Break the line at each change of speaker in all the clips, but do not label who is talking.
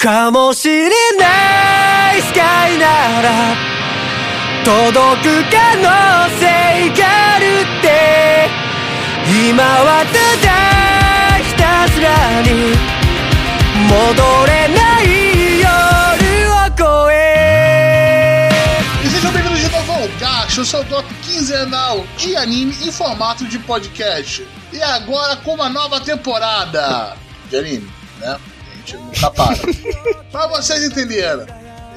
かもしれないスカイなら届く可能性があるって今はただひたすらに戻れない夜を越え
E sejam bem-vindos de novo ao Gacho, o seu bloco quinzenal de anime em formato de podcast. E agora com uma nova temporada de anime, né? A gente nunca para. pra vocês entenderem.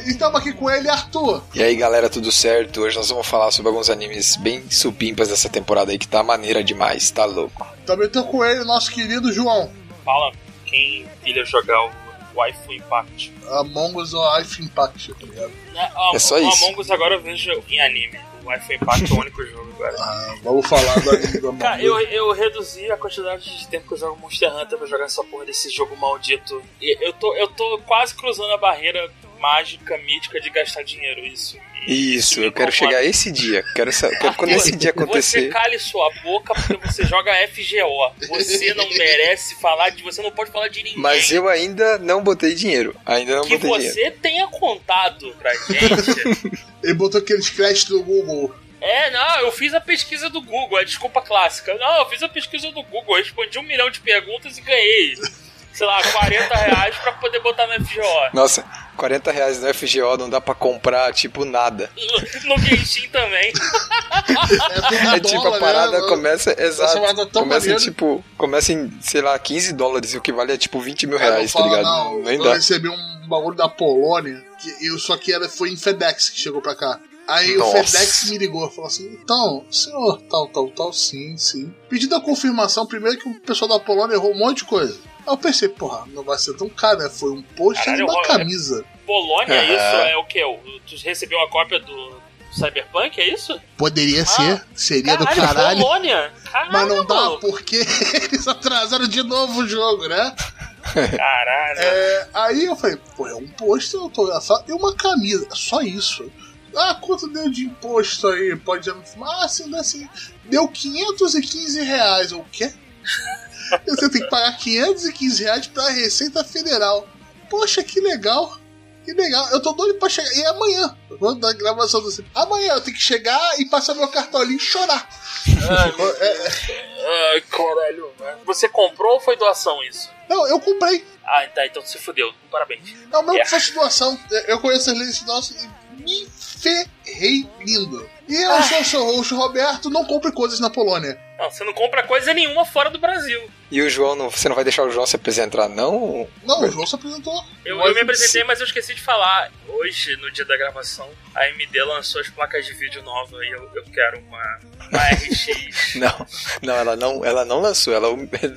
Estamos aqui com ele, Arthur.
E aí galera, tudo certo? Hoje nós vamos falar sobre alguns animes bem supimpas dessa temporada aí que tá maneira demais, tá louco.
Também estou com ele, nosso querido João.
Fala quem pilha jogar o Waifu Impact.
Among Us ou Life Impact, tá ligado?
A-
É só
o
isso.
Among Us agora eu vejo em anime. Impact é o único jogo agora.
Ah, vamos falar do Among
Cara, eu, eu reduzi a quantidade de tempo que eu jogo Monster Hunter pra jogar essa porra desse jogo maldito. E eu tô, eu tô quase cruzando a barreira mágica, mítica de gastar dinheiro. Isso.
Isso, eu quero chegar a esse dia. Quero, quero quando esse dia
Você
acontecer.
cale sua boca porque você joga FGO. Você não merece falar de. Você não pode falar de ninguém.
Mas eu ainda não botei dinheiro. Ainda não
que
botei dinheiro.
você tenha contado pra gente.
Ele botou aqueles créditos do Google.
é, não, eu fiz a pesquisa do Google, é desculpa clássica. Não, eu fiz a pesquisa do Google, eu respondi um milhão de perguntas e ganhei, sei lá, 40 reais pra poder botar no FGO.
Nossa, 40 reais no FGO não dá pra comprar, tipo, nada.
No Genshin também.
É,
É tipo,
dólar,
a parada
né?
começa, exato. Começa em, tipo, começa em, sei lá, 15 dólares e o que vale é tipo 20 mil reais, tá ligado?
Não,
Nem
eu
dá.
recebi um bagulho da Polônia, que eu só que era, foi em FedEx que chegou pra cá. Aí
Nossa.
o FedEx me ligou e falou assim: então, senhor, tal, tal, tal, sim, sim. Pedido a confirmação, primeiro que o pessoal da Polônia errou um monte de coisa. Aí eu pensei, porra, não vai ser tão caro, né? Foi um post e
Caralho,
uma camisa.
Polônia,
Aham.
isso é o quê? Tu recebeu a cópia do Cyberpunk, é isso?
Poderia ser, seria do
Caralho,
caralho.
Polônia! Caralho,
Mas não dá porque eles atrasaram de novo o jogo, né?
Caralho.
É, aí eu falei, pô, é um pôster autografado e uma camisa, só isso. Ah, quanto deu de imposto aí? Pode dizer, ah, assim, dá assim. Deu 515 reais. O quê? Você tem que pagar 515 reais pra Receita Federal. Poxa, que legal. Que legal. Eu tô doido pra chegar. E é amanhã, quando da gravação do Amanhã eu tenho que chegar e passar meu cartãozinho e chorar. É, é,
Ai, caralho. Você comprou ou foi doação isso?
não, eu comprei.
Ah, tá, então se fudeu. Parabéns.
Não, mesmo
É.
que fosse doação, eu conheço as leis de doação e me ferrei lindo. E eu sou o seu host, Roberto, não compre coisas na Polônia.
Não, você não compra coisa nenhuma fora do Brasil.
E o João, não, você não vai deixar o João se apresentar, não?
Não, o João se apresentou.
Eu, eu me apresentei, mas eu esqueci de falar. Hoje, no dia da gravação, a AMD lançou as placas de vídeo novas e eu, eu quero uma, uma RX.
Não, não, ela não, ela não lançou, ela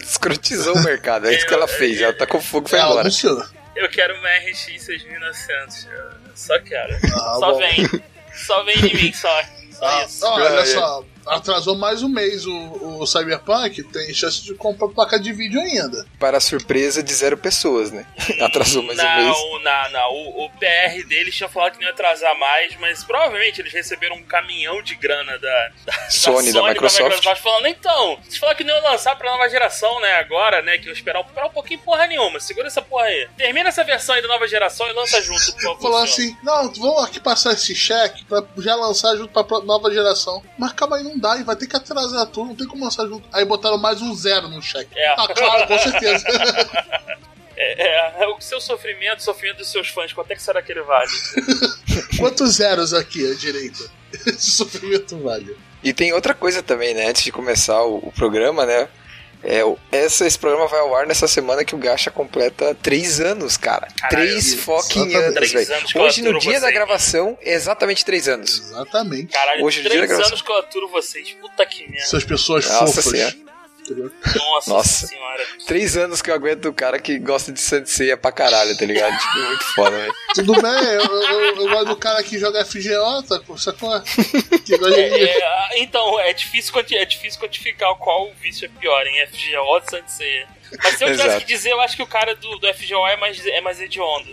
escrotizou o mercado. É isso que ela fez. Ela tacou fogo e foi
Ela
embora.
anunciou.
Eu quero uma RX 6900. Eu só quero.
Ah,
só
bom.
vem. Só vem em mim, só. Só
Ah,
isso.
ó, olha
É.
só, atrasou mais um mês o, o Cyberpunk, tem chance de comprar placa de vídeo ainda.
Para a surpresa de zero pessoas, né? Atrasou mais um mês.
Não, não, não. O, o PR deles tinha falado que não ia atrasar mais, mas provavelmente eles receberam um caminhão de grana da, da
Sony, da Microsoft.
falando, então, vocês falaram que não ia lançar pra nova geração, né? Agora, né? Que eu esperar, esperar um pouquinho porra nenhuma. Segura essa porra aí. Termina essa versão aí da nova geração e lança junto, por favor.
Falou assim: não, vamos aqui passar esse cheque pra já lançar junto pra nova geração. Mas calma aí, não dá, e vai ter que atrasar tudo, não tem como lançar junto. Aí botaram mais um zero no cheque.
É.
Ah, claro, com certeza.
É, é, é o seu sofrimento, o sofrimento dos seus fãs, quanto é que será que ele vale?
Quantos zeros aqui à direita? Esse sofrimento vale.
E tem outra coisa também, né? Antes de começar o, o programa, né? É, o- essa, esse programa vai ao ar nessa semana que o Gacha completa três anos, cara.
Caralho,
três fucking anos,
Três
velho.
anos eu
Hoje, no dia da gravação, é exatamente três anos.
Exatamente.
Caralho,
Hoje é dia da
três
gravação.
anos que eu aturo vocês. Puta que merda.
Essas pessoas
Nossa
fofas.
Senhora.
Nossa,
Nossa.
senhora.
Três anos que eu aguento o cara que gosta de Senseiya pra caralho, tá ligado? Tipo, muito foda, velho.
Tudo bem, eu, eu, eu gosto do cara que joga FGO, tá? Sacou? Que gosta de...
É, é, então, é difícil, quanti- é difícil quantificar qual vício é pior, em FGO ou Sansei. Mas se eu tivesse
Exato.
que dizer, eu acho que o cara do, do FGO é mais, é mais hediondo.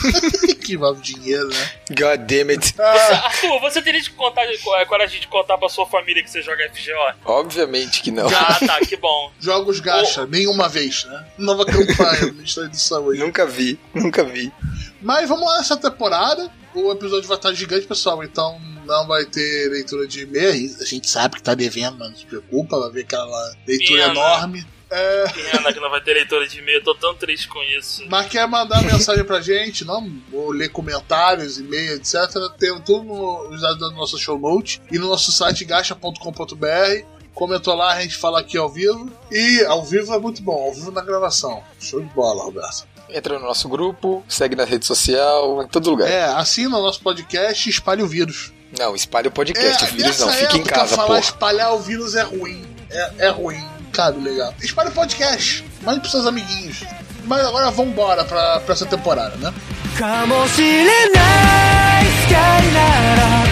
que envolve dinheiro, né?
God damn it.
Ah,
Arthur, você teria de contar, coragem de contar pra sua família que você joga FGO?
Obviamente que não.
Ah, tá, que bom.
jogos gacha, nenhuma vez, né? Nova campanha, Ministério de Saúde.
Nunca vi, nunca vi.
Mas vamos lá nessa temporada. O episódio vai estar gigante, pessoal. Então não vai ter leitura de e-mail. A gente sabe que tá devendo, mas não se preocupa. Vai ver aquela leitura
Pena.
enorme. É,
Pena que não vai ter leitura de e-mail, eu tô tão triste com isso.
mas quer mandar mensagem pra gente, não? Ou ler comentários, e-mail, etc. Tem tudo no- nos dados da nossa show note e no nosso site gacha.com.br. Comentou lá, a gente fala aqui ao vivo. E ao vivo é muito bom, ao vivo na gravação. Show de bola, Roberto.
Entra no nosso grupo, segue na rede social, em todo lugar.
É, assina o nosso podcast e espalhe o vírus.
Não, espalhe o podcast, o vírus não,
nessa
fica em casa,
falar
porra.
espalhar o vírus é ruim. É, é ruim Cara, legal. Espalhe o podcast. Mande pros seus amiguinhos. Mas agora vambora pra, pra essa temporada, né?
かもしれないスカイなら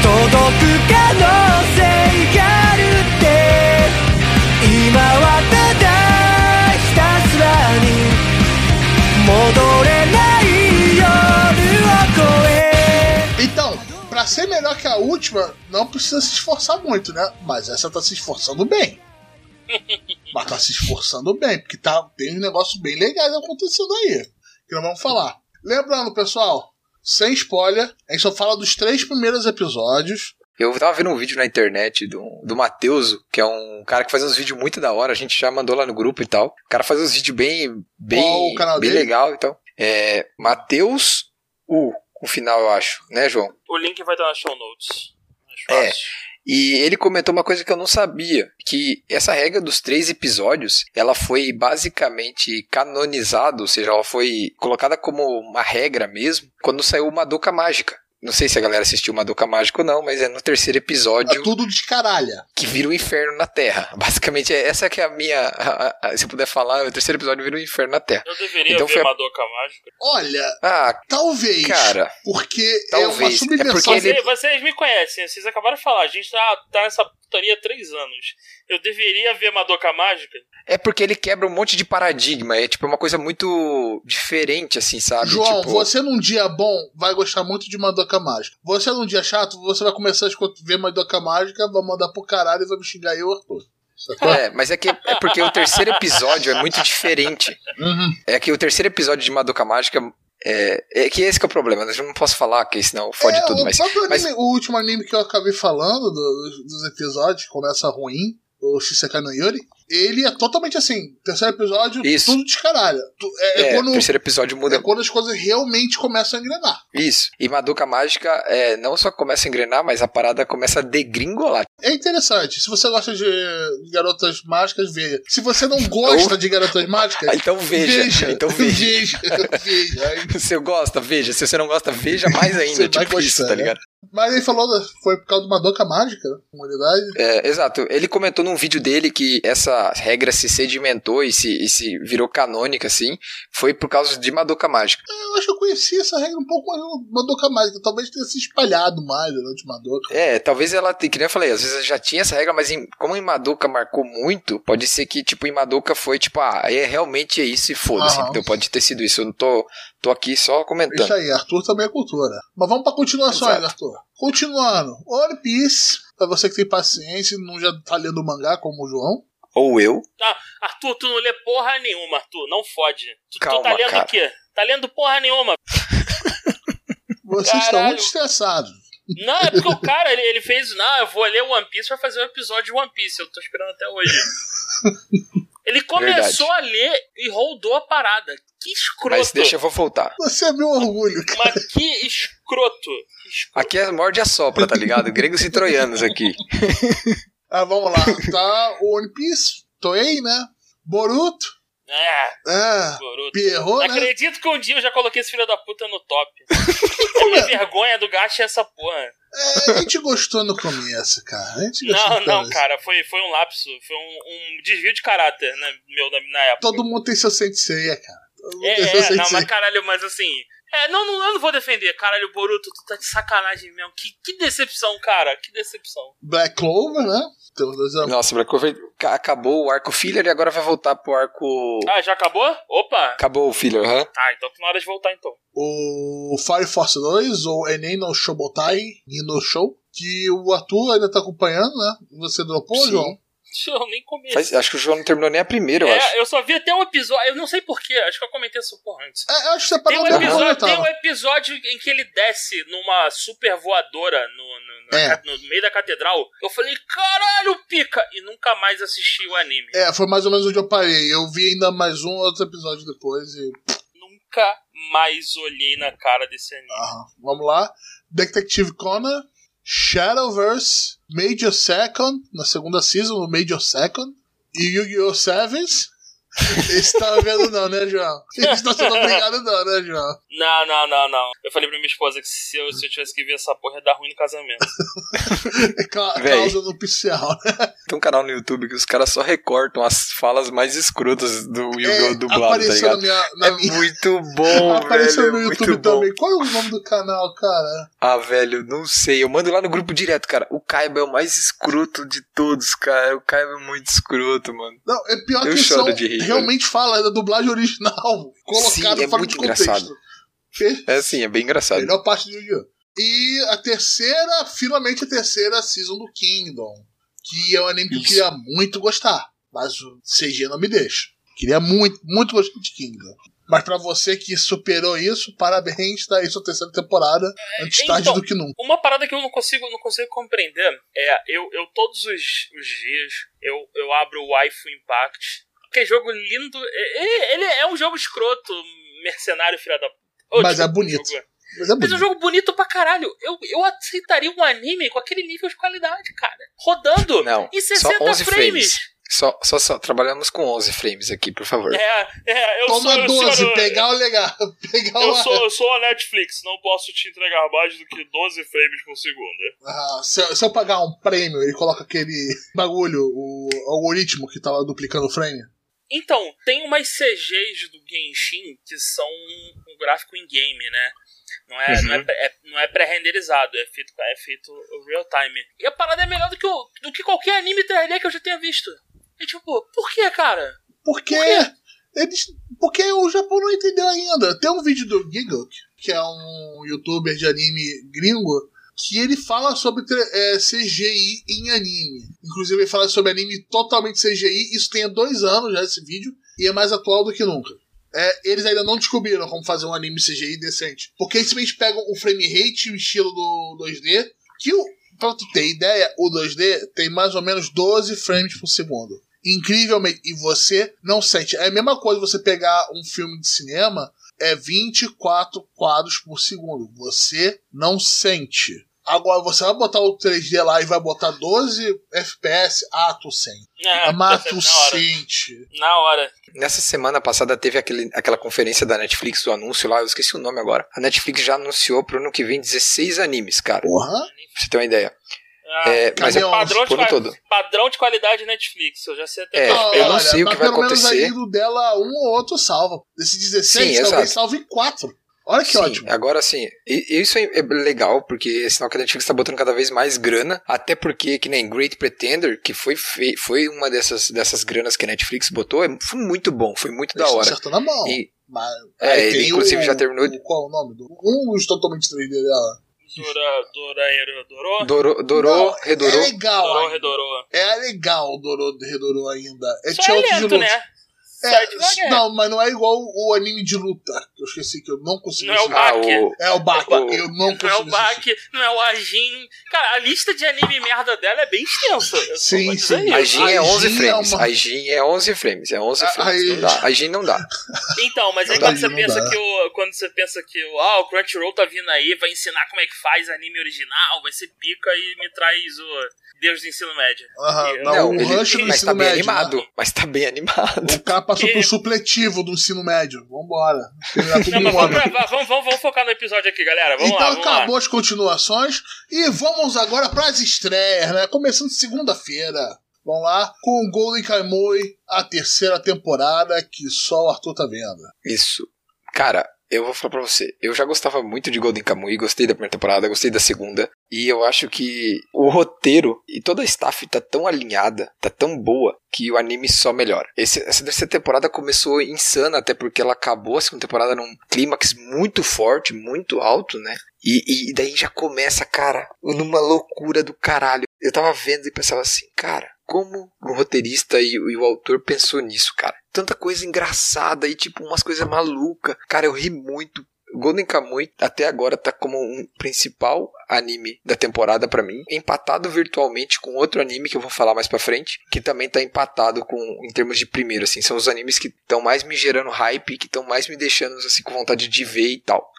届く可能性があるって今はただひたすらに戻れない夜を越え
Então, pra ser melhor que a última, não precisa se esforçar muito, né? Mas essa tá se esforçando bem. Mas tá se esforçando bem, porque tá, tem um negócio bem legal acontecendo aí. Que nós vamos falar. Lembrando, pessoal, sem spoiler, a gente só fala dos três primeiros episódios.
Eu tava vendo um vídeo na internet do, do Mateuso, que é um cara que faz uns vídeos muito da hora, a gente já mandou lá no grupo e tal. O cara faz uns vídeos bem, bem,
o canal
bem
dele?
legal e tal. É Mateus U, o final eu acho, né, João?
O link vai estar na show notes.
É. E ele comentou uma coisa que eu não sabia, que essa regra dos três episódios, ela foi basicamente canonizada, ou seja, ela foi colocada como uma regra mesmo, quando saiu Madoka Mágica. Não sei se a galera assistiu Madoka Mágica ou não, mas é no terceiro
É
episódio
tudo de caralha.
que vira o inferno na Terra. Basicamente, é- essa que é a minha. a- a- a- se eu puder falar, o terceiro episódio vira o inferno na Terra.
Eu deveria
Então
ver
foi a-
Madoka Mágica.
Olha,
Ah,
talvez.
cara,
Porque é uma
Talvez. É
subversão.
porque ele-
Você- vocês me conhecem, vocês acabaram de falar, a gente tá, tá nessa putaria há três anos. Eu deveria ver Madoka Mágica?
É porque ele quebra um monte de paradigma. É tipo uma coisa muito diferente, assim, sabe?
João,
tipo,
você num dia bom vai gostar muito de Madoka Mágica. Você num dia chato, você vai começar a ver Madoka Mágica, vai mandar pro caralho e vai me xingar eu, Arthur.
É, mas é que é porque o terceiro episódio é muito diferente.
Uhum.
É que o terceiro episódio de Madoka Mágica é, é que esse que é o problema. Eu não posso falar, que senão fode
É,
tudo,
o,
mas,
próprio
mas
anime- o último anime que eu acabei falando do- dos, dos episódios, começa ruim, o Shisekai no Yuri, ele é totalmente assim. Terceiro episódio,
Isso.
tudo descaralho. Tu- É, é
é,
quando,
terceiro episódio muda
é quando as coisas realmente começam a engrenar.
Isso. E Madoka Mágica é, não só começa a engrenar, mas a parada começa a degringolar.
É interessante. Se você gosta de, garotas mágicas, veja. Se você não gosta de garotas mágicas,
Ah, então veja. Então veja.
veja. veja.
Se você gosta, veja. Se você não gosta, veja mais ainda.
Você
tipo isso,
gostar,
tá ligado?
Mas ele falou, foi por causa de uma doca mágica, né? comunidade.
É, exato. Ele comentou num vídeo dele que essa regra se sedimentou e se, e se virou canônica, assim, foi por causa de Madoka Mágica.
Eu acho que eu conheci essa regra um pouco mais uma doca mágica. Talvez tenha se espalhado mais durante uma doca.
É, talvez ela, que nem eu falei, às vezes já tinha essa regra, mas em- como em Madoka marcou muito, pode ser que, tipo, em Madoka foi, tipo, ah, é realmente é isso e foda-se. Então pode ter sido isso. Eu não tô, tô aqui só comentando.
Isso aí, Arthur também é cultura. Mas vamos pra continuações,
Exato.
Arthur. Continuando. One Piece, pra você que tem paciência e não já tá lendo mangá como o João.
Ou eu.
Arthur, tu não lê porra nenhuma, Arthur, não fode. Tu, tu
Calma,
tá lendo
cara.
o quê? Tá lendo porra nenhuma.
Vocês estão muito estressados.
Não, é porque o cara, ele, ele fez, não, eu vou ler One Piece pra fazer um episódio de One Piece. Eu tô esperando até hoje. Ele começou a ler e rodou a parada. Que escroto.
Mas deixa eu vou voltar.
Você é meu orgulho, cara.
Mas que escroto. Que escroto.
Aqui é morde a sopra, tá ligado? Gregos e troianos aqui.
Ah, vamos lá. Tá o One Piece, Toei, né? Boruto.
É,
É.
Boruto.
Pierrot, né?
Acredito que um dia eu já coloquei esse filho da puta no top. a minha vergonha do gasto é essa porra.
É, a gente gostou no começo, cara. A gente
Não, não, cara, foi, foi um lapso, foi um, um desvio de caráter né, meu na, na época.
Todo mundo tem seu sensei, cara.
É, é não, mas caralho, mas assim. É, não, não, eu não vou defender. Caralho, Boruto, tu tá de sacanagem mesmo. Que, que decepção, cara. Que decepção.
Black Clover, né?
Nossa, Black Clover acabou o arco filler e agora vai voltar pro arco.
Ah, já acabou? Opa!
Acabou o filler, aham. Uhum.
Ah, então tá na hora de voltar então.
O Fire Force 2, ou Enem no Shobotai, no Show, que o Arthur ainda tá acompanhando, né? Você dropou, Sim. João?
Eu nem comecei.
acho que o João não terminou nem a primeira, eu é, acho.
Eu só vi até um episódio. Eu não sei porquê, acho que eu comentei essa porra antes.
É, acho que você
tem um, episódio, tem um episódio em que ele desce numa super voadora no, no, é. no, meio da catedral. Eu falei, caralho, pica! E nunca mais assisti o anime.
É, foi mais ou menos onde eu parei. Eu vi ainda mais um outro episódio depois e.
Nunca mais olhei na cara desse anime.
Ah, vamos lá. Detective Conan Shadowverse, Major Second, na segunda season, o Major Second, e Yu-Gi-Oh! Sevens. Esse tá vendo não, né, João? Esse tá sendo obrigado não, né, João?
Não, não, não, não. Eu falei pra minha esposa que se eu, se eu tivesse que ver essa porra ia dar ruim no casamento.
é causa nupcial, né?
Tem um canal no YouTube que os caras só recortam as falas mais escrotas do Yu-Gi-Oh! É, dublado, tá ligado? Na minha, na é minha... muito bom, apareceu velho. Apareceu no YouTube também.
Qual é o nome do canal, cara?
Ah, velho, não sei. Eu mando lá no grupo direto, cara. O Kaiba é o mais escroto de todos, cara. O Kaiba é muito escroto, mano.
Não, é pior eu que são, de rir, realmente fala, é da dublagem original. Colocado Sim, é fora muito de contexto. Engraçado.
É sim, é bem engraçado.
Melhor parte do Yu-Gi-Oh! E a terceira, finalmente a terceira season do Kingdom. Que é um anime que eu queria muito gostar. Mas o CG não me deixa. Queria muito, muito gostar de Kingdom. Mas para você que superou isso, parabéns, tá aí sua terceira temporada, antes então, tarde do que nunca.
Uma parada que eu não consigo, não consigo compreender é, eu, eu todos os, os dias, eu, eu abro o Waifu Impact, que é jogo lindo, ele, ele é um jogo escroto, mercenário, filha da
Oh, Mas é bonito.
Mas é, bonito. Mas é um jogo bonito pra caralho. Eu, eu aceitaria um anime com aquele nível de qualidade, cara. Rodando Não, em 60 frames. frames.
Só, só, só, trabalhamos com 11 frames aqui, por favor.
É, é, eu
Toma
sou,
12, senhor, pegar o legal. Pegar
eu, sou, eu sou a Netflix, não posso te entregar mais do que 12 frames por segundo.
Ah, se, se eu pagar um prêmio, ele coloca aquele bagulho, o algoritmo que tá lá duplicando o frame.
Então, tem umas CGs do Genshin que são um gráfico em game, né? Não é, uhum. não é, é, não é pré-renderizado, é feito, é feito real time. E a parada é melhor do que, o, do que qualquer anime 3D que eu já tenha visto. E tipo, por que, cara?
Porque, por quê? Eles, porque o Japão não entendeu ainda. Tem um vídeo do Giggle, que é um youtuber de anime gringo, que ele fala sobre é, CGI em anime. Inclusive, ele fala sobre anime totalmente CGI. Isso tem há dois anos já esse vídeo e é mais atual do que nunca. É, eles ainda não descobriram como fazer um anime CGI decente. Porque eles simplesmente pegam o frame rate o estilo do 2D. Que, pra tu ter ideia, o 2D tem mais ou menos 12 frames por segundo. Incrivelmente. E você não sente. É a mesma coisa você pegar um filme de cinema é 24 quadros por segundo. Você não sente. Agora você vai botar o 3D lá e vai botar 12 FPS, ah, tu sente. É, mas tu sente.
Na hora.
Nessa semana passada teve aquele, aquela conferência da Netflix, do anúncio lá, eu esqueci o nome agora. A Netflix já anunciou pro ano que vem 16 animes, cara.
Porra. Pra
você ter uma ideia. Ah, é, mas é
padrão de,
todo.
padrão de qualidade Netflix, eu já sei até.
É, eu não olha, sei o que vai acontecer. Pelo
menos aí dela um ou outro salva. Desses 16, Sim, talvez salve 4. Olha que
sim,
ótimo.
Agora sim, isso é legal, porque é sinal que a Netflix está botando cada vez mais grana, até porque, que nem Great Pretender, que foi, foi uma dessas, dessas granas que a Netflix botou, é, foi muito bom, foi muito da hora.
Acertou na mão.
E, mas, é, ele inclusive o, já terminou.
O, qual é o nome? Do, um dos totalmente 3D dela.
Dora,
Doro, Doro, Redorou.
É legal.
Doro, Redorou.
É legal o Doro, Redorou ainda. É
Só é lento, né?
É, não, mas não é igual o anime de luta. Eu esqueci que eu não consegui
Não é o Baki.
É o Baki. Eu não consegui
Não é o Baki, não é o Ajin. Cara, a lista de anime merda dela é bem extensa.
Sim, sim.
A Jin é 11 frames. A Jin é 11 frames. É 11 frames. Não dá. A Jin não dá.
Então, mas aí quando você pensa que o quando você pensa que o ah, o Crunchyroll tá vindo aí, vai ensinar como é que faz anime original, vai ser pica e me traz o Deus do ensino médio.
Aham, não, não, o ele, Rush do
mas
ensino
tá bem
médio.
Animado, né? Mas tá bem animado.
O cara passou pro supletivo do ensino médio. Vambora.
Não, mas vamos, vamos, vamos, vamos, focar no episódio aqui, galera. Vamos
então
lá, vamos
acabou
lá.
as continuações e vamos agora pras estreias, né? Começando segunda-feira. Vamos lá, com Golden Kamuy, a terceira temporada que só o Arthur tá vendo.
Isso. Cara, eu vou falar pra você, eu já gostava muito de Golden Kamuy, gostei da primeira temporada, gostei da segunda, e eu acho que o roteiro e toda a staff tá tão alinhada, tá tão boa, que o anime só melhora. Esse, essa terceira temporada começou insana, até porque ela acabou a segunda temporada num clímax muito forte, muito alto, né? E, e daí já começa, cara, numa loucura do caralho. Eu tava vendo e pensava assim, cara, como o roteirista e, e, o autor pensou nisso, cara. Tanta coisa engraçada e tipo umas coisas malucas. Cara, eu ri muito. Golden Kamuy até agora tá como um principal anime da temporada para mim, empatado virtualmente com outro anime que eu vou falar mais para frente, que também tá empatado com em termos de primeiro assim, são os animes que estão mais me gerando hype, que estão mais me deixando assim com vontade de ver e tal.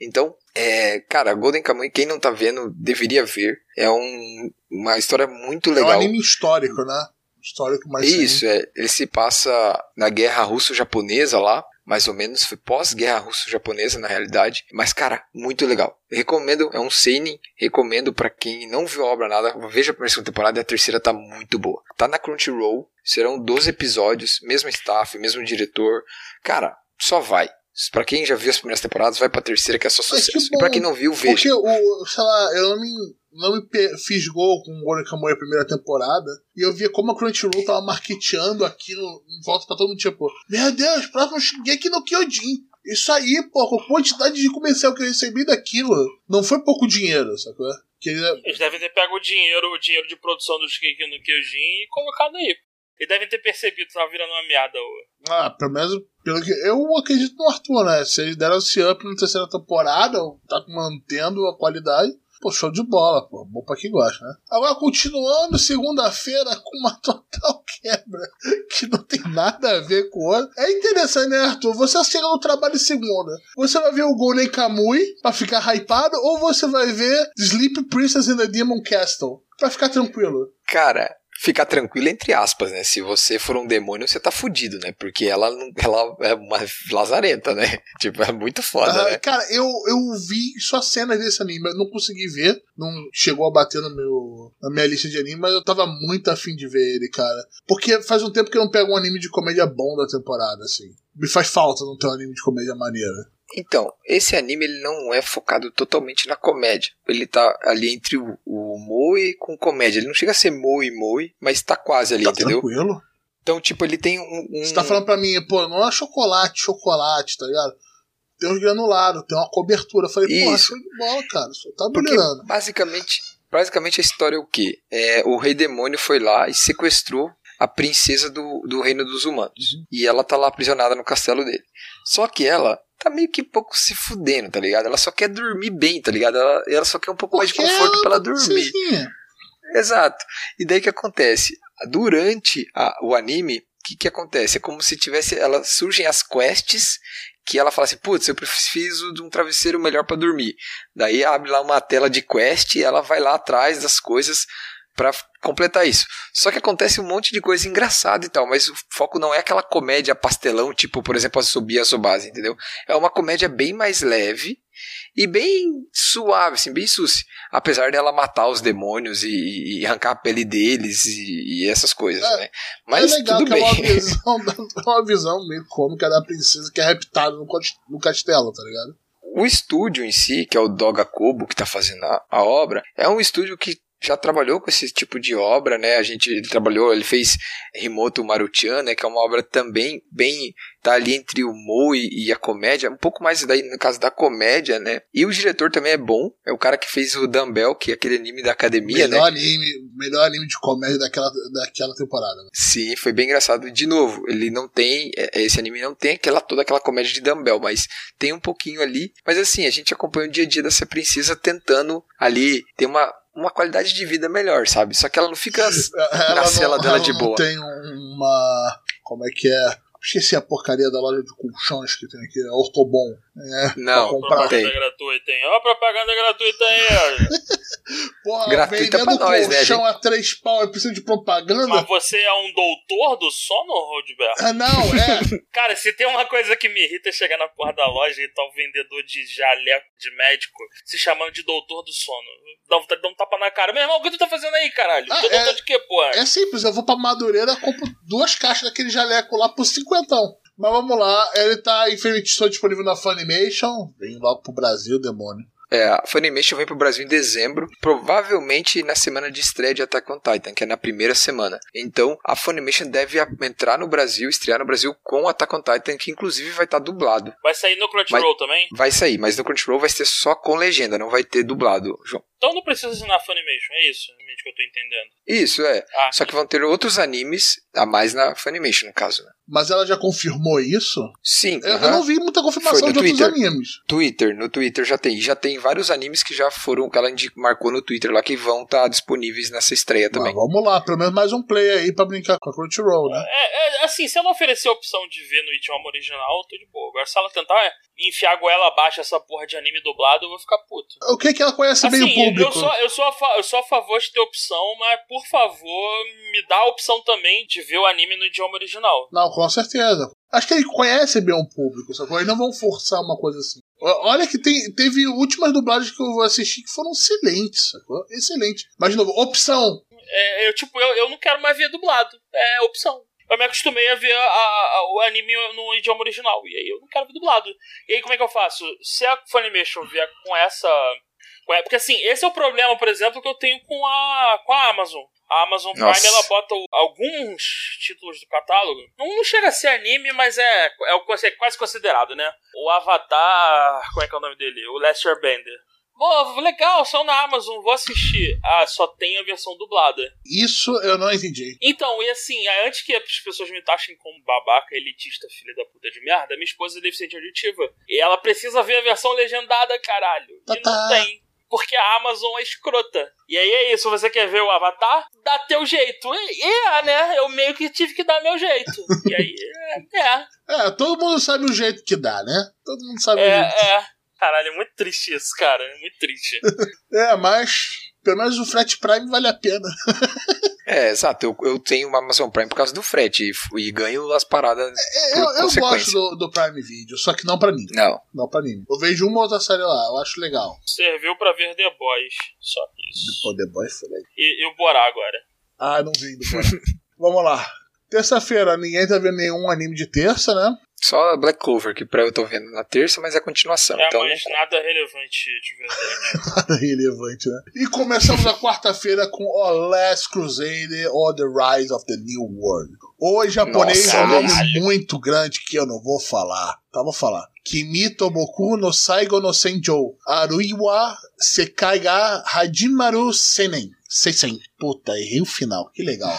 Então, é, cara, Golden Kamuy, quem não tá vendo, deveria ver. É um, uma história muito legal. É
um anime histórico, né? Histórico mais
Isso, é. Ele se passa na guerra russo-japonesa lá mais ou menos, foi pós-guerra russo-japonesa na realidade, mas cara, muito legal. Recomendo, é um seinen, recomendo para quem não viu a obra nada, veja a primeira temporada e a terceira tá muito boa. Tá na Crunchyroll, serão 12 episódios, mesmo staff, mesmo diretor. Cara, só vai. Pra quem já viu as primeiras temporadas, vai pra terceira, que é só sucesso. E pra quem não viu, veja.
Porque, o, sei lá, eu não me, não me fiz gol com o Kamuy a primeira temporada. E eu via como a Crunchyroll tava marketeando aquilo em volta pra todo mundo, tipo, meu Deus, próximo Shingeki no Kyojin. Isso aí, pô, com a quantidade de comercial que eu recebi daquilo, não foi pouco dinheiro, sacou?
Que Eles devem ter pego o dinheiro, o dinheiro de produção do Shingeki no Kyojin e colocado aí. Eles devem ter percebido que tava virando uma meada.
Ah, pelo menos pelo que eu acredito no Arthur, né? Se eles deram esse up na terceira temporada, tá mantendo a qualidade. Pô, show de bola, pô. Bom pra quem gosta, né? Agora, continuando, segunda-feira, com uma total quebra que não tem nada a ver com o outro. É interessante, né, Arthur? Você chega no trabalho segunda. Você vai ver o Golden Kamui pra ficar hypado, ou você vai ver Sleep Princess in the Demon Castle pra ficar tranquilo?
Cara, ficar tranquilo entre aspas, né? Se você for um demônio, você tá fudido, né? Porque ela, ela é uma lazarenta, né? Tipo, é muito foda, né?
Cara, eu, eu vi só cenas desse anime, eu não consegui ver, não chegou a bater no meu, na minha lista de anime, mas eu tava muito afim de ver ele, cara. Porque faz um tempo que eu não pego um anime de comédia bom da temporada, assim. Me faz falta não ter um anime de comédia maneira.
Então, esse anime ele não é focado totalmente na comédia. Ele tá ali entre o, o moe com comédia. Ele não chega a ser moe moe, mas tá quase ali,
tá
entendeu?
tranquilo.
Então, tipo, ele tem um, um...
Você tá falando pra mim, pô, não é chocolate, chocolate, tá ligado? Tem uns granulados, tem uma cobertura. Eu falei, pô, show de bola, cara. Só tá brilhando.
Basicamente, basicamente a história é o quê? É, o rei demônio foi lá e sequestrou a princesa do, do reino dos humanos. Uhum. E ela tá lá aprisionada no castelo dele. Só que ela tá meio que pouco se fudendo, tá ligado? Ela só quer dormir bem, tá ligado? Ela, ela só quer um pouco Porque mais de conforto pra ela dormir. Exato. E daí que acontece? Durante a, o anime, o que, que acontece? É como se tivesse. Ela surgem as quests que ela fala assim, putz, eu preciso de um travesseiro melhor para dormir. Daí abre lá uma tela de quest e ela vai lá atrás das coisas para completar isso. Só que acontece um monte de coisa engraçada e tal, mas o foco não é aquela comédia pastelão, tipo, por exemplo, a Subir a entendeu? É uma comédia bem mais leve e bem suave, assim, bem suci. Apesar dela matar os demônios e, e arrancar a pele deles e, e essas coisas, é, né? Mas
é legal
tudo
que
bem.
é uma visão, uma visão meio cômica da princesa que é raptada no, no castelo, tá ligado?
O estúdio em si, que é o Doga Kobo, que está fazendo a, a obra, é um estúdio que já trabalhou com esse tipo de obra, né? A gente ele trabalhou, ele fez Rimoto Maruchan, né? Que é uma obra também bem tá ali entre o humor e, a comédia, um pouco mais daí no caso da comédia, né? E o diretor também é bom, é o cara que fez o Dumbbell, que é aquele anime da academia,
melhor
né?
Anime, melhor anime de comédia daquela, daquela temporada. Né?
Sim, foi bem engraçado. De novo, ele não tem, é, esse anime não tem aquela toda aquela comédia de Dumbbell, mas tem um pouquinho ali. Mas assim, a gente acompanha o dia a dia dessa princesa tentando ali ter uma uma qualidade de vida melhor, sabe? Só que ela não fica ela na cela
não,
dela
ela
de
não
boa.
tem uma. Como é que é? Esqueci a porcaria da loja de colchões que tem aqui, a Ortobon. É,
Não, não tem.
Propaganda gratuita, hein? Ó, propaganda gratuita aí, ó.
Porra,
Gratuita
vendendo
pra nós, né,
colchão a três pau, eu preciso de propaganda?
Mas você é um doutor do sono, Rodberto?
Ah, não, é.
Cara, se tem uma coisa que me irrita é chegar na porra da loja e tá o vendedor de jaleco de médico se chamando de doutor do sono. Dá vontade de dar um tapa na cara. Meu irmão, o que tu tá fazendo aí, caralho?
Ah,
tu é doutor
é-
de quê, porra?
É simples, eu vou pra Madureira, compro duas caixas daquele jaleco lá por cinquentão. Mas vamos lá, ele tá infelizmente só disponível na Funimation. Vem logo pro Brasil, demônio.
É, a Funimation vem pro Brasil em dezembro, provavelmente na semana de estreia de Attack on Titan, que é na primeira semana. Então, a Funimation deve a- entrar no Brasil, estrear no Brasil com Attack on Titan, que inclusive vai estar dublado.
Vai sair no Crunchyroll também?
Vai sair, mas no Crunchyroll vai ser só com legenda, não vai ter dublado, João.
Então não precisa assinar Funimation, é isso realmente que eu tô entendendo.
Isso, é.
Ah,
Só que vão ter outros animes a mais na Funimation, no caso, né?
Mas ela já confirmou isso?
Sim,
Eu, eu
aham.
não vi muita confirmação
Foi
de
no
outros
Twitter.
animes.
Twitter, no Twitter já tem. Já tem vários animes que já foram, que ela marcou no Twitter lá, que vão estar disponíveis nessa estreia também.
Mas vamos lá, pelo menos mais um play aí pra brincar com a Crunchyroll, né?
É, é, assim, se ela oferecer a opção de ver no idioma original, eu tô de boa. Agora, se ela tentar enfiar a goela abaixo essa porra de anime dublado, eu vou ficar puto.
O que que ela conhece bem o
Assim,
público?
eu sou, eu, sou a eu sou a favor de ter opção, mas por favor, me dá a opção também de ver o anime no idioma original.
Não, com certeza. Acho que ele conhece bem o público, sacou? Eles não vão forçar uma coisa assim. Olha que tem, teve últimas dublagens que eu vou assistir que foram excelentes, sacou? Excelente. Mas, de novo, opção.
É, eu, tipo, eu, eu não quero mais ver dublado. É opção. Eu me acostumei a ver a- a- o anime no idioma original. E aí eu não quero ver dublado. E aí como é que eu faço? Se a Funimation vier com essa. Porque assim, esse é o problema, por exemplo, que eu tenho com a, com a Amazon. A Amazon Prime
Nossa.
ela bota alguns títulos do catálogo. Não, chega a ser anime, mas é, é, é quase considerado, né? O Avatar. Como é que é o nome dele? O Lester Bender. Pô, legal, só na Amazon, vou assistir. Ah, só tem a versão dublada.
Isso eu não entendi.
Então, e assim, antes que as pessoas me taxem como babaca, elitista, filha da puta de merda, minha esposa é deficiente auditiva. E ela precisa ver a versão legendada, caralho. E
Tá,
não
tá.
tem. Porque a Amazon é escrota. E aí é isso, você quer ver o Avatar? Dá teu jeito. E, é, né? Eu meio que tive que dar meu jeito. E aí, é, é,
É, todo mundo sabe o jeito que dá, né? Todo mundo sabe o
é,
jeito.
é. Caralho, é muito triste isso, cara. É muito triste.
É, mas pelo menos o frete Prime vale a pena.
É, exato. Eu, eu tenho uma Amazon Prime por causa do frete e, e ganho as paradas.
É,
Por
eu, eu gosto do, do Prime Video, só que não pra mim.
Não.
Não pra mim. Eu vejo uma outra série lá, eu acho legal.
Serviu pra ver The Boys. Só isso.
Pô, The Boy foi legal.
E, e o Borá agora.
Ah, não vi. Foi. Vamos lá. Terça-feira, ninguém tá vendo nenhum anime de terça, né?
Só Black Clover, que pra eu tô vendo na terça, mas é a continuação.
É,
então
mas nada relevante de verdade.
Nada relevante, né? E começamos a quarta-feira com O Last Crusader or The Rise of the New World. O japonês
Nossa,
é um nome
caralho.
muito grande que eu não vou falar. Tá, vou falar. Kimi Toboku no Saigo no Senjou. Aruiwa Sekai ga Hajimaru Senen. Seisen. Puta, errei o final. Que legal.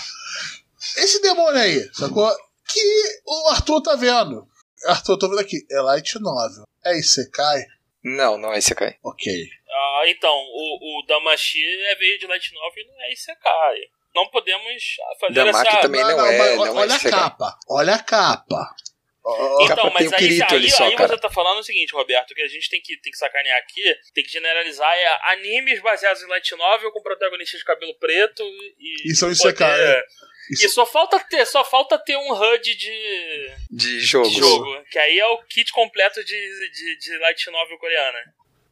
Esse demônio aí, sacou? Que o Arthur tá vendo. Arthur, eu tô vendo aqui. É Light Novel. É Isekai?
Não, não é Isekai.
Ok.
Ah, então, o, o Damashi é veio de Light Novel e não é Isekai. Não podemos fazer
Damaki
essa...
também não é-
mas
não é
olha a
Isekai.
capa. Olha a capa.
Capa
Então,
tem
mas aí, aí,
ali só,
aí
cara.
você tá falando o seguinte, Roberto, que a gente tem que, tem que sacanear aqui, tem que generalizar é animes baseados em Light Novel com protagonistas de cabelo preto e...
E são
e
Isekai,
poder-
é.
E só falta ter, só falta ter um HUD de,
De jogos.
de jogo, que aí é o kit completo de, de, de Light Novel coreana.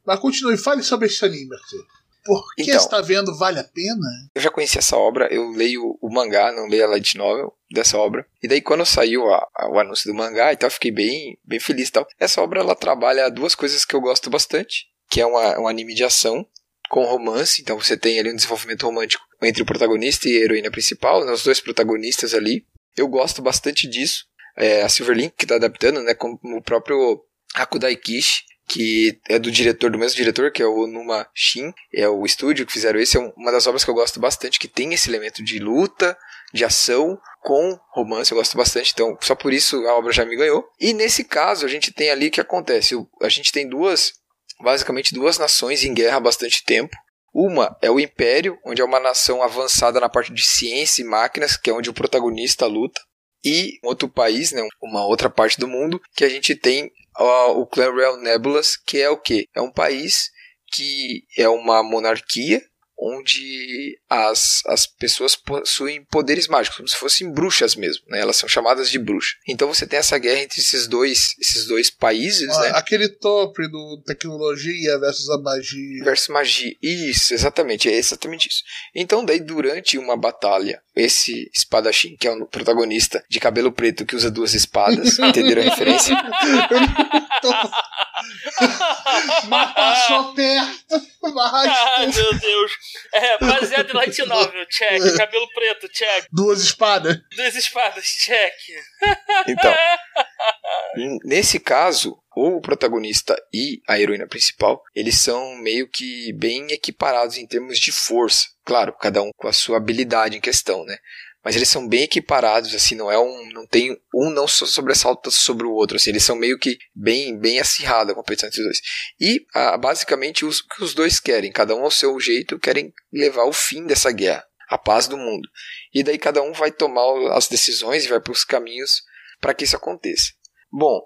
Mas continue, fale sobre esse anime, Arthur. Por que
Então.
você tá vendo? Vale a pena?
Eu já conheci essa obra, eu leio o mangá, não leio a light novel dessa obra. E daí quando saiu a- a- o anúncio do mangá e tal, eu fiquei bem, bem feliz e tal. Essa obra ela trabalha duas coisas que eu gosto bastante, que é uma- um anime de ação com romance, então você tem ali um desenvolvimento romântico entre o protagonista e a heroína principal, né, os dois protagonistas ali. Eu gosto bastante disso. É, a Silverlink que tá adaptando, né, como o próprio Hakudai Kishi, que é do diretor, do mesmo diretor, que é o Numa Shin, é o estúdio que fizeram esse, é um- uma das obras que eu gosto bastante, que tem esse elemento de luta, de ação, com romance, eu gosto bastante, então só por isso a obra já me ganhou. E nesse caso, a gente tem ali o que acontece, a gente tem duas, basicamente duas nações em guerra há bastante tempo, uma é o Império, onde é uma nação avançada na parte de ciência e máquinas, que é onde o protagonista luta. e outro país, né, uma outra parte do mundo, que a gente tem o clã Real Nebulas, que é o que? É um país que é uma monarquia onde as, as pessoas possuem poderes mágicos, como se fossem bruxas mesmo, né? Elas são chamadas de bruxas. Então você tem essa guerra entre esses dois, esses dois países, ah, né?
Aquele top do tecnologia versus a magia.
Versus magia. Isso, exatamente, é exatamente isso. Então daí durante uma batalha, esse espadachim, que é o protagonista de cabelo preto que usa duas espadas, entenderam a referência?
Mas passou perto.
Ai, meu Deus. É, baseado em light novel, check. Cabelo preto, check.
Duas espadas.
Duas espadas, check.
Então, nesse caso, o protagonista e a heroína principal, eles são meio que bem equiparados em termos de força. Claro, cada um com a sua habilidade em questão, né? Mas eles são bem equiparados, assim, não é um, não tem um não sobressalta sobre o outro, assim, eles são meio que bem, bem acirrada a competição entre os dois. E ah, basicamente os que os dois querem, cada um ao seu jeito, querem levar o fim dessa guerra, a paz do mundo. E daí cada um vai tomar as decisões e vai para os caminhos para que isso aconteça. Bom,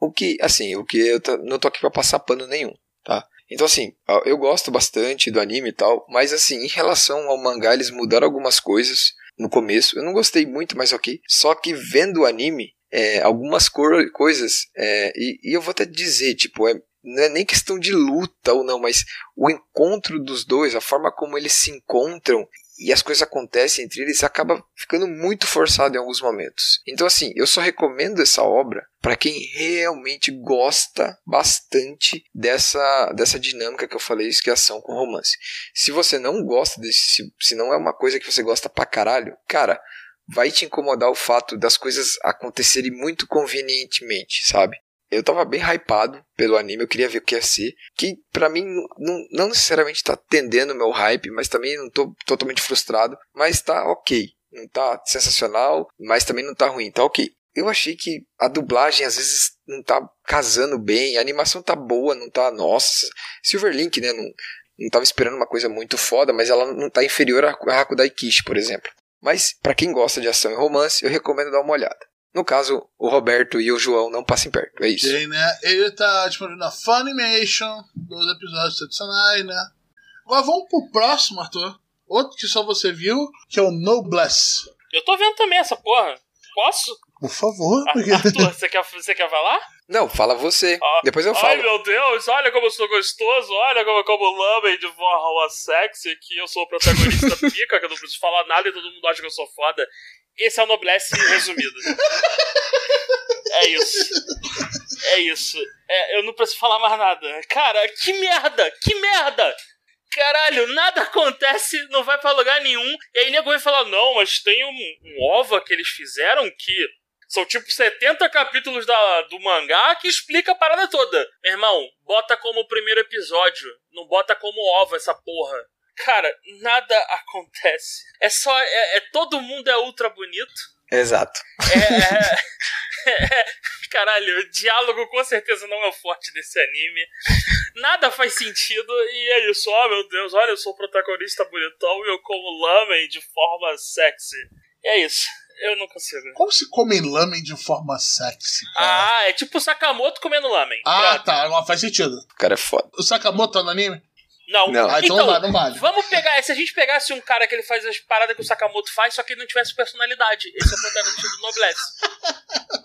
o que, assim, o que eu não tô aqui para passar pano nenhum, tá? Então, assim, eu gosto bastante do anime e tal, mas, assim, em relação ao mangá, eles mudaram algumas coisas no começo. Eu não gostei muito, mas ok. Só que vendo o anime, é, algumas coisas, é, e, e, eu vou até dizer, tipo, é, não é nem questão de luta ou não, mas o encontro dos dois, a forma como eles se encontram e as coisas acontecem entre eles acaba ficando muito forçado em alguns momentos. Então assim, eu só recomendo essa obra para quem realmente gosta bastante dessa dessa dinâmica que eu falei, isso que é ação com romance. Se você não gosta desse, se não é uma coisa que você gosta pra caralho, cara, vai te incomodar o fato das coisas acontecerem muito convenientemente, sabe? Eu tava bem hypado pelo anime, eu queria ver o que ia ser. Que para mim não, não necessariamente tá atendendo o meu hype, mas também não tô totalmente frustrado. Mas tá ok. Não tá sensacional, mas também não tá ruim, tá ok. Eu achei que a dublagem às vezes não tá casando bem, a animação tá boa, não tá. Nossa, Silverlink, né? Não, não tava esperando uma coisa muito foda, mas ela não tá inferior a Hakudai Kishi, por exemplo. Mas para quem gosta de ação e romance, eu recomendo dar uma olhada. No caso, o Roberto e o João não passem perto, é isso.
Sim, né? Ele tá disponível na Funimation, dois episódios tradicionais, né? Agora vamos pro próximo, Arthur. Outro que só você viu, que é o Noblesse.
Eu tô vendo também essa porra. Posso?
Por favor.
Porque... Arthur, você quer, você quer falar?
Não, fala você. Ah, Depois eu falo.
Ai, meu Deus, olha como eu sou gostoso, olha como, como lambem de forma sexy, que eu sou o protagonista pica, que eu não preciso falar nada e todo mundo acha que eu sou foda. Esse é o Noblesse resumido. é isso. É isso. É, eu não preciso falar mais nada. Cara, que merda! Que merda! Caralho, nada acontece, não vai para lugar nenhum. E aí nego vai falar: não, mas tem um, um OVA que eles fizeram que são tipo 70 capítulos da, do mangá que explica a parada toda. Meu irmão, bota como primeiro episódio. Não bota como OVA essa porra. Cara, nada acontece. É só. É, é todo mundo é ultra bonito.
Exato.
É, é, é, caralho, o diálogo com certeza não é o forte desse anime. Nada faz sentido e é isso. Oh meu Deus, olha, eu sou o protagonista bonitão e eu como lamen de forma sexy. é isso. Eu não consigo.
Como se come lamen de forma sexy?
Cara? Ah, é tipo o Sakamoto comendo lamen.
Ah, Pronto. tá. Não faz sentido.
O cara é foda.
O Sakamoto tá no anime?
Não.
não.
Ah, então, então não, vale, não vale.
Vamos pegar. Se a gente pegasse um cara que ele faz as paradas que o Sakamoto faz, só que ele não tivesse personalidade. Esse é o protagonista do Noblesse.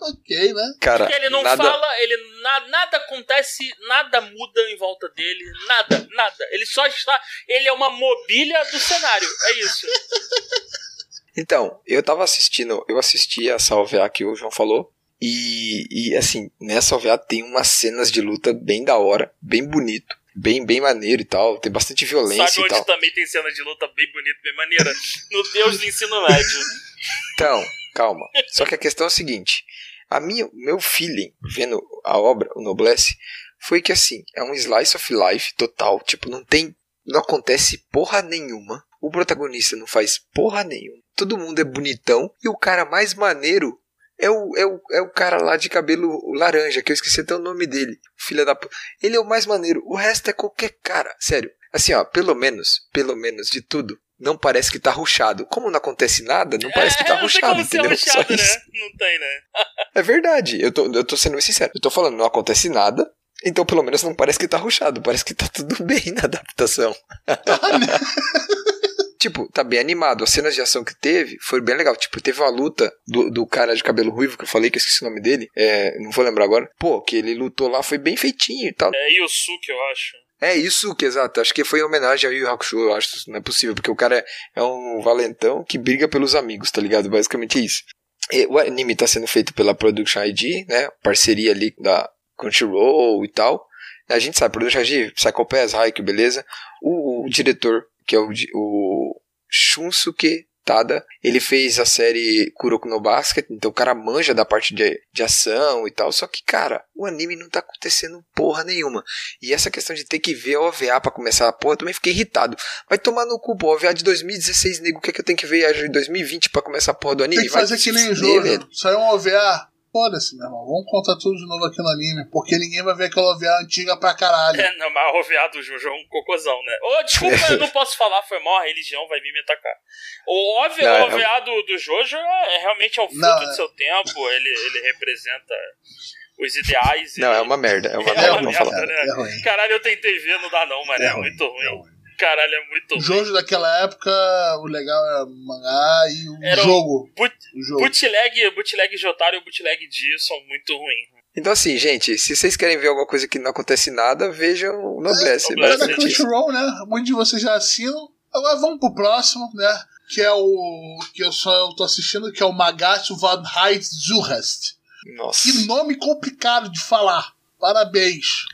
ok, né?
Cara,
Porque ele não nada... fala, ele na, nada acontece, nada muda em volta dele. Nada, nada. Ele só está. Ele é uma mobília do cenário. É isso.
Então, eu tava assistindo, eu assisti a Salvear que o João falou. E, e assim, nessa Salvear tem umas cenas de luta bem da hora, bem bonito bem, bem maneiro e tal. Tem bastante violência Sabe
e
tal.
também tem cena de luta bem bonita, bem maneira? No Deus do Ensino Médio.
Então, calma. Só que a questão é a seguinte. A minha, meu feeling, vendo a obra, o Noblesse, foi que assim, é um slice of life total. Tipo, não tem. Não acontece porra nenhuma. O protagonista não faz porra nenhuma. Todo mundo é bonitão. E o cara mais maneiro é o, é, o, é o cara lá de cabelo laranja, que eu esqueci até o nome dele. Filha da p. Ele é o mais maneiro. O resto é qualquer cara. Sério. Assim, ó, pelo menos, pelo menos de tudo. não parece que tá ruchado. Como não acontece nada, não parece que tá
é,
ruchado,
não tem como
entendeu?
ser ruchado,
Só
né?
isso.
Não tem, né?
É verdade, eu tô, eu tô sendo sincero. Eu tô falando, não acontece nada, então pelo menos não parece que tá ruchado, parece que tá tudo bem na adaptação. Tipo, tá bem animado. As cenas de ação que teve foi bem legal. Tipo, teve uma luta do, do cara de cabelo ruivo que eu falei, que eu esqueci o nome dele. É, não vou lembrar agora. Pô, que ele lutou lá, foi bem feitinho e tal.
É Yusuke, eu acho.
É isso que, exato. Acho que foi em homenagem ao Yu Yu Hakusho, eu acho. Não é possível, porque o cara é, é um valentão que briga pelos amigos, tá ligado? Basicamente é isso. E o anime tá sendo feito pela Production ID, né? Parceria ali da Crunchyroll e tal. A gente sabe, Production ID, Psycho Pass, Haikyuu, beleza? O, o diretor, que é o, o Shunsuke Tada, ele fez a série Kuroko no Basket, então o cara manja da parte de, de ação e tal. Só que, cara, o anime não tá acontecendo porra nenhuma. E essa questão de ter que ver a OVA pra começar a porra, eu também fiquei irritado. Vai tomar no cu, pô, OVA de 2016, nego, o que é que eu tenho que ver a de 2020 pra começar a porra do anime?
Tem que
Vai
fazer
se
que nem jogo. Saiu um OVA. Foda-se, meu irmão. Vamos contar tudo de novo aqui no anime. Porque ninguém vai ver aquela OVA antiga pra caralho.
É, não, mas o OVA do Jojo é um cocôzão, né? Ô, desculpa, eu não posso falar, foi mal, a religião vai vir me atacar. O OVA,
Não, é-
o OVA do, do Jojo é, é realmente é o fruto
Não,
do
é-
seu tempo, ele, ele representa os ideais. e-
Não, é uma merda, é uma
É
merda, vamos
merda,
falar.
né?
É ruim.
Caralho, eu tentei ver, não dá não, mano. É, muito ruim.
é ruim.
Caralho, é muito ruim.
Jojo daquela época, o legal era o mangá e o
Era o-
jogo.
Boot-
O jogo.
Bootleg, bootleg Jotaro e o bootleg D são muito ruins.
Então, assim, gente, se vocês querem ver alguma coisa que não acontece nada, vejam o Noblesse.
É,
Agora da
basicamente isso.
Crunchyroll, né? Muitos de vocês já assinam. Agora vamos pro próximo, né? Que é o. Que eu só eu tô assistindo, que é o Magatsu Van Height Zuhast.
Nossa.
Que nome complicado de falar. Parabéns.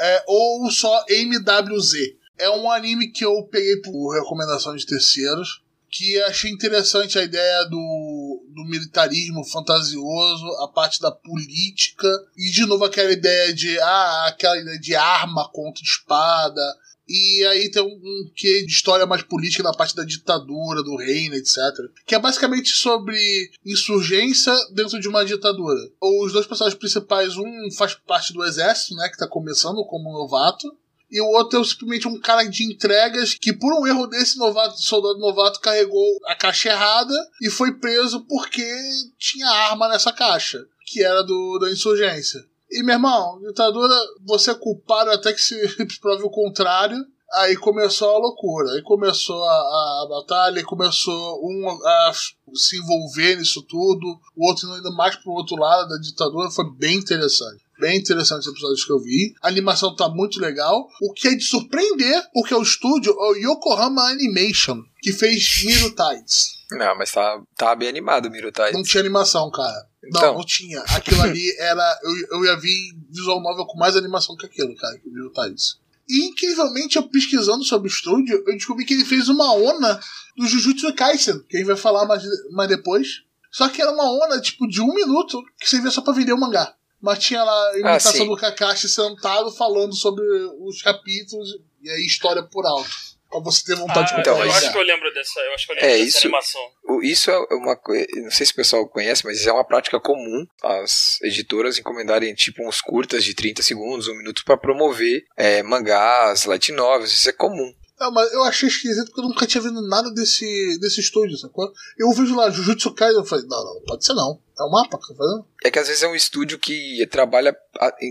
É, ou só MWZ. É um anime que eu peguei por recomendação de terceiros. Que achei interessante a ideia do, do militarismo fantasioso, a parte da política. E de novo aquela ideia de. Ah, aquela ideia de arma contra espada. E aí tem um, um quê de história mais política na parte da ditadura, do reino, etc. Que é basicamente sobre insurgência dentro de uma ditadura. Os dois personagens principais, um faz parte do exército, né, que tá começando como novato. E o outro é simplesmente um cara de entregas que, por um erro desse novato, soldado novato, carregou a caixa errada e foi preso porque tinha arma nessa caixa, que era do, da insurgência. E, meu irmão, ditadura, você é culpado até que se prove o contrário. Aí começou a loucura, aí começou a, a batalha, aí começou um a se envolver nisso tudo, o outro indo mais pro outro lado da ditadura, foi bem interessante. Bem interessante os episódios que eu vi. A animação tá muito legal. O que é de surpreender, porque é o estúdio é o Yokohama Animation, que fez Miro Tides.
Não, mas tá, tá bem animado o Mirutai.
Não tinha animação, cara. Não,
Então.
não tinha. Aquilo ali era. Eu, eu ia vi visual novel com mais animação que aquilo, cara, que o Miro Tides. E incrivelmente, eu pesquisando sobre o estúdio, eu descobri que ele fez uma ONA do Jujutsu Kaisen, que a gente vai falar mais, mais depois. Só que era uma ONA, tipo, de um minuto, que servia só pra vender o mangá. Mas tinha lá a imitação
sim.
do Kakashi sentado falando sobre os capítulos e aí história por alto. Pra você ter vontade
Ah,
de
então,
eu acho que eu lembro dessa, eu acho que eu lembro
É,
dessa
isso-
animação.
O- Isso é uma coisa. Não sei se o pessoal conhece, mas é uma prática comum as editoras encomendarem tipo uns curtas de 30 segundos, um minuto pra promover é, mangás, light novels. Isso é comum.
Não, mas eu achei esquisito porque eu nunca tinha visto nada desse, desse estúdio, sacou? Eu vejo lá Jujutsu Kaisen eu falei, não, não, pode ser não. É um mapa que tá fazendo?
É que às vezes é um estúdio que trabalha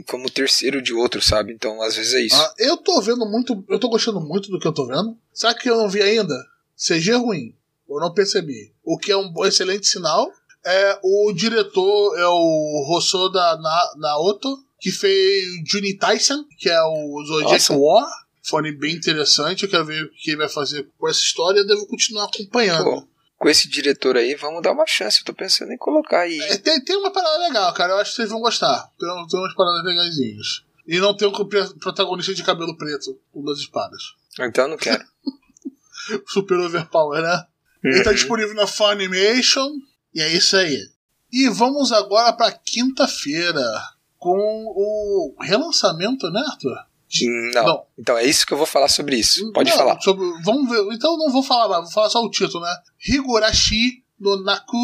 como terceiro de outro, sabe? Então às vezes é isso.
Ah, eu tô vendo muito, eu tô gostando muito do que eu tô vendo. Sabe que eu não vi ainda? CG ruim. Eu não percebi. O que é um excelente sinal. É o diretor, é o Hosoda Na, Naoto, que fez Juni Tyson, que é o Zodiac. War. Foi bem interessante. Eu quero ver o que ele vai fazer com essa história. Eu devo continuar acompanhando.
Pô, com esse diretor aí, vamos dar uma chance. Eu tô pensando em colocar aí.
É, tem, tem uma parada legal, cara. Eu acho que vocês vão gostar. Tem, tem umas paradas legaisinhas. E não tem um pre- protagonista de cabelo preto com duas espadas.
Então eu não quero.
Super overpower, né? Ele tá
Uhum.
disponível na Funimation. E é isso aí. E vamos agora pra quinta-feira. Com o relançamento, né, Arthur?
Não.
Não.
Então é isso que eu vou falar sobre isso. Pode
Não,
falar.
sobre- vamos ver. Então eu não vou falar mais, vou falar só o título, né? Higurashi no Naku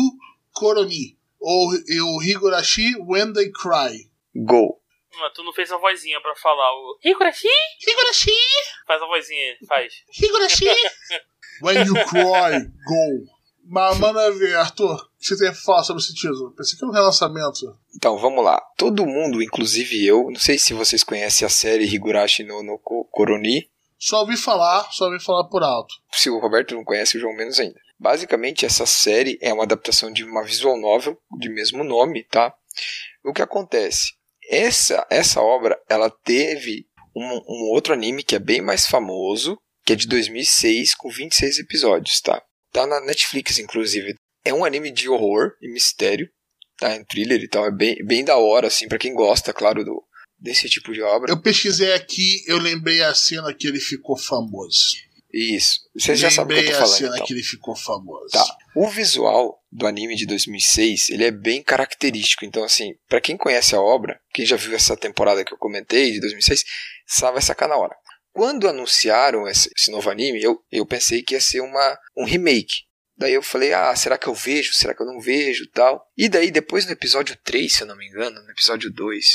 Koroni. Ou o Higurashi When They Cry.
Go.
Mas tu não fez a vozinha pra falar o Higurashi?
Higurashi!
Faz a vozinha, faz.
Higurashi! When you cry, go. Mas manda ver, Arthur, você tem a falar sobre esse título? Pensei que era um relançamento.
Então, vamos lá. Todo mundo, inclusive eu, não sei se vocês conhecem a série Higurashi no, no Koroni.
Só ouvi falar, só ouvi falar por alto.
Se o Roberto não conhece, o João menos ainda. Basicamente, essa série é uma adaptação de uma visual novel de mesmo nome, tá? O que acontece? Essa, essa obra, ela teve um, um outro anime que é bem mais famoso, que é de 2006, com 26 episódios, tá? Tá na Netflix, inclusive. É um anime de horror e mistério, tá? Em thriller e tal. É bem, bem da hora, assim, para quem gosta, claro, do, desse tipo de obra.
Eu pesquisei aqui, eu lembrei a cena que ele ficou famoso.
Isso. Você já sabe o que eu tô falando.
a cena
então.
que ele ficou famoso.
Tá. O visual do anime de 2006, ele é bem característico. Então, assim, para quem conhece a obra, quem já viu essa temporada que eu comentei, de 2006, sabe vai sacar na hora. Quando anunciaram esse, esse novo anime, eu, eu pensei que ia ser uma, um remake. Daí eu falei, ah, será que eu vejo? Será que eu não vejo? tal. E daí, depois no episódio 3, se eu não me engano, no episódio 2,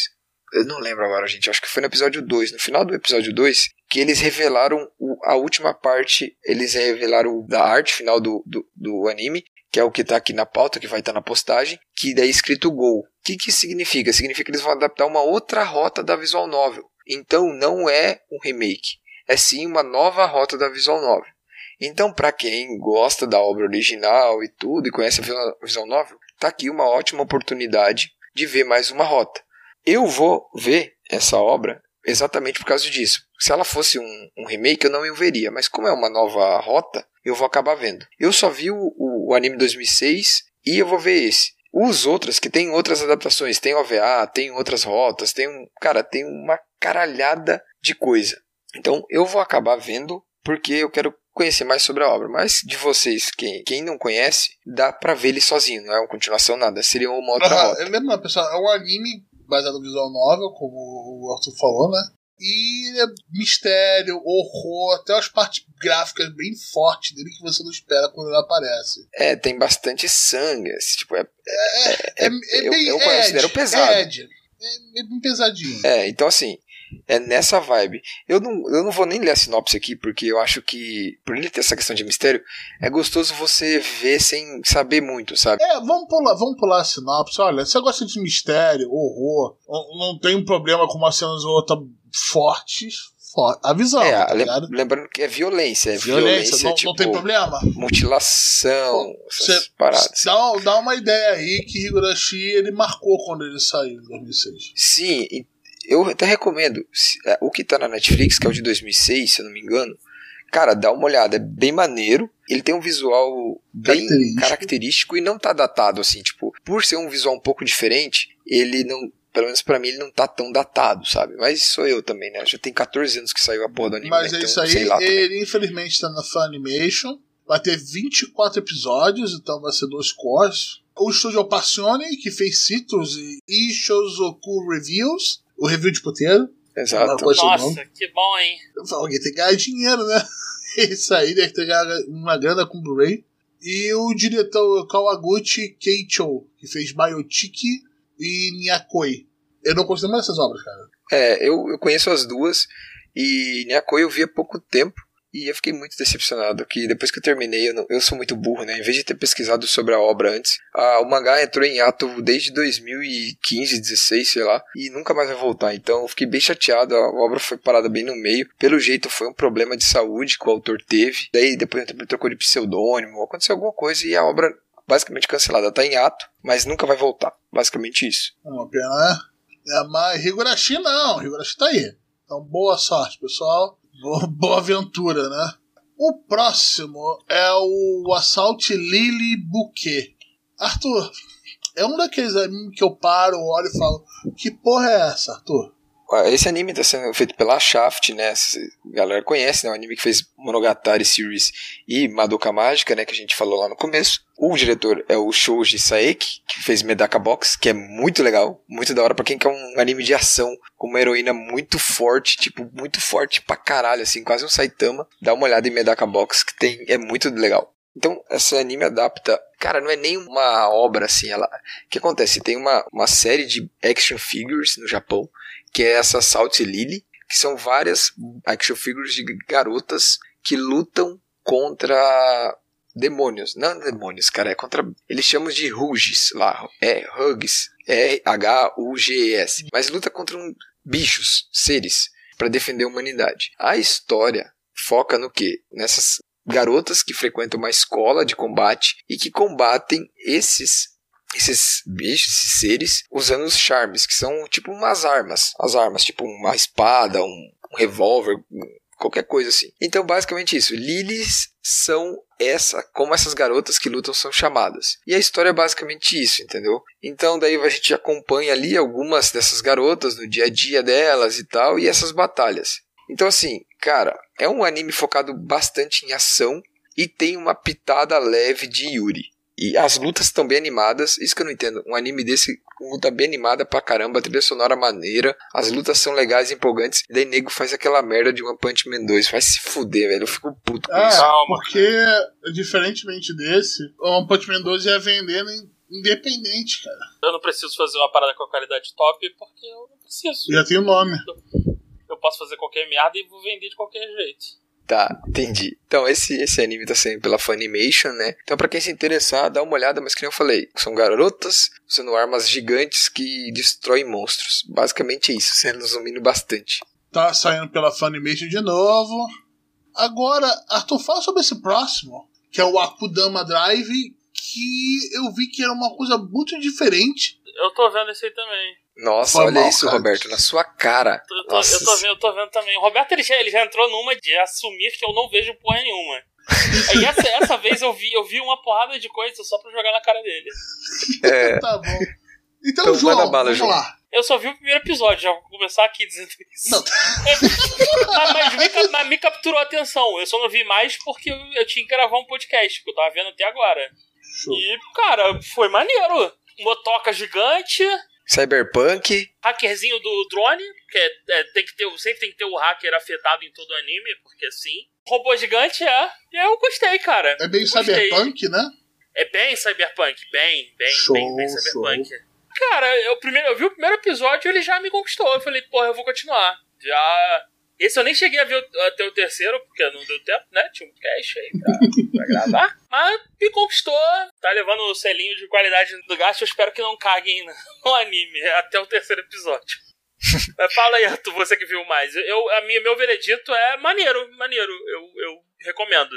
eu não lembro agora, gente, acho que foi no episódio 2, no final do episódio 2, que eles revelaram o, a última parte, eles revelaram da arte final do, do, do anime, que é o que está aqui na pauta, que vai estar tá na postagem, que daí é escrito Gol. O que, que significa? Significa que eles vão adaptar uma outra rota da visual novel. Então não é um remake, é sim uma nova rota da visual novel. Então, para quem gosta da obra original e tudo, e conhece a visual novel, tá aqui uma ótima oportunidade de ver mais uma rota. Eu vou ver essa obra exatamente por causa disso. Se ela fosse um, um remake, eu não o veria, mas como é uma nova rota, eu vou acabar vendo. Eu só vi o, o, o anime 2006 e eu vou ver esse. Os outros, que tem outras adaptações, tem OVA, tem outras rotas, tem um. Cara, tem uma caralhada de coisa. Então eu vou acabar vendo porque eu quero conhecer mais sobre a obra. Mas de vocês, quem, quem não conhece, dá pra ver ele sozinho, não é uma continuação, nada. Seria uma outra
Ah,
rota.
é mesmo, pessoal, é um anime baseado no visual novel, como o Arthur falou, né? E é mistério, horror, até as partes gráficas bem fortes dele que você não espera quando ele aparece.
É, tem bastante sangue. esse Tipo, é,
É, é,
eu-
bem
eu considero
Ed,
pesado.
É, Ed. é, é bem pesadinho.
É, então assim, é nessa vibe. Eu não, eu não vou nem ler a sinopse aqui, porque eu acho que, por ele ter essa questão de mistério, é gostoso você ver sem saber muito, sabe?
É, vamos pular, vamos pular a sinopse. Olha, você gosta de mistério, horror, não, não tem um problema com umas cenas ou outra fortes, for, a visão,
É,
tá
lem- lembrando que é violência. É
Violência,
violência,
não,
tipo,
não tem problema.
mutilação,
Você
paradas.
dá, dá uma ideia aí que Higurashi ele marcou quando ele saiu em 2006.
Sim, eu até recomendo. é, O que tá na Netflix, que é o de 2006, se eu não me engano, cara, dá uma olhada, é bem maneiro. Ele tem um visual bem
Característico.
característico, e não tá datado assim, tipo, por ser um visual um pouco diferente, ele não, pelo menos pra mim, ele não tá tão datado, sabe? Mas sou eu também, né? Já tem 14 anos que saiu a porra do anime,
Mas
né?
é
Então,
isso aí,
sei lá também.
ele infelizmente tá na Funimation. Vai ter 24 episódios, então vai ser dois cores. O estúdio Passione, que fez Citrus e Ishozoku Reviews, o review de puteiro.
Exato.
Nossa, que bom, hein?
Eu falo, Alguém tem que ganhar dinheiro, né? Isso aí deve ter ganhado uma grana com Blu-ray. E o diretor Kawaguchi Keicho, que fez Biotic e Nyakoi. Eu não consigo mais essas obras, cara.
É, eu, eu conheço as duas e Nyakoi eu vi há pouco tempo e eu fiquei muito decepcionado que depois que eu terminei, eu, não- eu sou muito burro, né? Em vez de ter pesquisado sobre a obra antes, a, o mangá entrou em ato desde 2015, 16, sei lá, e nunca mais vai voltar. Então eu fiquei bem chateado, a obra foi parada bem no meio. Pelo jeito foi um problema de saúde que o autor teve. Daí depois ele trocou de pseudônimo, aconteceu alguma coisa e a obra basicamente cancelada, tá em ato, mas nunca vai voltar. Basicamente isso.
É uma pena, né? É, mas Higurashi não, Higurashi tá aí. Então boa sorte, pessoal. Boa, aventura, né? O próximo é o Assault Lily Bouquet. Arthur, é um daqueles animes que eu paro, olho e falo: Que porra é essa, Arthur?
Esse anime está sendo feito pela Shaft, né? Essa galera conhece, né? O anime que fez Monogatari Series e Madoka Mágica, né? Que a gente falou lá no começo. O diretor é o Shoji Saeki, que fez Medaka Box, que é muito legal, muito da hora pra quem quer um anime de ação com uma heroína muito forte, tipo, muito forte pra caralho, assim, quase um Saitama. Dá uma olhada em Medaka Box, que tem, é muito legal. Então, esse anime adapta. Cara, não é nem uma obra assim. Ela. O que acontece? Tem uma, uma série de action figures no Japão que é essa Salt Lily, que são várias action figures de garotas que lutam contra demônios. Não demônios, cara, é contra. Eles chamam de Ruges lá. É Hugs. É H-U-G-S. Mas luta contra um, bichos, seres, para defender a humanidade. A história foca no que? Nessas garotas que frequentam uma escola de combate e que combatem esses esses bichos, esses seres, usando os charmes, que são tipo umas armas. As armas, tipo uma espada, um, um revólver, qualquer coisa assim. Então, basicamente isso. Lilies são essa, como essas garotas que lutam são chamadas. E a história é basicamente isso, entendeu? Então, daí a gente acompanha ali algumas dessas garotas no dia a dia delas e tal, e essas batalhas. Então, assim, cara, é um anime focado bastante em ação e tem uma pitada leve de Yuri. E as lutas estão bem animadas, isso que eu não entendo. Um anime desse, luta bem animada pra caramba, trilha sonora maneira, as lutas são legais e empolgantes. E daí nego faz aquela merda de One Punch Man 2. Vai se fuder, velho. Eu fico puto com
é,
isso.
porque, diferentemente desse, o One Punch Man 2 ia vendendo independente, cara.
Eu não preciso fazer uma parada com a qualidade top porque eu não preciso.
Já tem o nome.
Eu posso fazer qualquer merda e vou vender de qualquer jeito.
Tá, entendi. Então, esse, esse anime tá saindo pela Funimation, né? Então, pra quem se interessar, dá uma olhada, mas que eu falei, são garotas usando armas gigantes que destroem monstros. Basicamente é isso, sendo resumindo bastante.
Tá saindo pela Funimation de novo. Agora, Arthur, fala sobre esse próximo, que é o Akudama Drive, que eu vi que era uma coisa muito diferente.
Eu tô vendo esse aí também.
Nossa,
Foi
olha
mal,
isso,
cara.
Roberto, na sua cara.
Eu tô,
Nossa.
eu, tô vendo, eu tô vendo também. O Roberto ele já, ele já entrou numa de assumir que eu não vejo porra nenhuma. Aí essa, essa vez eu vi, eu vi uma porrada de coisa só pra jogar na cara dele.
É,
Tá bom. Então,
Então,
João,
bala,
vamos
João.
lá.
Eu só vi o primeiro episódio, já vou começar aqui dizendo isso.
Não.
mas, mas mas me capturou a atenção. Eu só não vi mais porque eu, eu tinha que gravar um podcast, que eu tava vendo até agora.
Show.
E, cara, foi maneiro. Motoca gigante,
Cyberpunk.
hackerzinho do drone, que é, é, tem que ter, sempre tem que ter o hacker afetado em todo o anime, porque sim. Robô gigante é. E eu gostei, cara.
É bem
Gostei.
cyberpunk, né?
É bem cyberpunk, bem, bem,
Show,
bem, bem cyberpunk. Cara, eu, primeiro, eu vi o primeiro episódio e ele já me conquistou. Eu falei, porra, eu vou continuar. Já. Esse eu nem cheguei a ver o- até o terceiro, porque não deu tempo, né? Tinha um cast aí pra, pra gravar. Mas me conquistou. Tá levando o selinho de qualidade do gasto. Eu espero que não caguem no, no anime até o terceiro episódio. Mas fala aí, Arthur, você que viu mais. Eu, a minha, meu veredito é maneiro, maneiro. Eu, eu recomendo.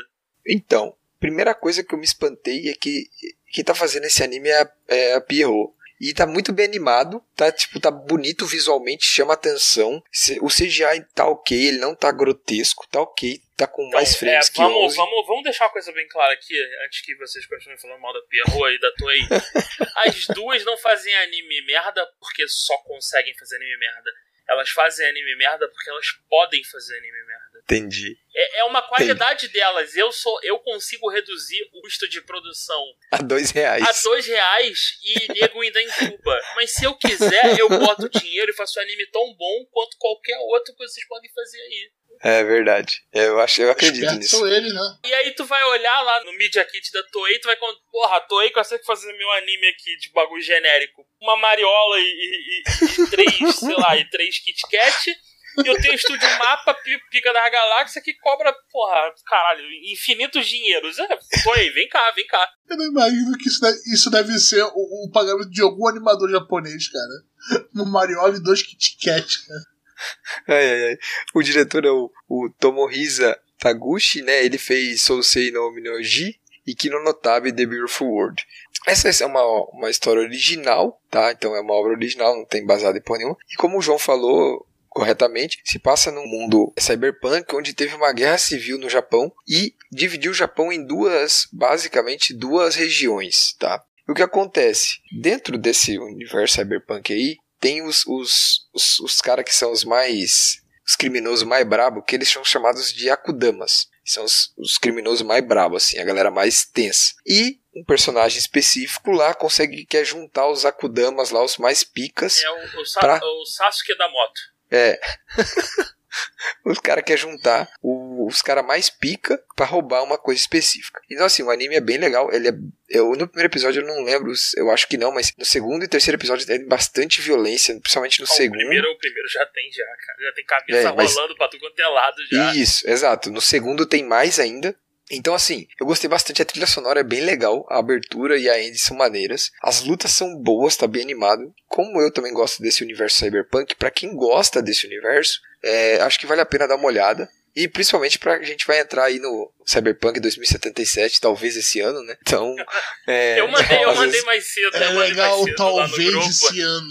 Então, primeira coisa que eu me espantei é que quem tá fazendo esse anime é a, é a Pierrot. E tá muito bem animado, tá tipo, tá bonito visualmente, chama atenção. O CGI tá ok, ele não tá grotesco, tá ok, tá com mais
Então,
frames
é,
que
vamos,
11.
vamos, vamos deixar uma coisa bem clara aqui, antes que vocês continuem falando mal da Pierrot e da Toei. As duas não fazem anime merda porque só conseguem fazer anime merda. Elas fazem anime merda porque elas podem fazer anime merda.
Entendi.
É, é uma qualidade delas. Eu sou, eu consigo reduzir o custo de produção
A dois reais.
a dois reais e nego ainda entuba. Mas se eu quiser, eu boto dinheiro e faço um anime tão bom quanto qualquer outro que vocês podem fazer aí.
É verdade. Eu acho, eu acredito
Esperto
nisso.
são eles, né?
E aí tu vai olhar lá no Media Kit da Toei, tu vai contar, porra, a Toei consegue fazer meu anime aqui de bagulho genérico. Uma mariola e, e- e- e três, sei lá, e três Kit Kat. E eu tenho um estúdio mapa, pi- pica da galáxia, que cobra, porra, caralho, infinitos dinheiros. É, Toei, vem cá, vem cá.
Eu não imagino que isso deve, isso deve ser o, o pagamento de algum animador japonês, cara. Um Mariola e dois Kit Kat, cara.
Ai, ai, ai. O diretor é o, o Tomohisa Taguchi, né? Ele fez Sousei no Minoji e Kino Notabe The Beautiful World. Essa é uma, uma história original, tá? Então é uma obra original, não tem baseada em porra nenhuma. E como o João falou corretamente, se passa num mundo cyberpunk onde teve uma guerra civil no Japão e dividiu o Japão em duas, basicamente duas regiões, tá? O que acontece? Dentro desse universo cyberpunk aí, tem os, os, os, os caras que são os mais. os criminosos mais brabos, que eles são chamados de Akudamas. São os, os criminosos mais brabos, assim, a galera mais tensa. E um personagem específico lá consegue quer juntar os Akudamas lá, os mais picas.
É o, o, Sa-
Pra-
o Sasuke da moto.
É. Os caras querem juntar o- os caras mais pica para roubar uma coisa específica. Então, assim, o anime é bem legal. Ele é. Eu, no primeiro episódio eu não lembro, eu acho que não, mas no segundo e terceiro episódio tem bastante violência, principalmente no segundo.
O primeiro, o primeiro já tem, já, cara. Já tem cabeça
É, mas-
rolando pra tudo quanto é lado já.
Isso, exato. No segundo tem mais ainda. Então, assim, eu gostei bastante. A trilha sonora é bem legal. A abertura e a end são maneiras. As lutas são boas, tá bem animado. Como eu também gosto desse universo cyberpunk, pra quem gosta desse universo, é, acho que vale a pena dar uma olhada. E principalmente pra gente vai entrar aí no Cyberpunk 2077, talvez esse ano, né? Então. É,
Eu mandei, eu mandei
vezes-
mais cedo,
É
eu mandei
legal,
mais cedo lá no
talvez,
grupo.
esse ano.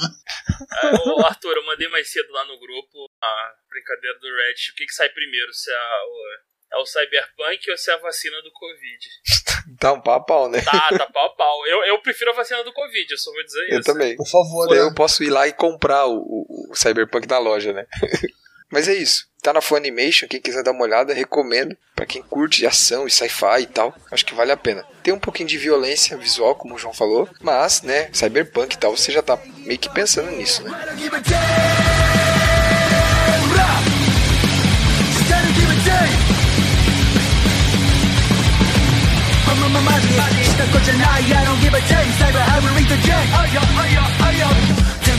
Ah, Ô, Arthur, eu mandei mais cedo lá no grupo a brincadeira do Reddit. O que, que sai primeiro? Se é, o, é o Cyberpunk ou se é a vacina do Covid?
Tá um pau a pau, né?
Tá, tá pau a pau. Eu, eu prefiro a vacina do Covid, eu só vou dizer
Eu
isso.
também.
Por favor,
Daí
né?
eu posso ir lá e comprar o, o- o Cyberpunk na loja, né? Mas é isso. Tá na Funimation, quem quiser dar uma olhada, recomendo. Pra quem curte de ação e sci-fi e tal, acho que vale a pena. Tem um pouquinho de violência visual, como o João falou, mas, né, Cyberpunk e tal, você já tá meio que pensando nisso, né?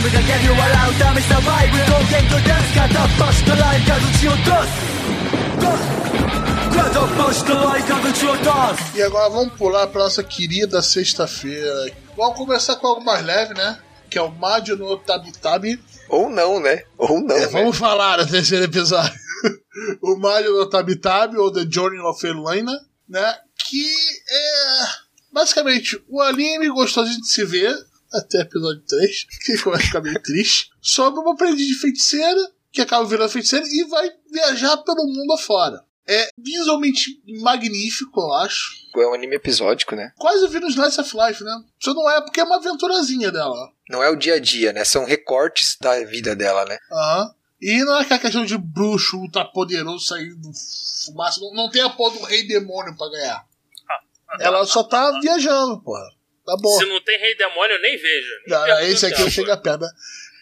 Tak jak to pasz to dos, dos
E agora vamos pular para nossa querida sexta-feira. Vamos começar com algo mais leve, né? Que é o Mario no Tabitabi
Ou não, né? Ou não.
É,
né?
Vamos falar no terceiro episódio. o Mario no Tabitab, ou The Journey of Elena, né? Que é basicamente o anime gostoso de se ver, até episódio 3, que vai ficar meio triste, sobre uma aprendiz de feiticeira que acaba virando feiticeira e vai viajar pelo mundo afora. É visualmente magnífico, eu acho.
É um anime episódico, né?
Quase vira um Slice of Life, né? Isso não é porque é uma aventurazinha dela.
Não é o dia a dia, né? São recortes da vida dela, né?
Aham. E não é aquela questão de bruxo ultra poderoso saindo fumaça. Não, não tem a porra do rei demônio pra ganhar. Ela só tá viajando, porra. Tá bom.
Se não tem rei demônio, eu nem vejo. Nem
Não, esse aqui chego a perto. né?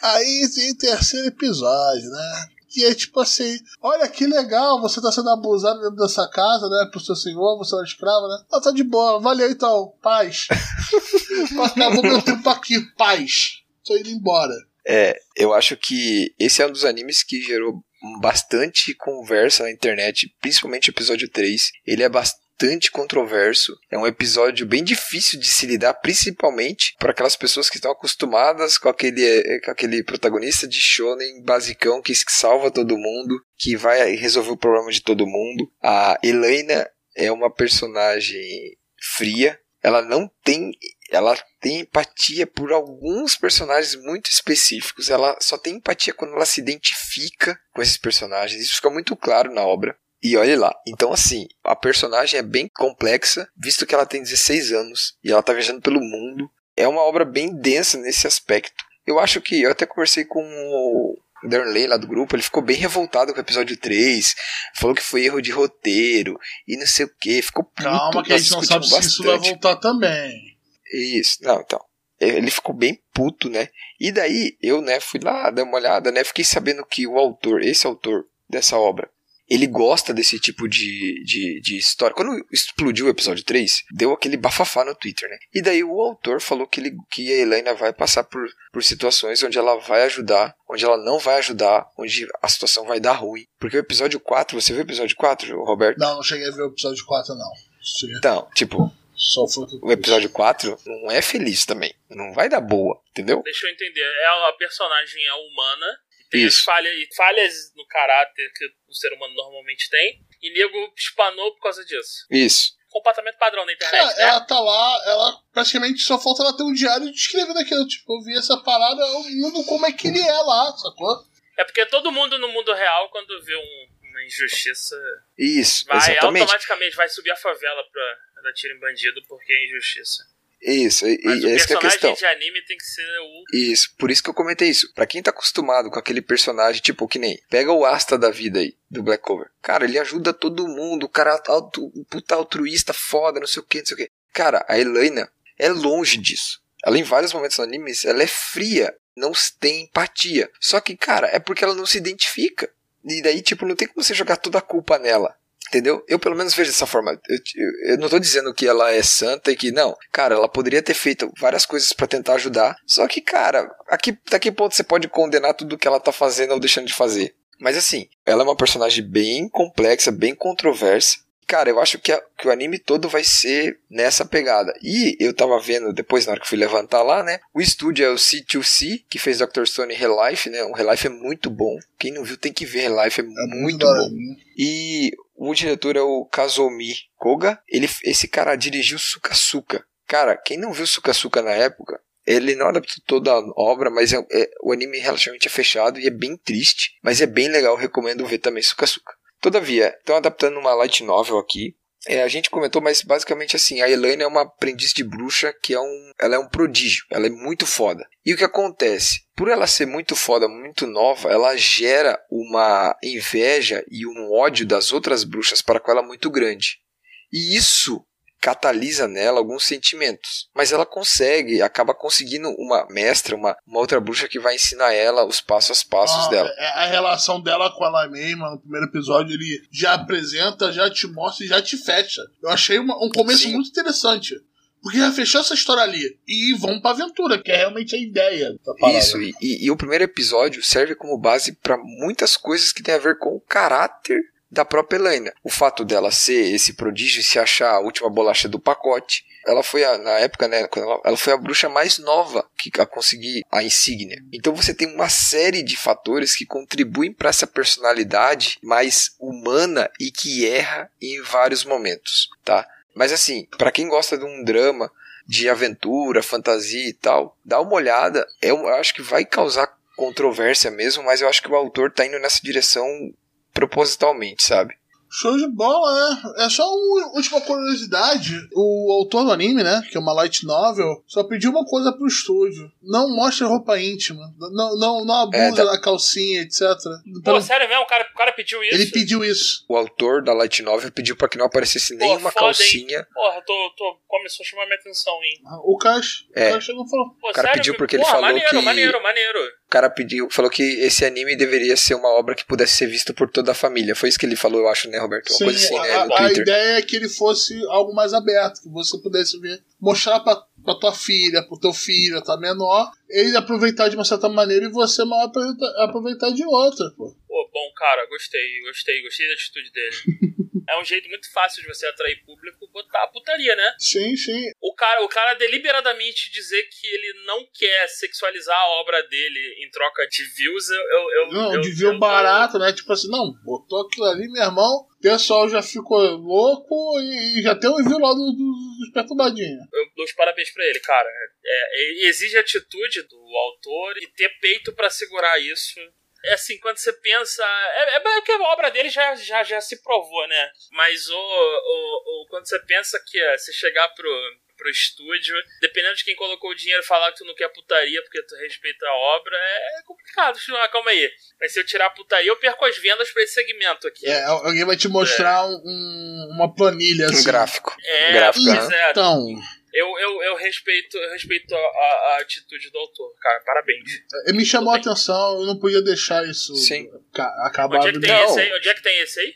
Aí tem o terceiro episódio, né? Que é tipo assim: olha que legal, você tá sendo abusado dentro dessa casa, né? Pro seu senhor, você é uma escrava, né? Ah, tá de boa, valeu então, paz. Acabou meu tempo aqui, paz. Tô indo embora.
É, eu acho que esse é um dos animes que gerou bastante conversa na internet, principalmente o episódio 3. Ele é bastante controverso. É um episódio bem difícil de se lidar, principalmente para aquelas pessoas que estão acostumadas com aquele, com aquele protagonista de shonen basicão que salva todo mundo, que vai resolver o problema de todo mundo. A Helena é uma personagem fria. Ela não tem ela tem empatia por alguns personagens muito específicos. Ela só tem empatia quando ela se identifica com esses personagens. Isso fica muito claro na obra. E olha lá. Então, assim, a personagem é bem complexa, visto que ela tem 16 anos e ela tá viajando pelo mundo. É uma obra bem densa nesse aspecto. Eu acho que eu até conversei com o Darnley lá do grupo, ele ficou bem revoltado com o episódio 3, falou que foi erro de roteiro e não sei o que, ficou puto.
Calma, que a gente não sabe se isso vai
bastante.
voltar também.
Isso, não, então. Ele ficou bem puto, né? E daí eu, né, fui lá dar uma olhada, né? Fiquei sabendo que o autor, esse autor dessa obra, ele gosta desse tipo de, de, de história. Quando explodiu o episódio 3, deu aquele bafafá no Twitter, né? E daí o autor falou que, ele, que a Helena vai passar por, por situações onde ela vai ajudar, onde ela não vai ajudar, onde a situação vai dar ruim. Porque o episódio 4, você viu o episódio 4, Roberto?
Não, não cheguei a ver o episódio 4, não. Cheguei-
Então, tipo,
Só foi
o episódio 4 não é feliz também. Não vai dar boa, entendeu?
Deixa eu entender. É, a personagem é humana.
Isso.
falhas, e falhas no caráter que o ser humano normalmente tem. E nego espanou por causa disso.
Isso.
Comportamento padrão da internet,
Cara,
né?
ela tá lá, ela praticamente só falta ela ter um diário descrevendo aquilo. Tipo, eu vi essa parada, o mundo como é que ele é lá, sacou?
É porque todo mundo no mundo real, quando vê um- uma injustiça,
Isso,
vai
exatamente.
automaticamente vai subir a favela pra dar tiro em bandido porque é injustiça.
Isso, e,
Mas
e essa que é a questão.
de anime tem que ser o.
Isso, por isso que eu comentei isso. Pra quem tá acostumado com aquele personagem, tipo, que nem, pega o Asta da vida aí, do Black Cover. Cara, ele ajuda todo mundo, o cara auto, um puta altruísta foda, não sei o que, não sei o que. Cara, a Helena é longe disso. Ela em vários momentos no anime, ela é fria, não tem empatia. Só que, cara, é porque ela não se identifica. E daí, tipo, não tem como você jogar toda a culpa nela. Entendeu? Eu pelo menos vejo dessa forma. Eu, eu, eu, não tô dizendo que ela é santa e que não. Cara, ela poderia ter feito várias coisas para tentar ajudar. Só que, cara, aqui, até que ponto você pode condenar tudo que ela tá fazendo ou deixando de fazer? Mas assim, ela é uma personagem bem complexa, bem controversa. Cara, eu acho que, a, que, o anime todo vai ser nessa pegada. E eu tava vendo, depois na hora que fui levantar lá, né? O estúdio é o C2C, que fez Dr. Stone Relife, né? O Relife é muito bom. Quem não viu tem que ver Relife, é, é muito bom. E o diretor é o Kazomi Koga. Ele, esse cara dirigiu Sukasuka. Cara, quem não viu Sukasuka na época, ele não adaptou toda a obra, mas é, é, o anime relativamente é fechado e é bem triste, mas é bem legal, recomendo ver também Sukasuka. Todavia, estão adaptando uma light novel aqui. É, a gente comentou, mas basicamente assim, a Elaine é uma aprendiz de bruxa que é um, ela é um prodígio, ela é muito foda. E o que acontece? Por ela ser muito foda, muito nova, ela gera uma inveja e um ódio das outras bruxas para com ela muito grande. E isso catalisa nela alguns sentimentos. Mas ela consegue, acaba conseguindo uma mestra, uma, uma outra bruxa que vai ensinar ela os passos a passos ah, dela.
É, a relação dela com ela mesma, no primeiro episódio, ele já apresenta, já te mostra e já te fecha. Eu achei uma, um começo Sim. muito interessante. Porque já fechou essa história ali. E vão pra aventura, que é realmente a ideia da parada.
Isso, e, e, e o primeiro episódio serve como base para muitas coisas que tem a ver com o caráter da própria Helena. O fato dela ser esse prodígio e se achar a última bolacha do pacote. Ela foi, a, na época, né, ela, ela, foi a bruxa mais nova que a conseguir a insígnia. Então você tem uma série de fatores que contribuem para essa personalidade mais humana e que erra em vários momentos, tá? Mas assim, para quem gosta de um drama de aventura, fantasia e tal, dá uma olhada. Eu, eu acho que vai causar controvérsia mesmo, mas eu acho que o autor tá indo nessa direção propositalmente, sabe?
Show de bola, né? É só uma última curiosidade. O autor do anime, né? Que é uma light novel, só pediu uma coisa pro estúdio. Não mostre roupa íntima. Não, não, não abusa é, tá... da calcinha, etc.
Pô, Pelo... sério mesmo? O cara, o cara pediu isso?
Ele pediu isso.
O autor da light novel pediu pra que não aparecesse Pô, nenhuma foda, calcinha. Hein?
Porra, tô, tô, começou a chamar minha atenção, hein?
O Cash,
é.
o Cash chegou e falou.
Pô, o cara sério? pediu porque Pô, ele falou
maneiro,
que...
Maneiro, maneiro,
O cara pediu, falou que esse anime deveria ser uma obra que pudesse ser vista por toda a família. Foi isso que ele falou, eu acho, né, Roberto? Uma
Sim,
coisa assim, né?
a, a ideia é que ele fosse algo mais aberto, que você pudesse ver, mostrar pra, pra tua filha, pro teu filho, tá menor, ele aproveitar de uma certa maneira e você mal aproveitar de outra, pô.
Pô, bom, cara, gostei, gostei, gostei da atitude dele. é um jeito muito fácil de você atrair público botar a putaria, né?
Sim, sim.
O cara, o cara deliberadamente dizer que ele não quer sexualizar a obra dele em troca de views, eu. eu
não,
eu,
de view eu, barato, né? Tipo assim, não, botou aquilo ali, meu irmão, o pessoal já ficou louco e já tem um envio lá dos do, do perturbadinhos.
Eu dou os parabéns pra ele, cara. É, exige atitude do autor e ter peito para segurar isso é assim, quando você pensa. É, é porque a obra dele já, já, já se provou, né? Mas o, o, o quando você pensa que é, você chegar pro, pro estúdio, dependendo de quem colocou o dinheiro, falar que tu não quer putaria porque tu respeita a obra, é complicado. Ah, calma aí. Mas se eu tirar a putaria, eu perco as vendas pra esse segmento aqui.
É, alguém vai te mostrar é. um, uma planilha assim.
Um gráfico.
É,
um
gráfico,
né? Então
eu, eu, eu respeito, eu respeito a, a, atitude do autor, cara. Parabéns.
Me chamou a atenção, eu não podia deixar isso
Sim.
acabar.
Onde é que tem esse aí? Onde é que tem esse aí?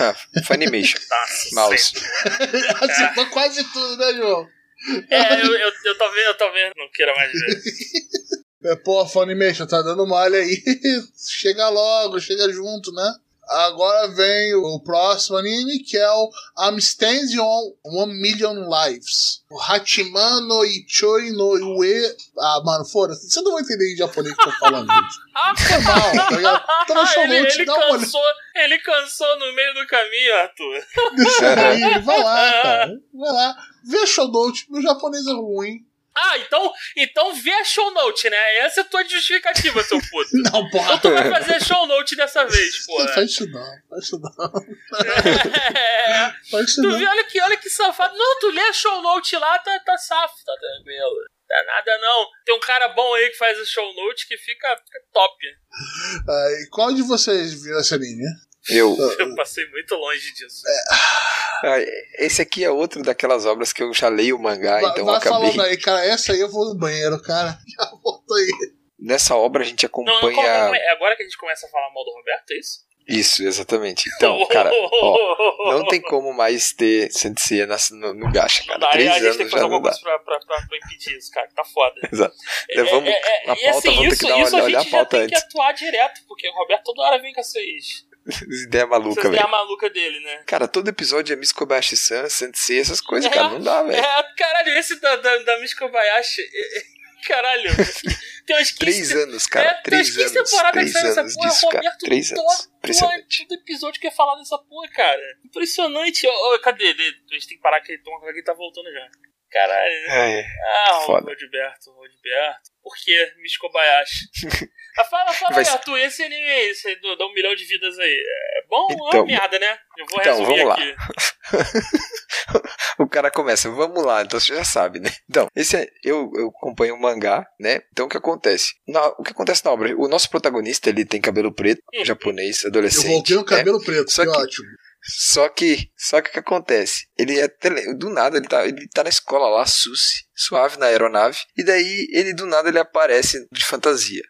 Ah, Funimation. Mouse.
Acertou é. quase tudo, né, João?
É, eu, eu, eu talvez, eu talvez não queira mais ver.
É, pô, Funimation, tá dando malha aí. chega logo, chega junto, né? Agora vem o próximo anime, que é o I'm Standing on One Million Lives. O Hachimano Ichoi no Ue. Ah, mano, foda-se. Você não vai entender em japonês que eu tô falando, gente. Foi mal, tá ligado? No show
ele, ele, dá uma cansou, ele cansou no meio do caminho, Arthur.
Deixa ele vai lá, cara. Vai lá. Vê note. Meu japonês é ruim.
Ah, então, então vê a show note, né? Essa é a tua justificativa, seu puto.
não, porra.
Então tu vai fazer show note dessa vez, porra.
Não faz isso não, faz isso não.
É. Faz isso tu não. Vê, olha que, olha que safado. Não, tu lê a show note lá, tá, tá safo, tá tranquilo. Tá nada não. Tem um cara bom aí que faz a show note que fica, fica top.
Ah, qual de vocês viu essa linha?
Eu.
Eu passei muito longe disso.
É. Esse aqui é outro daquelas obras que eu já leio o mangá, vai, então
vai
eu acabei.
falando aí, cara. Essa aí eu vou no banheiro, cara. Já volto aí.
Nessa obra a gente acompanha. Não, não,
é agora que a gente começa a falar mal do Roberto, é isso?
Isso, exatamente. Então, cara, ó, não tem como mais ter Sensei no, no gacha, cara.
Não
Três
a gente
anos
tem que
já
fazer alguma coisa pra, pra, pra, impedir isso, cara. Tá foda.
Exato.
É,
vamos,
é, é,
na
e
pauta,
assim,
vamos ter
isso,
que dar uma
isso a
olhar a
gente
pauta
tem que
antes.
atuar direto, porque o Roberto toda hora vem com essas,
Essa ideia maluca, velho.
malucas dele, né?
Cara, todo episódio é Miss Kobayashi-san, Sensei, essas coisas, cara. Não dá, velho.
É, caralho, esse da, da, da Miss Kobayashi. é- é- Caralho. Tem umas 15
Três anos, cara.
é, tem umas
três
15
anos.
temporadas
Três
que essa
anos
porra.
disso.
Roberto
Três anos. Impressionante.
todo episódio que ia falar dessa porra, cara. Impressionante. Ô, cadê? A gente tem que parar que ele toma que ele tá voltando já. Caralho.
É,
Ah,
Foda.
Rodberto, Rodberto. Por que Miss Kobayashi? ah, fala, fala
Vai
aí, Arthur, esse anime aí, esse aí do, dá um milhão de vidas aí. É bom ou é
Então,
uma merda, né? Eu vou
então,
resumir
vamos lá.
aqui.
o cara começa, vamos lá, então você já sabe, né? Então, esse é, eu, eu acompanho o mangá, né? Então o que acontece? Na- o que acontece na obra? O nosso protagonista, ele tem cabelo preto,
Uhum.
japonês,
Eu
adolescente.
voltei no
né?
cabelo preto,
Só
que
que-
ótimo.
Só que, só que o que acontece? Ele é tele- do nada, ele tá, ele tá na escola lá, suci, suave na aeronave, e daí ele do nada ele aparece de fantasia.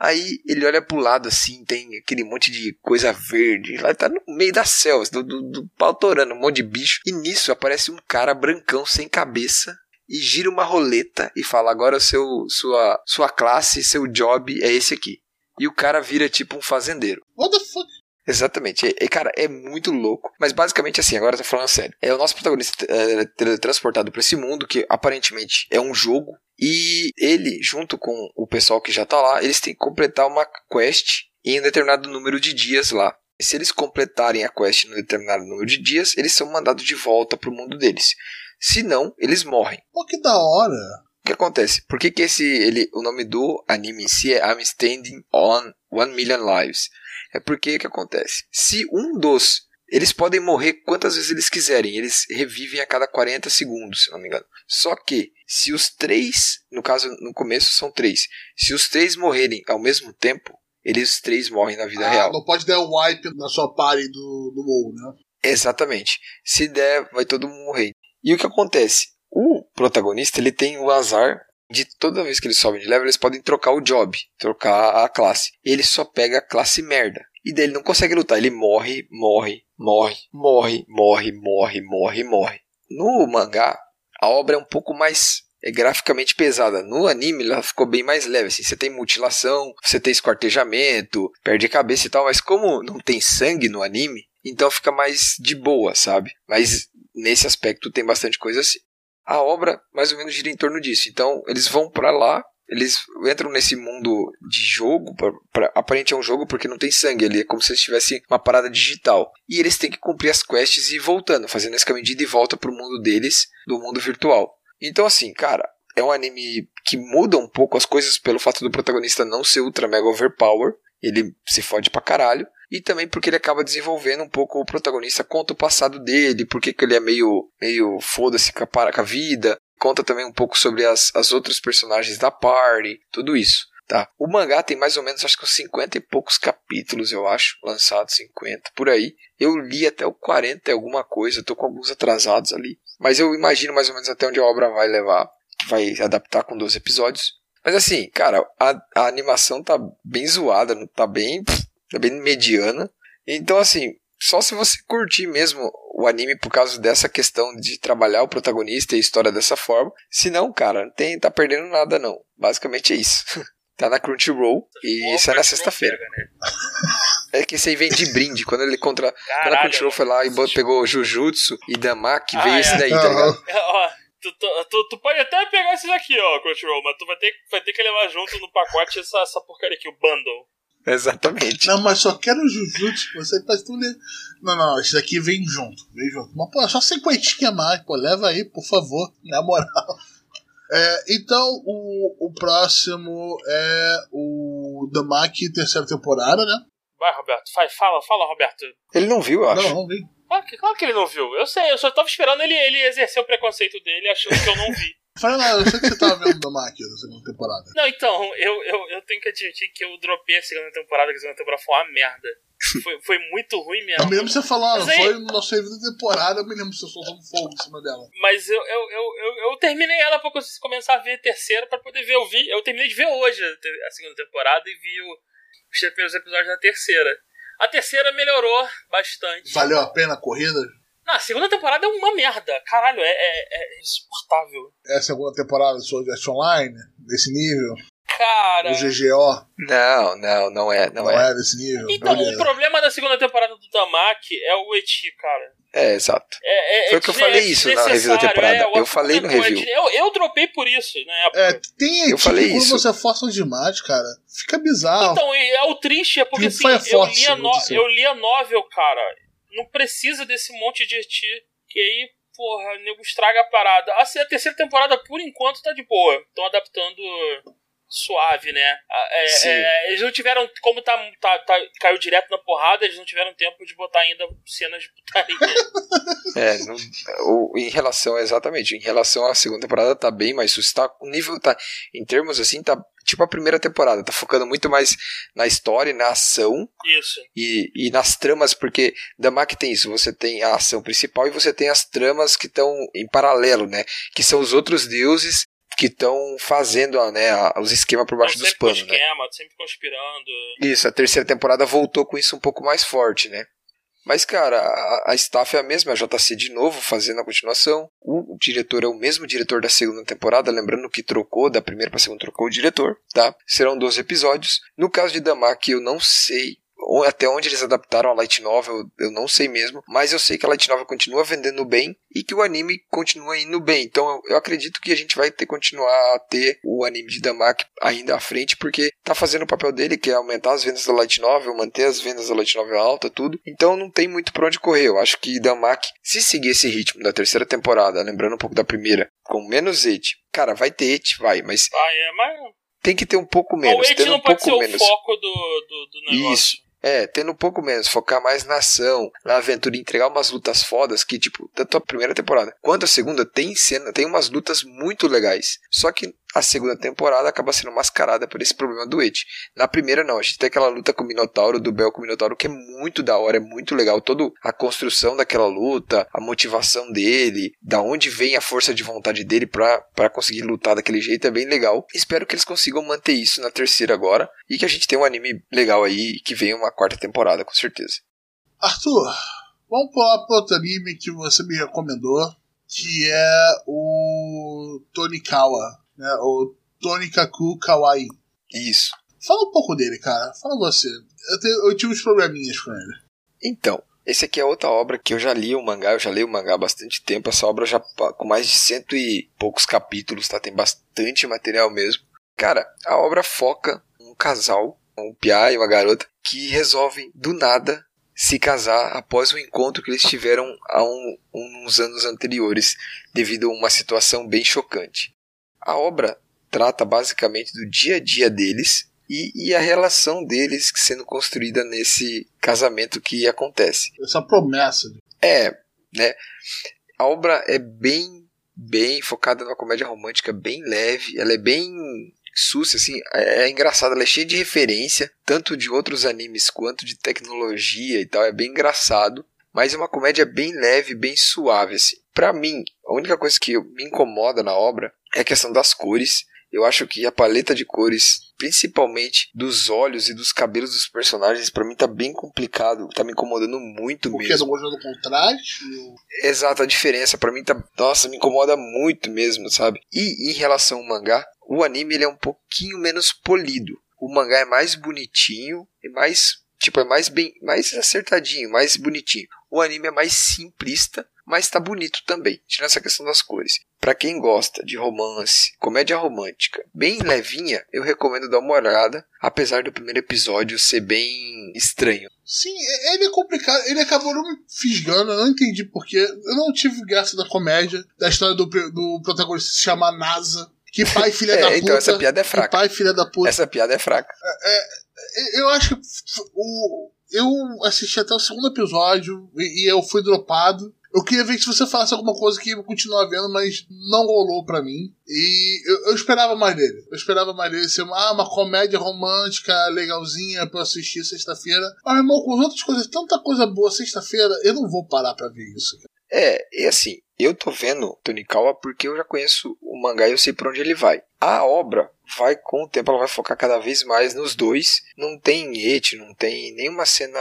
Aí ele olha pro lado assim, tem aquele monte de coisa verde, lá tá no meio das selvas, do, do, do pau torando, um monte de bicho, e nisso aparece um cara brancão sem cabeça. E gira uma roleta e fala: agora seu, sua, sua classe, seu job é esse aqui. E o cara vira tipo um fazendeiro.
What the fuck?
Exatamente. E, e, cara, é muito louco. Mas basicamente assim, agora eu tô falando sério. É o nosso protagonista é, teletransportado pra esse mundo, que aparentemente é um jogo. E ele, junto com o pessoal que já tá lá, eles têm que completar uma quest em um determinado número de dias lá. E se eles completarem a quest em um determinado número de dias, eles são mandados de volta pro mundo deles. Se não, eles morrem.
Pô, que da hora.
O que acontece? Por que, que esse, ele, o nome do anime em si é I'm Standing on One Million Lives? É porque o que acontece? Se um dos. Eles podem morrer quantas vezes eles quiserem, eles revivem a cada 40 segundos, se não me engano. Só que, se os três, no caso, no começo são três, se os três morrerem ao mesmo tempo, eles três morrem na vida
Ah,
real.
não pode dar o wipe na sua party do, do WoW, né?
Exatamente. Se der, vai todo mundo morrer. E o que acontece? O protagonista, ele tem o azar de toda vez que eles sobem de level, eles podem trocar o job, trocar a classe. Ele só pega a classe merda. E daí ele não consegue lutar, ele morre, morre, morre, morre, morre, morre, morre, morre. No mangá, a obra é um pouco mais é graficamente pesada. No anime ela ficou bem mais leve. Assim, você tem mutilação, você tem esquartejamento, perde a cabeça e tal, mas como não tem sangue no anime, então fica mais de boa, sabe? Mas nesse aspecto tem bastante coisa assim. A obra mais ou menos gira em torno disso. Então eles vão pra lá, eles entram nesse mundo de jogo, pra, pra, aparente é um jogo porque não tem sangue ali, é como se estivesse uma parada digital. E eles têm que cumprir as quests e ir voltando, fazendo esse caminho de e volta pro mundo deles, do mundo virtual. Então assim, cara, é um anime que muda um pouco as coisas pelo fato do protagonista não ser ultra mega overpower, ele se fode pra caralho. E também porque ele acaba desenvolvendo um pouco o protagonista, conta o passado dele, porque que ele é meio, meio foda-se com, a vida. Conta também um pouco sobre as, as outras personagens da party, tudo isso. Tá. O mangá tem mais ou menos, acho que uns 50 e poucos capítulos, eu acho, lançados 50, por aí. Eu li até o 40 e alguma coisa, tô com alguns atrasados ali. Mas eu imagino mais ou menos até onde a obra vai levar, que vai adaptar com 12 episódios. Mas assim, cara, a, a animação tá bem zoada, tá bem, tá bem mediana. Então assim, só se você curtir mesmo o anime por causa dessa questão de trabalhar o protagonista e a história dessa forma. Se não, cara, não tem, tá perdendo nada não. Basicamente é isso. tá na Crunchyroll e isso é na sexta-feira.
Né?
É que esse aí vem de brinde. Quando ele contra. Quando a
Caralho.
Crunchyroll foi lá e pegou Jujutsu e Damaki,
Ah,
veio
é.
esse daí, tá ligado?
Ó, tu, tu, tu, tu pode até pegar esses aqui, ó, Crunchyroll, mas tu vai ter, vai ter que levar junto no pacote essa, essa porcaria aqui, o bundle.
Exatamente.
Não, mas só quero o Jujutsu, você faz tudo. Não, não, esse daqui vem junto, vem junto. Mas, pô, só cinquentinha mais, pô, leva aí, por favor, na moral. É, então, o, o próximo é o Damaki, terceira temporada, né?
Vai, Roberto, vai, fala, fala, Roberto.
Ele não viu, eu acho.
Não, não vem.
Claro que, claro que ele não viu. Eu sei, eu só tava esperando ele, ele exercer o preconceito dele, achando que eu não vi.
Fala, eu sei que você tava vendo o Damaki da segunda temporada.
Não, então, eu, eu, eu tenho que admitir que eu dropei a segunda temporada, que a segunda temporada foi uma merda. Foi, foi muito ruim
Eu
mesmo.
me lembro de você falando,
aí-
foi no nosso review da temporada, eu me lembro de você soltando fogo em cima dela.
Mas eu, eu, eu, eu, eu terminei ela pra começar a ver a terceira pra poder ver. Eu vi, eu terminei de ver hoje a segunda temporada e vi o- os primeiros episódios da terceira. A terceira melhorou bastante.
Valeu a pena a corrida?
Não, a segunda temporada é uma merda. Caralho, é, é, é insuportável.
É a segunda temporada do Sword Art Online? Desse nível?
Cara.
O GGO?
Não, não, não é. Não,
Não
é.
é desse nível?
Então,
Beleza.
o problema da segunda temporada do Tamaki é o Eti, cara.
É, exato.
É, é,
Foi
é
o que eu falei
é
isso na review da temporada.
é,
Eu falei no review.
Eu, eu dropei por isso, né?
É, tem
Eu
tipo,
falei
quando
isso.
você força demais, cara, fica bizarro.
Então, é o triste é porque
Não
assim,
foi
eu li a,
eu
no- eu li a novel, cara. Não precisa desse monte de eti. Que aí, porra, o nego estraga a parada. A terceira temporada, por enquanto, tá de boa. Estão adaptando suave, né? Ah, é, é, eles não tiveram, como tá, tá, tá- caiu direto na porrada, eles não tiveram tempo de botar ainda cenas de putaria.
É, não, em relação, exatamente, em relação à segunda temporada tá bem mais susto. O nível tá, em termos assim, tá tipo a primeira temporada, tá focando muito mais na história e na ação
Isso.
e, e nas tramas, porque Damak tem isso, você tem a ação principal e você tem as tramas que estão em paralelo, né? Que são os outros deuses que estão fazendo né, os esquemas por baixo
Tão
dos
sempre
panos, né?
esquema, sempre conspirando.
Isso, a terceira temporada voltou com isso um pouco mais forte, né? Mas, cara, a, a staff é a mesma, a JC de novo fazendo a continuação. O, diretor é o mesmo diretor da segunda temporada, lembrando que trocou, da primeira pra segunda trocou o diretor, tá? Serão 12 episódios. No caso de Damak, eu não sei até onde eles adaptaram a Light Novel, eu não sei mesmo, mas eu sei que a Light Novel continua vendendo bem e que o anime continua indo bem. Então eu, eu acredito que a gente vai ter continuar a ter o anime de Damak ainda à frente, porque tá fazendo o papel dele, que é aumentar as vendas da Light Novel, manter as vendas da Light Novel alta, tudo. Então não tem muito pra onde correr. Eu acho que Damak, se seguir esse ritmo da terceira temporada, lembrando um pouco da primeira, com menos et, cara, vai ter et, vai, mas
Ah, é, mas.
tem que ter um pouco
o
menos, tendo
não
um
pode
pouco
ser
menos.
o foco do, do, do negócio.
Isso. É, tendo um pouco menos, focar mais na ação, na aventura, entregar umas lutas fodas que, tipo, tanto a primeira temporada quanto a segunda tem cena, tem umas lutas muito legais. Só que a segunda temporada acaba sendo mascarada por esse problema do Ed. Na primeira não, a gente tem aquela luta com o Minotauro, do Bel com o Minotauro, que é muito da hora, é muito legal. Toda a construção daquela luta, a motivação dele, da onde vem a força de vontade dele pra conseguir lutar daquele jeito é bem legal. Espero que eles consigam manter isso na terceira agora e que a gente tenha um anime legal aí que venha uma quarta temporada, com certeza.
Arthur, vamos pular para outro anime que você me recomendou, que é o Tonikawa, né? O Tonikaku Kawaii.
Isso.
Fala um pouco dele, cara. Fala você. Eu, te- eu tive uns probleminhas com ele.
Então, esse aqui é outra obra que eu já li o mangá, eu já leio o mangá há bastante tempo. Essa obra já com mais de cento e poucos capítulos, tá? Tem bastante material mesmo. Cara, a obra foca um casal, um piá e uma garota, que resolvem do nada se casar após o encontro que eles tiveram há um- uns anos anteriores, devido a uma situação bem chocante. A obra trata basicamente do dia a dia deles e, e a relação deles sendo construída nesse casamento que acontece.
Essa promessa.
É, né? A obra é bem, bem focada numa comédia romântica bem leve, ela é bem sucia, assim, é, é engraçada, ela é cheia de referência, tanto de outros animes quanto de tecnologia e tal, é bem engraçado, mas é uma comédia bem leve, bem suave, assim. Pra mim, a única coisa que me incomoda na obra é a questão das cores. Eu acho que a paleta de cores, principalmente dos olhos e dos cabelos dos personagens, pra mim tá bem complicado, tá me incomodando muito
Porque
mesmo.
gostou do contraste.
Exato, a diferença pra mim tá, nossa, me incomoda muito mesmo, sabe? E em relação ao mangá, o anime ele é um pouquinho menos polido. O mangá é mais bonitinho e mais, tipo, é mais bem, mais acertadinho, mais bonitinho. O anime é mais simplista, mas tá bonito também, tirando essa questão das cores. Pra quem gosta de romance, comédia romântica, bem levinha, eu recomendo dar uma olhada, apesar do primeiro episódio ser bem estranho.
Sim, e- ele é complicado. Ele acabou não me fisgando. Eu não entendi porquê. Eu não tive graça da comédia, da história do, do protagonista se chamar NASA. Que pai filha
É,
da puta.
então essa piada é
que
fraca.
pai filha da puta.
Essa piada é fraca.
Eu acho que o, eu assisti até o segundo episódio e, e eu fui dropado. Eu queria ver se você falasse alguma coisa que eu continuar vendo, mas não rolou pra mim. E eu, eu esperava mais dele. Eu esperava mais dele ser uma, ah, uma comédia romântica legalzinha pra eu assistir sexta-feira. Mas, meu irmão, com as outras coisas, tanta coisa boa sexta-feira, eu não vou parar pra ver isso.
É, e assim, eu tô vendo Tonikawa porque eu já conheço o mangá e eu sei pra onde ele vai. A obra vai com o tempo, ela vai focar cada vez mais nos dois. Não tem et, não tem nenhuma cena.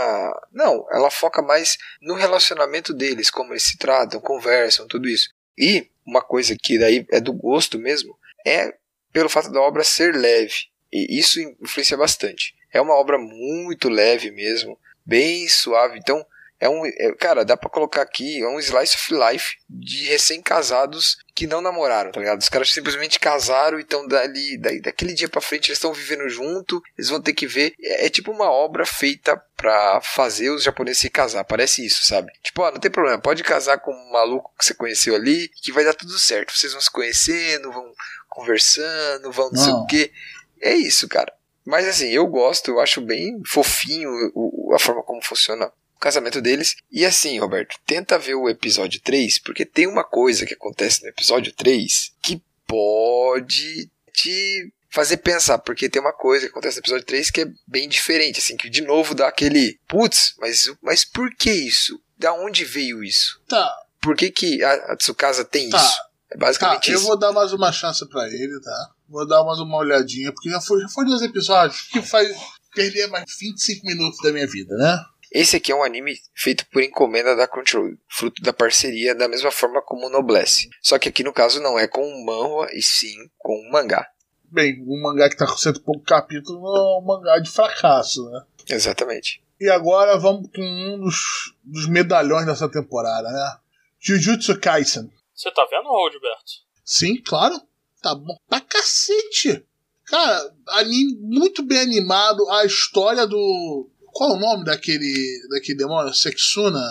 Não, ela foca mais no relacionamento deles, como eles se tratam, conversam, tudo isso. E uma coisa que daí é do gosto mesmo é pelo fato da obra ser leve. E isso influencia bastante. É uma obra muito leve mesmo, bem suave. Então, é um. É, cara, dá pra colocar aqui, é um slice of life de recém-casados que não namoraram, tá ligado? Os caras simplesmente casaram e estão dali, daí, daquele dia pra frente eles estão vivendo junto, eles vão ter que ver. É, é, tipo uma obra feita pra fazer os japoneses se casar, parece isso, sabe? Tipo, ó, não tem problema, pode casar com um maluco que você conheceu ali, que vai dar tudo certo. Vocês vão se conhecendo, vão conversando, vão não, sei o quê. É isso, cara. Mas assim, eu gosto, eu acho bem fofinho a forma como funciona o casamento deles. E assim, Roberto, tenta ver o episódio 3, porque tem uma coisa que acontece no episódio 3 que pode te fazer pensar, porque tem uma coisa que acontece no episódio 3 que é bem diferente, assim, que de novo dá aquele, putz, mas, mas por que isso? Da onde veio isso?
Tá.
Por que, que a, a Tsukasa tem tá. isso? É basicamente
tá,
isso.
Eu vou dar mais uma chance para ele, tá? Vou dar mais uma olhadinha, porque já foi, já foi dois episódios que faz perder mais 25 minutos da minha vida, né?
Esse aqui é um anime feito por encomenda da Crunchyroll, fruto da parceria da mesma forma como o Noblesse. Só que aqui no caso não é com um manhwa e sim com um mangá.
Bem, um mangá que está com cento e pouco capítulos é um mangá de fracasso, né?
Exatamente.
E agora vamos com um dos, dos medalhões dessa temporada, né? Jujutsu Kaisen.
Você tá vendo, Roberto?
Sim, claro. Tá bom pra cacete. Cara, anime muito bem animado. A história do qual o nome daquele, daquele demônio? Sexuna?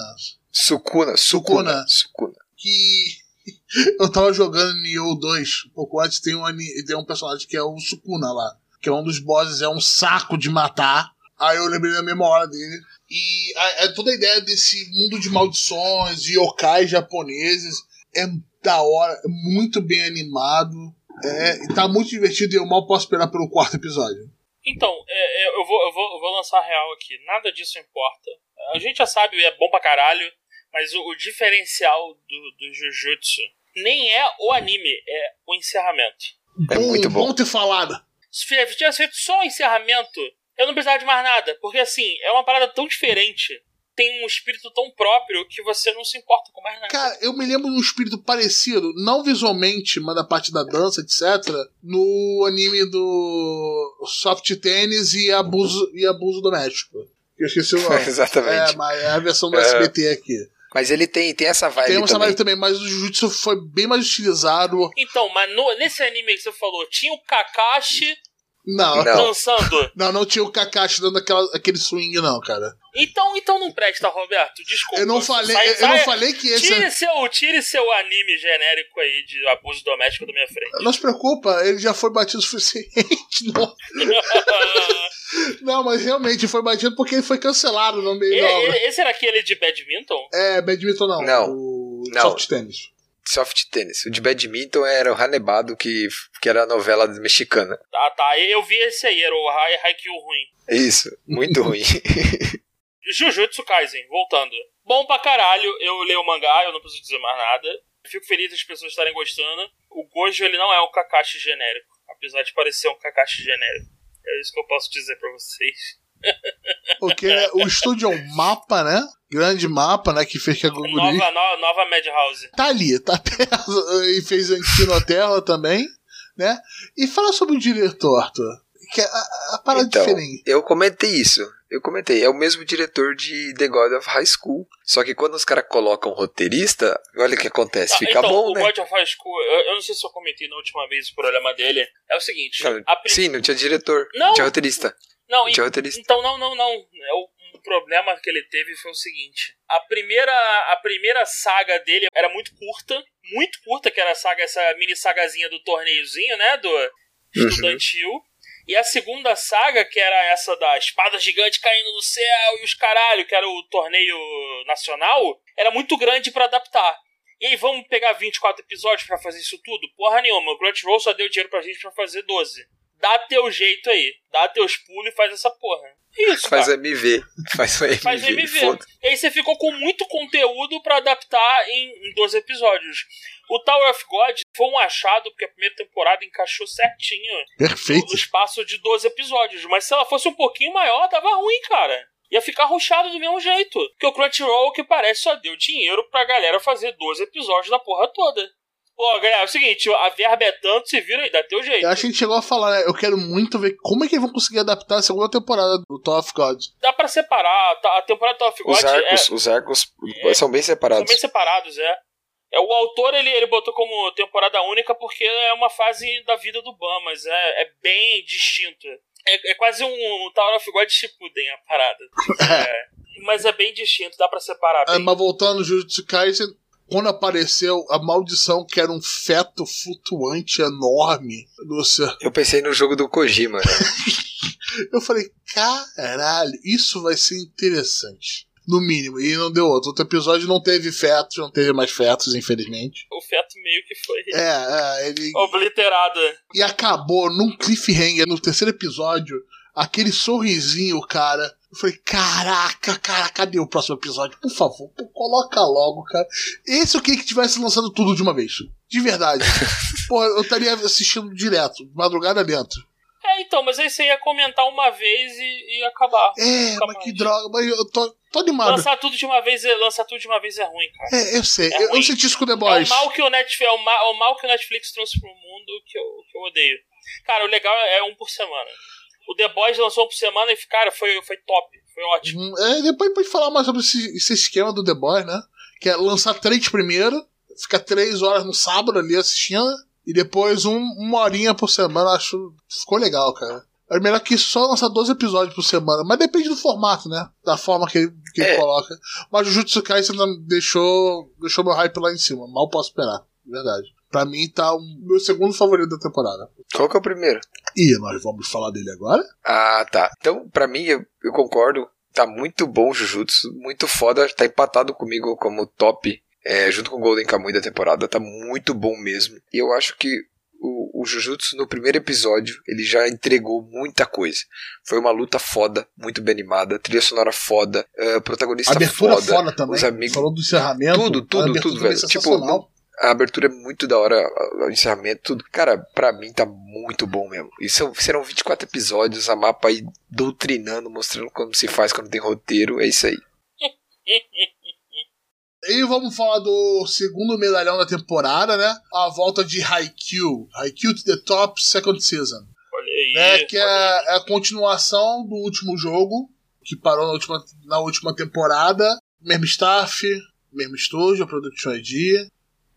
Sukuna, Sukuna. Sukuna.
Que eu tava jogando Nioh 2, um pouco antes, tem um, tem um personagem que é o Sukuna lá. Que é um dos bosses, é um saco de matar. Aí eu lembrei na mesma hora dele. E a, a, toda a ideia desse mundo de maldições, de yokai japoneses, é da hora, é muito bem animado. É, tá muito divertido e eu mal posso esperar pelo quarto episódio.
Então, é, é, eu, vou, eu, vou, eu vou lançar real aqui. Nada disso importa. A gente já sabe, é bom pra caralho. Mas o, o diferencial do, do Jujutsu nem é o anime, é o encerramento.
É muito bom.
Bom ter falado.
Se tivesse feito só o encerramento, eu não precisava de mais nada. Porque assim, é uma parada tão diferente tem um espírito tão próprio que você não se importa com mais nada.
Cara, eu me lembro de um espírito parecido, não visualmente, mas da parte da dança, etc., no anime do Soft Tennis e Abuso, e abuso Doméstico. Eu esqueci o nome.
Exatamente.
É, mas é a versão do é... SBT aqui.
Mas ele tem, tem essa vibe
Tem essa
também.
vibe também, mas o Jujutsu foi bem mais utilizado.
Então, mas no, nesse anime que você falou, tinha o Kakashi
não.
não.
Dançando.
Não, não tinha o Kakashi dando aquela, aquele swing, não, cara.
Então, então não presta, Roberto. Desculpa.
Eu não falei, sai, eu sai, não falei que esse.
Tire seu, tire seu anime genérico aí de abuso doméstico da minha frente.
Não se preocupa, ele já foi batido o suficiente. Não. não, mas realmente foi batido porque ele foi cancelado no meio da obra.
Esse era aquele de badminton?
É, badminton não.
Não.
O
não.
soft tennis
soft tennis. O de badminton era o Hanebado, que, que era a novela mexicana.
Ah, tá. Eu vi esse aí, era o Haikyuu ruim.
Isso, muito ruim.
Jujutsu Kaisen, voltando. Bom pra caralho, eu leio o mangá, eu não preciso dizer mais nada. Fico feliz das pessoas estarem gostando. O Gojo, ele não é um Kakashi genérico, apesar de parecer um Kakashi genérico. É isso que eu posso dizer pra vocês.
Porque o estúdio é um mapa, né? Grande mapa, né? Que fez que a Guguri...
Nova, nova, nova Madhouse.
Tá ali, tá perto. E fez Antino Terra também, né? E fala sobre o diretor, Arthur. Que é a, a parada
então,
diferente.
Eu comentei isso. Eu comentei, é o mesmo diretor de The God of High School. Só que quando os caras colocam roteirista, olha o que acontece, ah, fica
então,
bom,
o
né?
O God of High School, eu, eu, não sei se eu comentei na última vez o problema dele. É o seguinte.
Não, prim... Sim, não tinha diretor, não, não tinha roteirista.
Não,
roteirista.
então não, não, não. É o um problema que ele teve foi o seguinte: a primeira, a primeira saga dele era muito curta, muito curta, que era a saga, essa mini sagazinha do torneiozinho, né? Do uhum. estudantil. Uhum. E a segunda saga, que era essa da espada gigante caindo do céu e os caralho, que era o torneio nacional, era muito grande para adaptar. E aí, vamos pegar 24 episódios para fazer isso tudo? Porra nenhuma, o Crunchyroll só deu dinheiro pra gente pra fazer 12. Dá teu jeito aí. Dá teus pulos e faz essa porra. Isso,
Faz
cara.
MV. Faz MV.
Faz MV. E aí você ficou com muito conteúdo pra adaptar em, em 12 episódios. O Tower of God foi um achado porque a primeira temporada encaixou certinho no,
Perfeito.
no espaço de 12 episódios. Mas se ela fosse um pouquinho maior, tava ruim, cara. Ia ficar ruchado do mesmo jeito. Porque o Crunchyroll, que parece, só deu dinheiro pra galera fazer 12 episódios da porra toda. Pô, galera, é o seguinte, a verba é tanto, se vira aí, dá teu jeito.
Eu acho que a gente chegou a falar, né? Eu quero muito ver como é que eles vão conseguir adaptar a segunda temporada do Tower of God.
Dá pra separar, tá? a temporada do Tower of God
Os
é,
arcos, os arcos são bem
São
separados.
bem separados, é. é o autor ele, ele botou como temporada única porque é uma fase da vida do Ban, mas é, é bem distinto. É, é quase um, um Tower of God Shippuden a parada. É, mas é bem distinto, dá pra separar
Ah,
bem.
mas voltando no Jujutsu Kaisen, quando apareceu a maldição que era um feto flutuante enorme no céu,
Eu pensei no jogo do Kojima, né?
eu falei, caralho, isso vai ser interessante. No mínimo, e não deu outro. Outro episódio não teve fetos, não teve mais fetos, infelizmente.
O feto meio que foi
É, é, ele.
obliterado.
E acabou num cliffhanger no terceiro episódio, aquele sorrisinho, cara. Eu falei, caraca, cara, cadê o próximo episódio? Por favor, pô, coloca logo, cara. Esse eu queria que tivesse lançado tudo de uma vez. De verdade. Pô, eu estaria assistindo direto, madrugada dentro.
É, então, mas aí você ia comentar uma vez e, e acabar.
É, mas que
mais.
droga, mas eu tô, tô animado.
Lançar tudo de uma vez, é- lançar tudo de uma vez é ruim, cara.
É, eu sei,
É
eu, eu senti isso com The
É
Boys.
o mal que o Netflix, é o ma- é o mal que o Netflix trouxe pro mundo que eu, que eu odeio. Cara, o legal é um por semana. O The Boys lançou por semana e, cara, foi, foi top. Foi ótimo.
Hum, É, depois pode falar mais sobre esse, esse esquema do The Boys, né? Que é lançar três primeiro, ficar três horas no sábado ali assistindo, e depois um, uma horinha por semana, acho. Ficou legal, cara. É melhor que só lançar 12 episódios por semana, mas depende do formato, né? Da forma que ele, que ele
É.
coloca. Mas o Jutsu Kaisen deixou, deixou meu hype lá em cima, mal posso esperar, verdade. Pra mim tá o meu segundo favorito da temporada.
Qual que é o primeiro?
E nós vamos falar dele agora?
Ah, tá. Então, pra mim, eu, eu concordo. Tá muito bom o Jujutsu, muito foda. Tá empatado comigo como top, é, junto com o Golden Kamuy da temporada. Tá muito bom mesmo. E eu acho que o, o Jujutsu, no primeiro episódio, ele já entregou muita coisa. Foi uma luta foda, muito bem animada, trilha sonora foda, é, protagonista
abertura
foda,
foda, também.
os amigos.
Falou do encerramento.
Tudo, tudo, tudo,
também
velho. Tipo,
sensacional.
A abertura é muito da hora, o encerramento, tudo. Cara, pra mim tá muito bom mesmo. E são, serão 24 episódios, a mapa aí doutrinando, mostrando como se faz quando tem roteiro. É isso aí.
E vamos falar do segundo medalhão da temporada, né? A volta de Haikyuu. Haikyuu to the Top Second Season.
Olha aí.
Né? Que é, é a continuação do último jogo, que parou na última, na última temporada. Mesmo staff, mesmo estúdio, Production ID.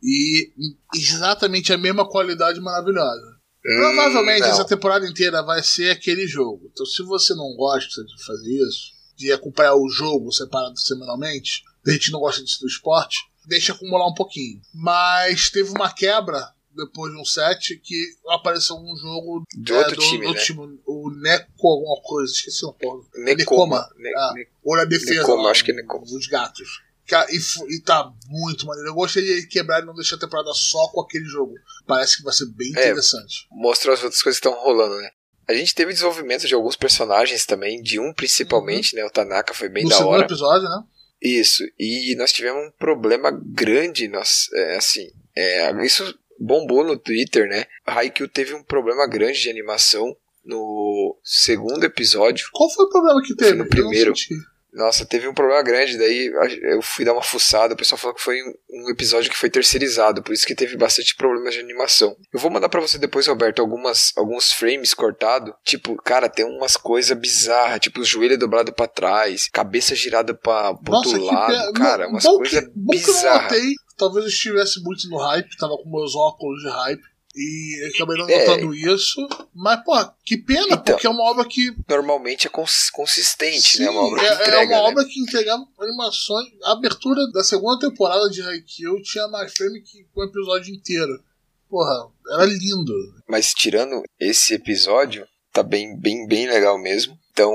E exatamente a mesma qualidade maravilhosa. Provavelmente
Hum, não.
essa temporada inteira vai ser aquele jogo. Então, se você não gosta de fazer isso, de acompanhar o jogo separado semanalmente, a gente não gosta disso do esporte, deixa acumular um pouquinho. Mas teve uma quebra depois de um set que apareceu um jogo
De outro
do,
time,
do
né?
time, o Neco alguma coisa, esqueci o nome.
Nekoma. Ne-
Ah.
Ne-
Ou na defesa,
Nekoma,
lá,
acho que é Nekoma.
os gatos. E, e tá muito maneiro. Eu gostei de quebrar e não deixar a temporada só com aquele jogo. Parece que vai ser bem
É,
interessante.
Mostrou as outras coisas que estão rolando, né? A gente teve desenvolvimento de alguns personagens também, de um principalmente, né? O Tanaka foi bem
no
da
segundo
hora.
episódio, né?
Isso, e nós tivemos um problema grande, nós, é, assim, é, isso bombou no Twitter, né? A Haikyuu teve um problema grande de animação no segundo episódio.
Qual foi o problema que teve?
no
Eu
primeiro.
senti.
Nossa, teve um problema grande, daí eu fui dar uma fuçada, o pessoal falou que foi um- episódio que foi terceirizado, por isso que teve bastante problemas de animação. Eu vou mandar pra você depois, Roberto, algumas, alguns frames cortados, tipo, cara, tem umas coisas bizarras, tipo, os joelhos dobrados pra trás, cabeça girada pra, pro
Nossa,
outro lado,
pe-
cara, umas coisas bizarras.
Talvez eu estivesse muito no hype, tava com meus óculos de hype. E eu acabei não
É.
notando isso. Mas, pô, que pena,
Então,
porque é uma obra que.
Normalmente é cons- consistente,
Sim,
né? Uma obra que
é,
entrega,
é uma
né?
obra que entregava animações. A abertura da segunda temporada de Haikyuu tinha mais frame que o episódio inteiro. Porra, era lindo.
Mas tirando esse episódio, tá bem, bem, bem legal mesmo. Então,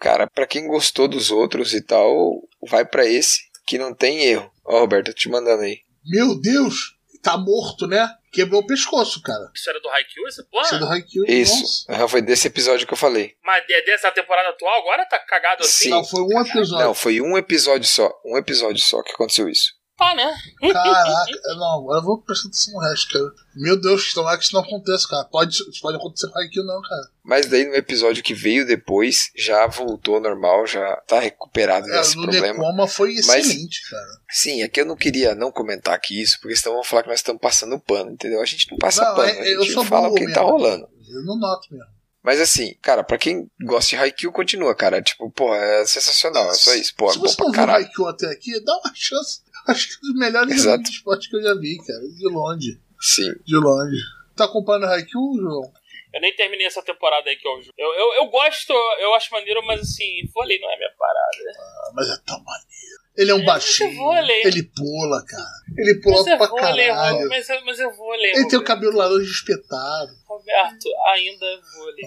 cara, pra quem gostou dos outros e tal, vai pra esse que não tem erro. Ó, Roberto, tô te mandando aí.
Meu Deus! tá morto, né? Quebrou o pescoço, cara.
Isso era do Haikyuu, essa porra?
Isso é do Haikyuu.
Isso.
nossa.
Aham, Foi desse episódio que eu falei.
Mas é dessa temporada atual, agora tá cagado assim?
Sim.
Não, foi um episódio.
Não, foi um episódio só. Um episódio só que aconteceu isso.
Tá, né?
Caraca, não, agora eu vou prestar atenção no resto, cara. Meu Deus, tomara que isso não aconteça, cara. Pode, pode acontecer com Haikyuu, não, cara.
Mas daí no episódio que veio depois, já voltou ao normal, já tá recuperado
É,
desse
no
problema.
Necoma foi
Mas-
excelente, cara.
Sim, é que eu não queria não comentar aqui isso, porque senão vão falar que nós estamos passando pano, entendeu? A gente não passa
Não,
pano,
é-
a
eu
gente
sou
fala o que tá rolando.
Eu não noto mesmo.
Mas assim, cara, pra quem gosta de Haikyuu, continua, cara. Tipo, pô, é sensacional, é só isso. Pô, é
Se
bom
você
pra
não viu
caralho.
Haikyuu até aqui, dá uma chance. Acho que é um dos melhores
Exato.
jogos de esporte que eu já vi, cara. De longe.
Sim.
De longe. Tá acompanhando Haikyuu, João?
Eu nem terminei essa temporada aí que eu. Eu, eu, eu gosto, eu acho maneiro, mas assim, vôlei não é minha parada.
Ah, mas é tão maneiro. Ele é um
É,
baixinho.
é vôlei.
Ele pula, cara. Ele pula
Mas é
pra
vôlei,
caralho.
mas, é- mas é vôlei.
Ele tem o
Roberto.
cabelo laranja espetado.
Roberto, ainda é vôlei.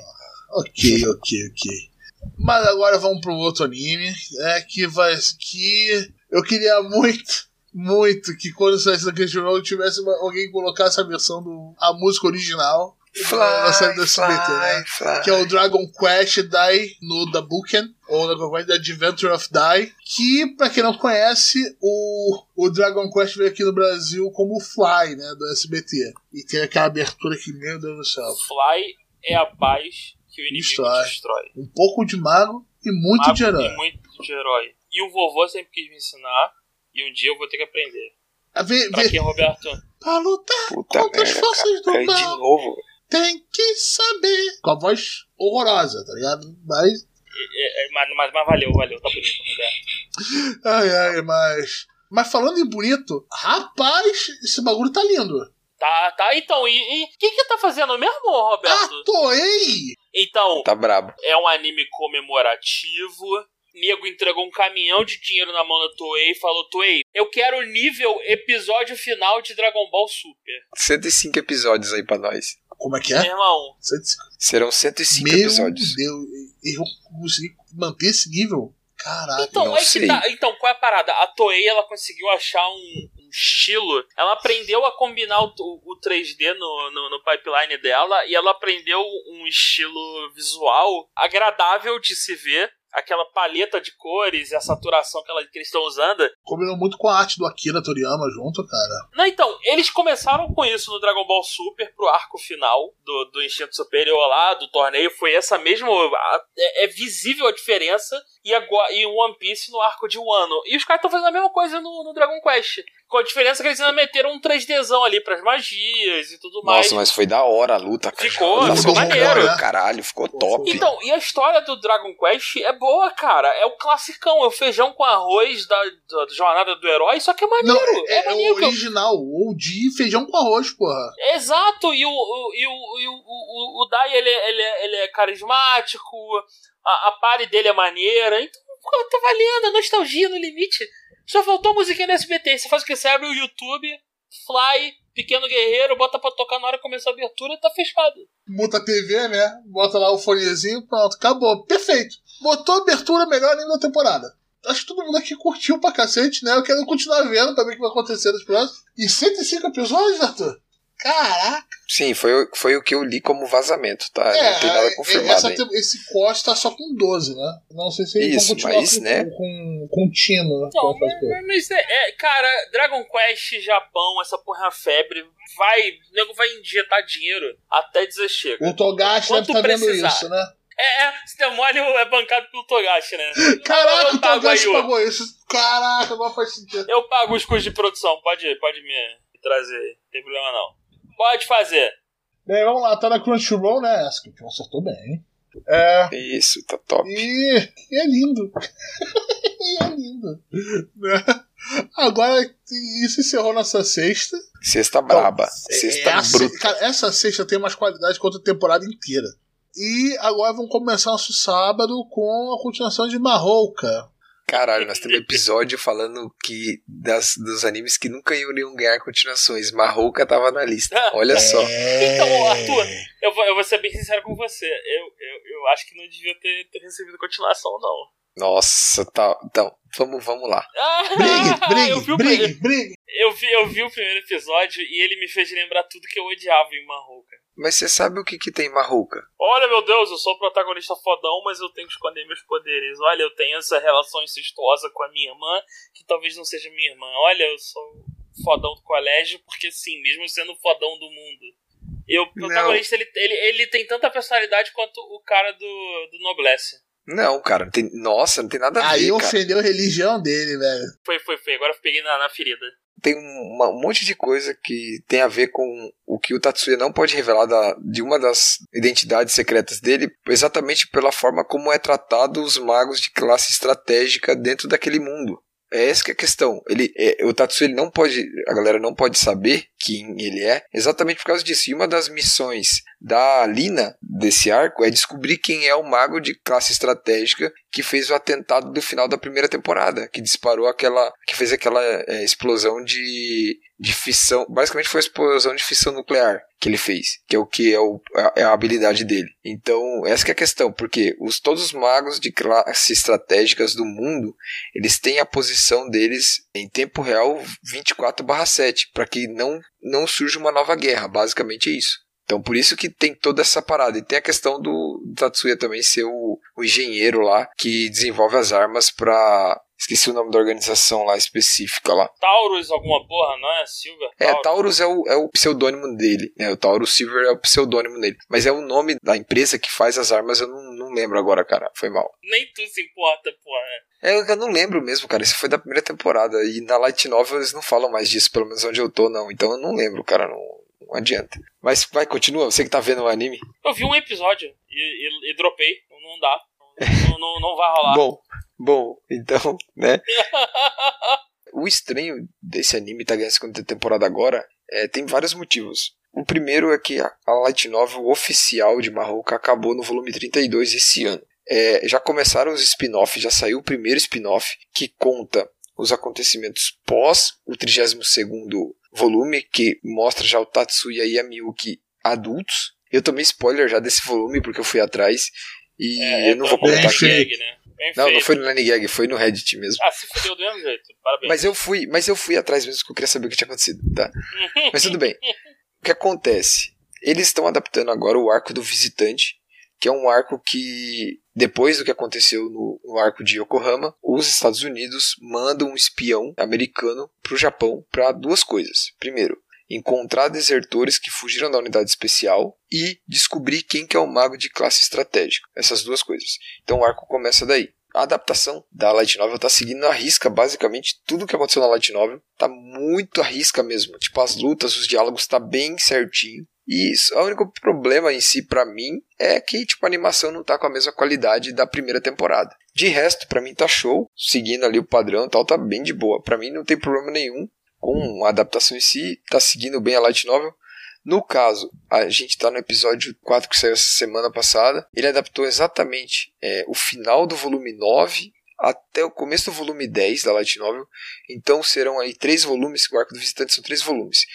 Ok, ok, ok. Mas agora vamos pro outro anime, é que vai que eu queria muito, muito que quando saísse da Crunchyroll tivesse uma- alguém que colocasse a versão do a música original da série do SBT, né?
fly.
Que é o Dragon Quest Dai no Dabuken, ou Dragon Quest The Adventure of Dai, que, pra quem não conhece, o, o Dragon Quest veio aqui no Brasil como Fly, né, do SBT. E tem aquela abertura que, meu Deus do céu,
Fly é a paz que o inimigo
Destrói.
destrói.
um pouco de mago e muito
Mago
de herói.
E muito de herói. E o vovô sempre quis me ensinar, e um dia eu vou ter que aprender.
Ah, Vê,
Pra
vê,
quem, Roberto?
pra lutar
Puta
contra as forças do
cara. Aí de
mal,
novo.
tem que saber. Com a voz horrorosa, tá ligado? Mas,
É, é, mas, mas, mas valeu, valeu, tá bonito, Roberto.
ai, ai, mas... Mas falando em bonito, rapaz, esse bagulho tá lindo.
Tá, tá, então, e o que que tá fazendo mesmo,
Ah,
Roberto?
Atoei!
Então,
Tá brabo.
é um anime comemorativo. Nego entregou um caminhão de dinheiro na mão da Toei e falou: Toei, eu quero o nível episódio final de Dragon Ball Super.
105 episódios aí pra nós.
Como é que
Meu
é?
irmão,
Serão 105
Meu
episódios.
Deus, eu consegui manter esse nível? Caraca.
então,
não
é que
sei.
tá, então, qual é a parada? A Toei ela conseguiu achar um, um estilo. Ela aprendeu a combinar o, o 3D no, no, no pipeline dela e ela aprendeu um estilo visual agradável de se ver. Aquela paleta de cores e a saturação que, ela, que eles estão usando.
Combinou muito com a arte do Akira Toriyama junto, cara.
Não, então, eles começaram com isso no Dragon Ball Super pro arco final do, do Instinto Superior lá, do torneio. Foi essa mesma. a- É, é visível a diferença. E, agora, e o One Piece no arco de Wano. E os caras estão fazendo a mesma coisa no, no Dragon Quest. Com a diferença que eles ainda meteram um 3Dzão ali pras magias e tudo mais.
Nossa, mas foi da hora a luta, cara.
Ficou,
Nossa,
ficou maneiro.
Caralho, ficou top.
Então, e a história do Dragon Quest é boa, cara. É o classicão, é o feijão com arroz da, da jornada do herói, só que é maneiro.
Não,
é,
é, é
maneiro.
o original, o de feijão com arroz, porra.
Exato, e o, o, e o, e o, o, o Dai ele, é- ele, é- ele é carismático, a, a pare dele é maneira, então pô, tá valendo, a nostalgia no limite. Só faltou musiquinha no SBT. Você faz o que? Você abre o YouTube, Fly, Pequeno Guerreiro, bota pra tocar na hora que começar a abertura tá fechado.
Muta a TV, né? Bota lá o fonezinho, pronto, acabou. Perfeito. Botou a abertura melhor anime da temporada. Acho que todo mundo aqui curtiu pra cacete, né? Eu quero continuar vendo pra ver o que vai acontecer nos próximos. E 105 episódios, Arthur? Caraca!
Sim, foi, o- foi o que eu li como vazamento, tá? não tem nada
é,
confirmado
essa
ainda.
esse Costa tá só com 12, né? Não sei se eles
Isso, mas,
com,
né?
com, com, com o Tino, né?
Não, mas, mas é, é, cara, Dragon Quest, Japão, essa porra é uma febre. Vai, o nego vai injetar dinheiro até dizer chega.
O Togashi deve
Quanto
estar vendo
precisar.
isso, né?
É, é, se der mole é bancado pelo Togashi, né?
Caraca,
eu
o Togashi
aí,
pagou isso. Caraca, agora faz sentido.
Eu pago os custos de produção, pode, pode me trazer, não tem problema não. Pode fazer.
Bem, vamos lá, tá na Crunchyroll, né? Essa que acertou bem, hein? É.
Isso, tá top.
E, e é lindo. e é lindo. Né? Agora, isso encerrou nossa sexta.
Sexta braba. Sexta
essa,
bruta.
Cara, essa sexta tem mais qualidade quanto a temporada inteira. E agora vamos começar nosso sábado com a continuação de Marrouca.
Caralho, nós temos um episódio falando que das, dos animes que nunca iriam ganhar continuações. Marrouca tava na lista. Olha só.
Então, Arthur, eu vou, eu vou ser bem sincero com você. Eu, eu, eu acho que não devia ter, ter recebido continuação, não.
Nossa, tá. Então, vamos, vamos lá.
brigue, brigue, brigue, brigue.
Eu vi, eu vi o primeiro episódio e ele me fez lembrar tudo que eu odiava em Marroca.
Mas você sabe o que, que tem Marroca?
Olha, meu Deus, eu sou o protagonista fodão, mas eu tenho que esconder meus poderes. Olha, eu tenho essa relação incestuosa com a minha irmã, que talvez não seja minha irmã. Olha, eu sou fodão do colégio, porque sim, mesmo sendo fodão do mundo. E o protagonista, ele, ele, ele tem tanta personalidade quanto o cara do, do Noblesse.
Não, cara, não tem, nossa, não tem nada a ver.
Aí
cara.
ofendeu a religião dele, velho.
Foi, foi, foi. Agora eu peguei na, na ferida.
Tem uma, um monte de coisa que tem a ver com o que o Tatsuya não pode revelar da, de uma das identidades secretas dele, exatamente pela forma como é tratado os magos de classe estratégica dentro daquele mundo. É essa que é a questão. Ele, é, o Tatsu ele não pode, a galera não pode saber quem ele é, exatamente por causa disso. E uma das missões da Lina desse arco é descobrir quem é o mago de classe estratégica que fez o atentado do final da primeira temporada, que disparou aquela, que fez aquela é, explosão de, de fissão, basicamente foi a explosão de fissão nuclear que ele fez, que é o que é, o, é a habilidade dele. Então, essa é a questão, porque os, todos os magos de classe estratégicas do mundo, eles têm a posição deles em tempo real 24/7, para que não, não surja uma nova guerra, basicamente é isso. Então, por isso que tem toda essa parada. E tem a questão do, do Tatsuya também ser o, o engenheiro lá que desenvolve as armas para Esqueci o nome da organização lá específica lá.
Taurus, alguma porra, não é? Silver?
Taurus. É, Taurus é o, é o pseudônimo dele. Né? O Taurus Silver é o pseudônimo dele. Mas é o nome da empresa que faz as armas, eu não, não lembro agora, cara. Foi mal.
Nem tu se importa, porra.
É, eu não lembro mesmo, cara. Isso foi da primeira temporada. E na Light Novel eles não falam mais disso, pelo menos onde eu tô, não. Então eu não lembro, cara. Não, não adianta. Mas vai, continua. Você que tá vendo o anime.
Eu vi um episódio e, e, e dropei. Não dá. Não, não, não vai rolar.
Bom, bom, então, né? o estranho desse anime tá ganhando a segunda temporada agora é, tem vários motivos. O primeiro é que a, a light novel oficial de Marroca acabou no volume 32 esse ano. É, já começaram os spin-offs, já saiu o primeiro spin-off que conta os acontecimentos pós o 32º volume, que mostra já o Tatsuya e a Miyuki adultos. Eu tomei spoiler já desse volume porque eu fui atrás e
É,
eu não vou
bem
comentar aqui.
né? Bem
Não, não
feito.
foi no Nine Gag, foi no Reddit mesmo.
Ah, se fudeu do mesmo jeito. Parabéns.
Mas eu fui, mas eu fui atrás mesmo porque eu queria saber o que tinha acontecido, tá? Mas tudo bem. O que acontece? Eles estão adaptando agora o arco do visitante, que é um arco que depois do que aconteceu no, no arco de Yokohama, os Estados Unidos mandam um espião americano para o Japão para duas coisas. Primeiro, encontrar desertores que fugiram da unidade especial e descobrir quem que é o mago de classe estratégica. Essas duas coisas. Então o arco começa daí. A adaptação da Light Novel tá seguindo à risca basicamente tudo que aconteceu na Light Novel. Tá muito à risca mesmo. Tipo, as lutas, os diálogos tá bem certinho. E isso, o único problema em si pra mim é que tipo a animação não tá com a mesma qualidade da primeira temporada. De resto, pra mim tá show, seguindo ali o padrão, tal, tá bem de boa. Pra mim não tem problema nenhum com a adaptação em si, tá seguindo bem a light novel. No caso, a gente tá no episódio 4 que saiu essa semana passada. Ele adaptou exatamente é, o final do volume 9 até o começo do volume 10 da Light Novel. Então serão aí três volumes, o arco do visitante são três volumes.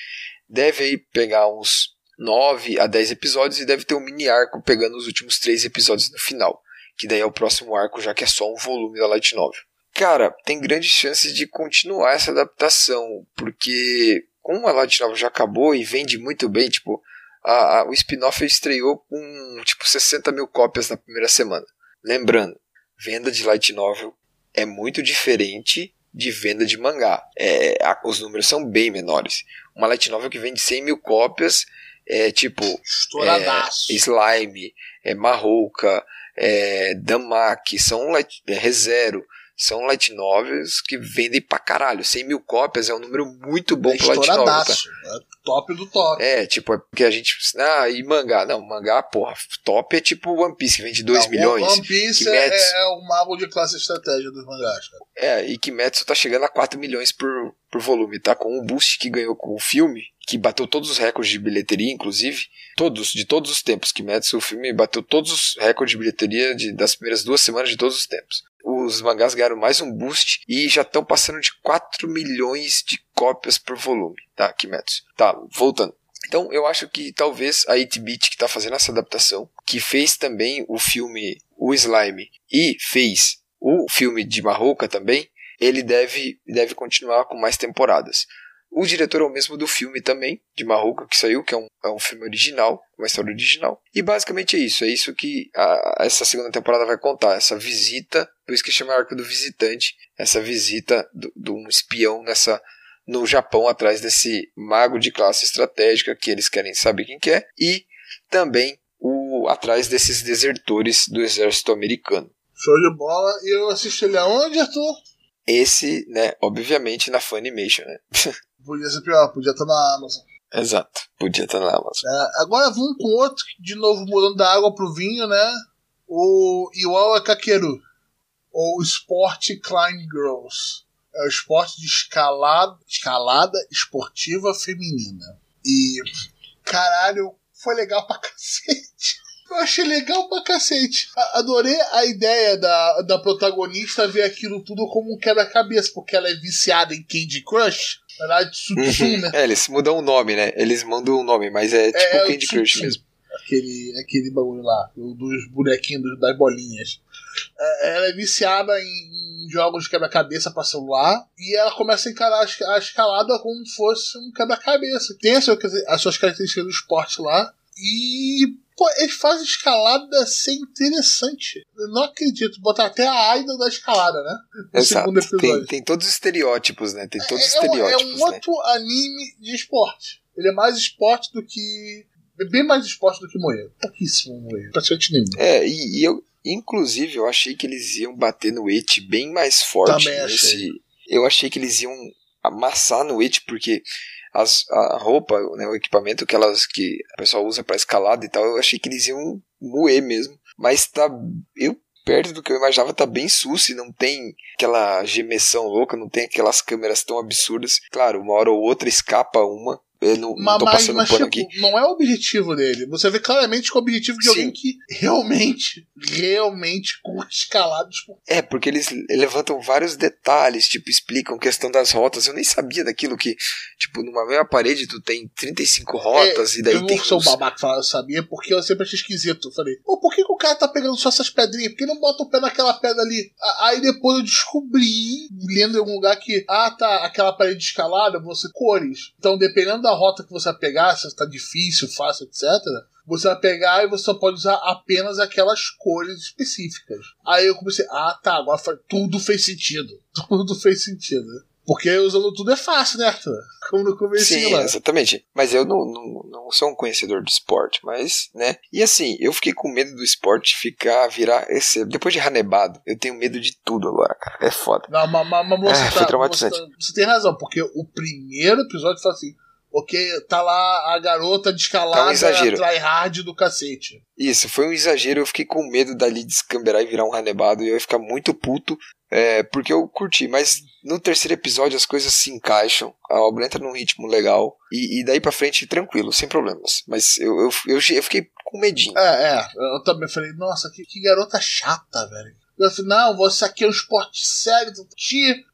Deve aí pegar uns 9 a 10 episódios e deve ter um mini arco pegando os últimos três episódios no final. Que daí é o próximo arco, já que é só um volume da Light Novel. Cara, tem grandes chances de continuar essa adaptação, porque como a Light Novel já acabou e vende muito bem, tipo, a, a- o spin-off estreou com tipo 60 mil cópias na primeira semana. Lembrando, venda de Light Novel é muito diferente de venda de mangá. É, a- os números são bem menores. Uma Light Novel que vende 100 mil cópias é tipo é, Slime, é, Marrouca, é, Damak, são light, é, ReZero, são light novels que vendem pra caralho. 100 mil cópias é um número muito bom
é
pro light novel, tá?
É top do top.
É, tipo, é porque a gente. Ah, e mangá? Não, mangá, porra, top é tipo One Piece, que vende 2
Não,
milhões.
One Piece é,
Kimetsu.
é o mago de classe estratégia dos mangás, cara.
É, e Kimetsu tá chegando a 4 milhões por, por volume, tá? Com o boost que ganhou com o filme, que bateu todos os recordes de bilheteria, inclusive. Todos, de todos os tempos. Kimetsu, o filme, bateu todos os recordes de bilheteria de, das primeiras duas semanas de todos os tempos. Os mangás ganharam mais um boost e já estão passando de 4 milhões de cópias por volume, tá? Kimetsu. Tá, voltando. Então eu acho que talvez a 8-Bit que está fazendo essa adaptação, que fez também o filme O Slime e fez O filme de Marroca também, ele deve, deve continuar com mais temporadas. O diretor é o mesmo do filme também, de Marroca, que saiu, que é um, é um filme original, uma história original. E basicamente é isso, é isso que a, essa segunda temporada vai contar, essa visita, por isso que chama Arco do Visitante, essa visita de um espião nessa no Japão atrás desse mago de classe estratégica que eles querem saber quem que é e também o atrás desses desertores do exército americano.
Show de bola. E eu assisto ele aonde, Arthur?
Esse, né, obviamente na Funimation, né?
Podia ser pior, podia estar na Amazon.
Exato, podia estar na Amazon.
É, agora vamos com outro, de novo mudando da água pro vinho, né? O Iwawa Kakeru, ou Sport Climb Girls. É o esporte de escalada, escalada esportiva feminina. E, caralho, foi legal pra cacete. Eu achei legal pra cacete. Adorei a ideia da, da protagonista ver aquilo tudo como um quebra-cabeça, porque ela é viciada em Candy Crush.
Uhum.
né?
É, eles mudam o nome, né? Eles mandam o nome, mas é tipo é, Candy Crush mesmo.
Aquele, aquele bagulho lá, dos bonequinhos, das bolinhas. É, ela é viciada em jogos de quebra-cabeça para celular e ela começa a encarar a escalada como se fosse um quebra-cabeça. Tem as suas características do esporte lá e Pô, eles fazem escalada ser interessante. Eu não acredito. Botar até a Aida da escalada, né?
No Exato. Tem, tem, todos os estereótipos, né? Tem todos os
é,
estereótipos.
É um, é um outro anime de esporte. Ele é mais esporte do que. É bem mais esporte do que Moedo. Pouquíssimo Moedo. Praticamente nenhum.
É, e, e, eu. Inclusive, eu achei que eles iam bater no It bem mais forte.
Também achei.
Nesse, eu achei que eles iam amassar no It, porque as, a roupa, né, o equipamento que elas que a pessoa usa para escalada e tal, eu achei que eles iam moer mesmo. Mas tá. Eu perto do que eu imaginava, tá bem sucio, não tem aquela gemessão louca, não tem aquelas câmeras tão absurdas. Claro, uma hora ou outra escapa uma, eu não, mas, não tô passando mas, tipo,
aqui. Não é o objetivo dele. Você vê claramente que é o objetivo de Sim. alguém que realmente, realmente com escalados.
É, porque eles levantam vários detalhes, tipo, explicam questão das rotas. Eu nem sabia daquilo que, tipo, numa mesma parede tu tem 35 rotas
é,
e daí
eu
tem.
Eu sou
uns...
babaca falar, eu sabia, porque eu sempre achei esquisito. Eu falei, pô, por que, que o cara tá pegando só essas pedrinhas? Por que não bota o pé naquela pedra ali? Aí depois eu descobri, lendo em algum lugar, que, ah, tá, aquela parede escalada, você cores. Então, dependendo da rota que você vai pegar, se está difícil, fácil, etc., você vai pegar e você só pode usar apenas aquelas cores específicas. Aí eu comecei, ah tá, agora tudo fez sentido. Tudo fez sentido. Porque usando tudo é fácil, né, Arthur? Como no começo
Sim, lá. exatamente. Mas eu não, não, não sou um conhecedor de esporte, mas, né? E assim, eu fiquei com medo do esporte ficar, virar. Esse, depois de Ranebado, eu tenho medo de tudo agora, cara. É foda.
Não, mas, mas, mas você, ah, tá, foi traumatizante. Você, você tem razão, porque o primeiro episódio foi assim porque tá lá a garota descalada, tá um tryhard do cacete.
Isso, foi um exagero. Eu fiquei com medo dali descamberar e virar um ranebado. E eu ia ficar muito puto, é, porque eu curti. Mas no terceiro episódio as coisas se encaixam. A obra entra num ritmo legal. E, e daí pra frente, tranquilo, sem problemas. Mas eu, eu, eu, eu fiquei com medinho.
É, é. Eu também falei, nossa, que, que garota chata, velho. Eu falei, não, você aqui é um esporte sério, tu,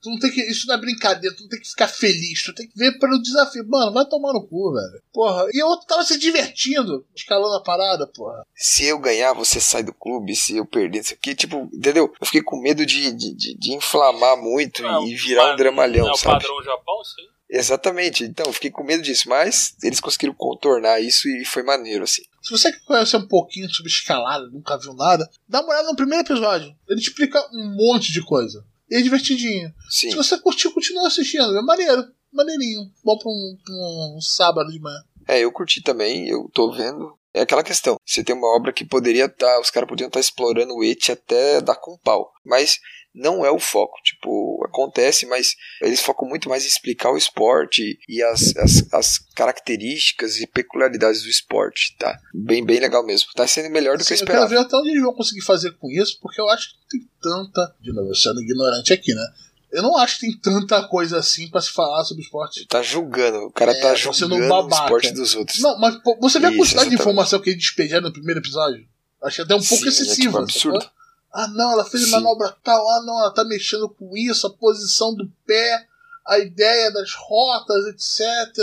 tu não tem que. Isso não é brincadeira, tu não tem que ficar feliz, tu tem que ver pelo desafio. Mano, vai tomar no cu, velho. Porra. E o outro tava se divertindo, escalando a parada, porra.
Se eu ganhar, você sai do clube, se eu perder, isso aqui, tipo, entendeu? Eu fiquei com medo de, de, de, de inflamar muito é, e virar um dramalhão, é sabe?
É o padrão Japão, isso aí?
Exatamente, então eu fiquei com medo disso, mas eles conseguiram contornar isso e foi maneiro, assim.
Se você quer conhecer um pouquinho sobre escalada, nunca viu nada, dá uma olhada no primeiro episódio. Ele te explica um monte de coisa. E é divertidinho.
Sim.
Se você curtiu, continua assistindo. É maneiro, maneirinho. Bom pra um, pra um sábado de manhã.
É, eu curti também, eu tô vendo. É aquela questão, você tem uma obra que poderia estar, tá, os caras poderiam estar tá explorando o et até dar com pau. Mas não é o foco. Tipo, acontece, mas eles focam muito mais em explicar o esporte e as, as, as características e peculiaridades do esporte, tá? Bem, bem legal mesmo. Tá sendo melhor do Sim, que eu esperava.
Eu quero ver até onde eles vão conseguir fazer com isso, porque eu acho que não tem tanta. De novo, sendo ignorante aqui, né? Eu não acho que tem tanta coisa assim para se falar sobre esporte.
Tá julgando, o cara tá é, tá julgando o esporte dos outros.
Não, mas pô, você vê a quantidade de informação que ele despejaram no primeiro episódio? Achei até um pouco Sim, excessiva. É, tipo,
absurdo.
Ah, não, ela fez Sim. manobra tal. Ah, não, ela tá mexendo com isso, a posição do pé, a ideia das rotas, etc.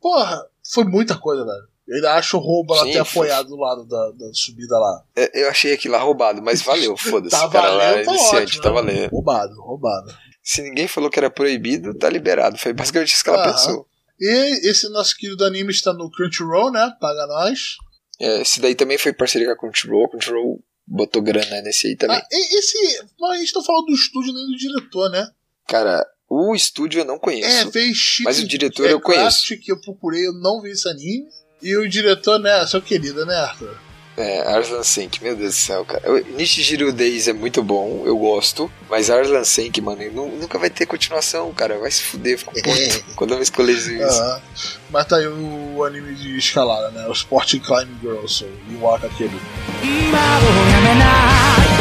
Porra, foi muita coisa, velho. Ele acha o roubo ela ter apoiado do lado da, da subida lá.
Eu achei aquilo lá roubado, mas valeu, foda-se.
Tá
o cara lá é
valendo, tá
iniciante,
ótimo.
tá
né?
valendo.
Roubado, roubado.
Se ninguém falou que era proibido, tá liberado. Foi basicamente isso que ela
Aham.
pensou.
E esse nosso querido anime está no Crunchyroll, né? Paga nós.
É, esse daí também foi parceria com a Crunchyroll. Crunchyroll botou grana nesse aí também.
Ah, esse. Mas a gente não falou do estúdio nem do diretor, né?
Cara, o estúdio eu não conheço.
É, fez Chico.
mas o diretor eu conheço.
que eu procurei, eu não vi esse anime. E o diretor, né? Seu querido, né, Arthur?
É, Arslan Senk, meu Deus do céu, cara. O Nishijiro Days é muito bom, eu gosto. Mas Arslan Senk, mano, nu- nunca vai ter continuação, cara. Vai se fuder, fico puto quando eu escolhi isso.
Aham. Mas tá aí o anime de escalada, né? O Sporting Climbing Girls, o Iwaka aquele.
今をやめな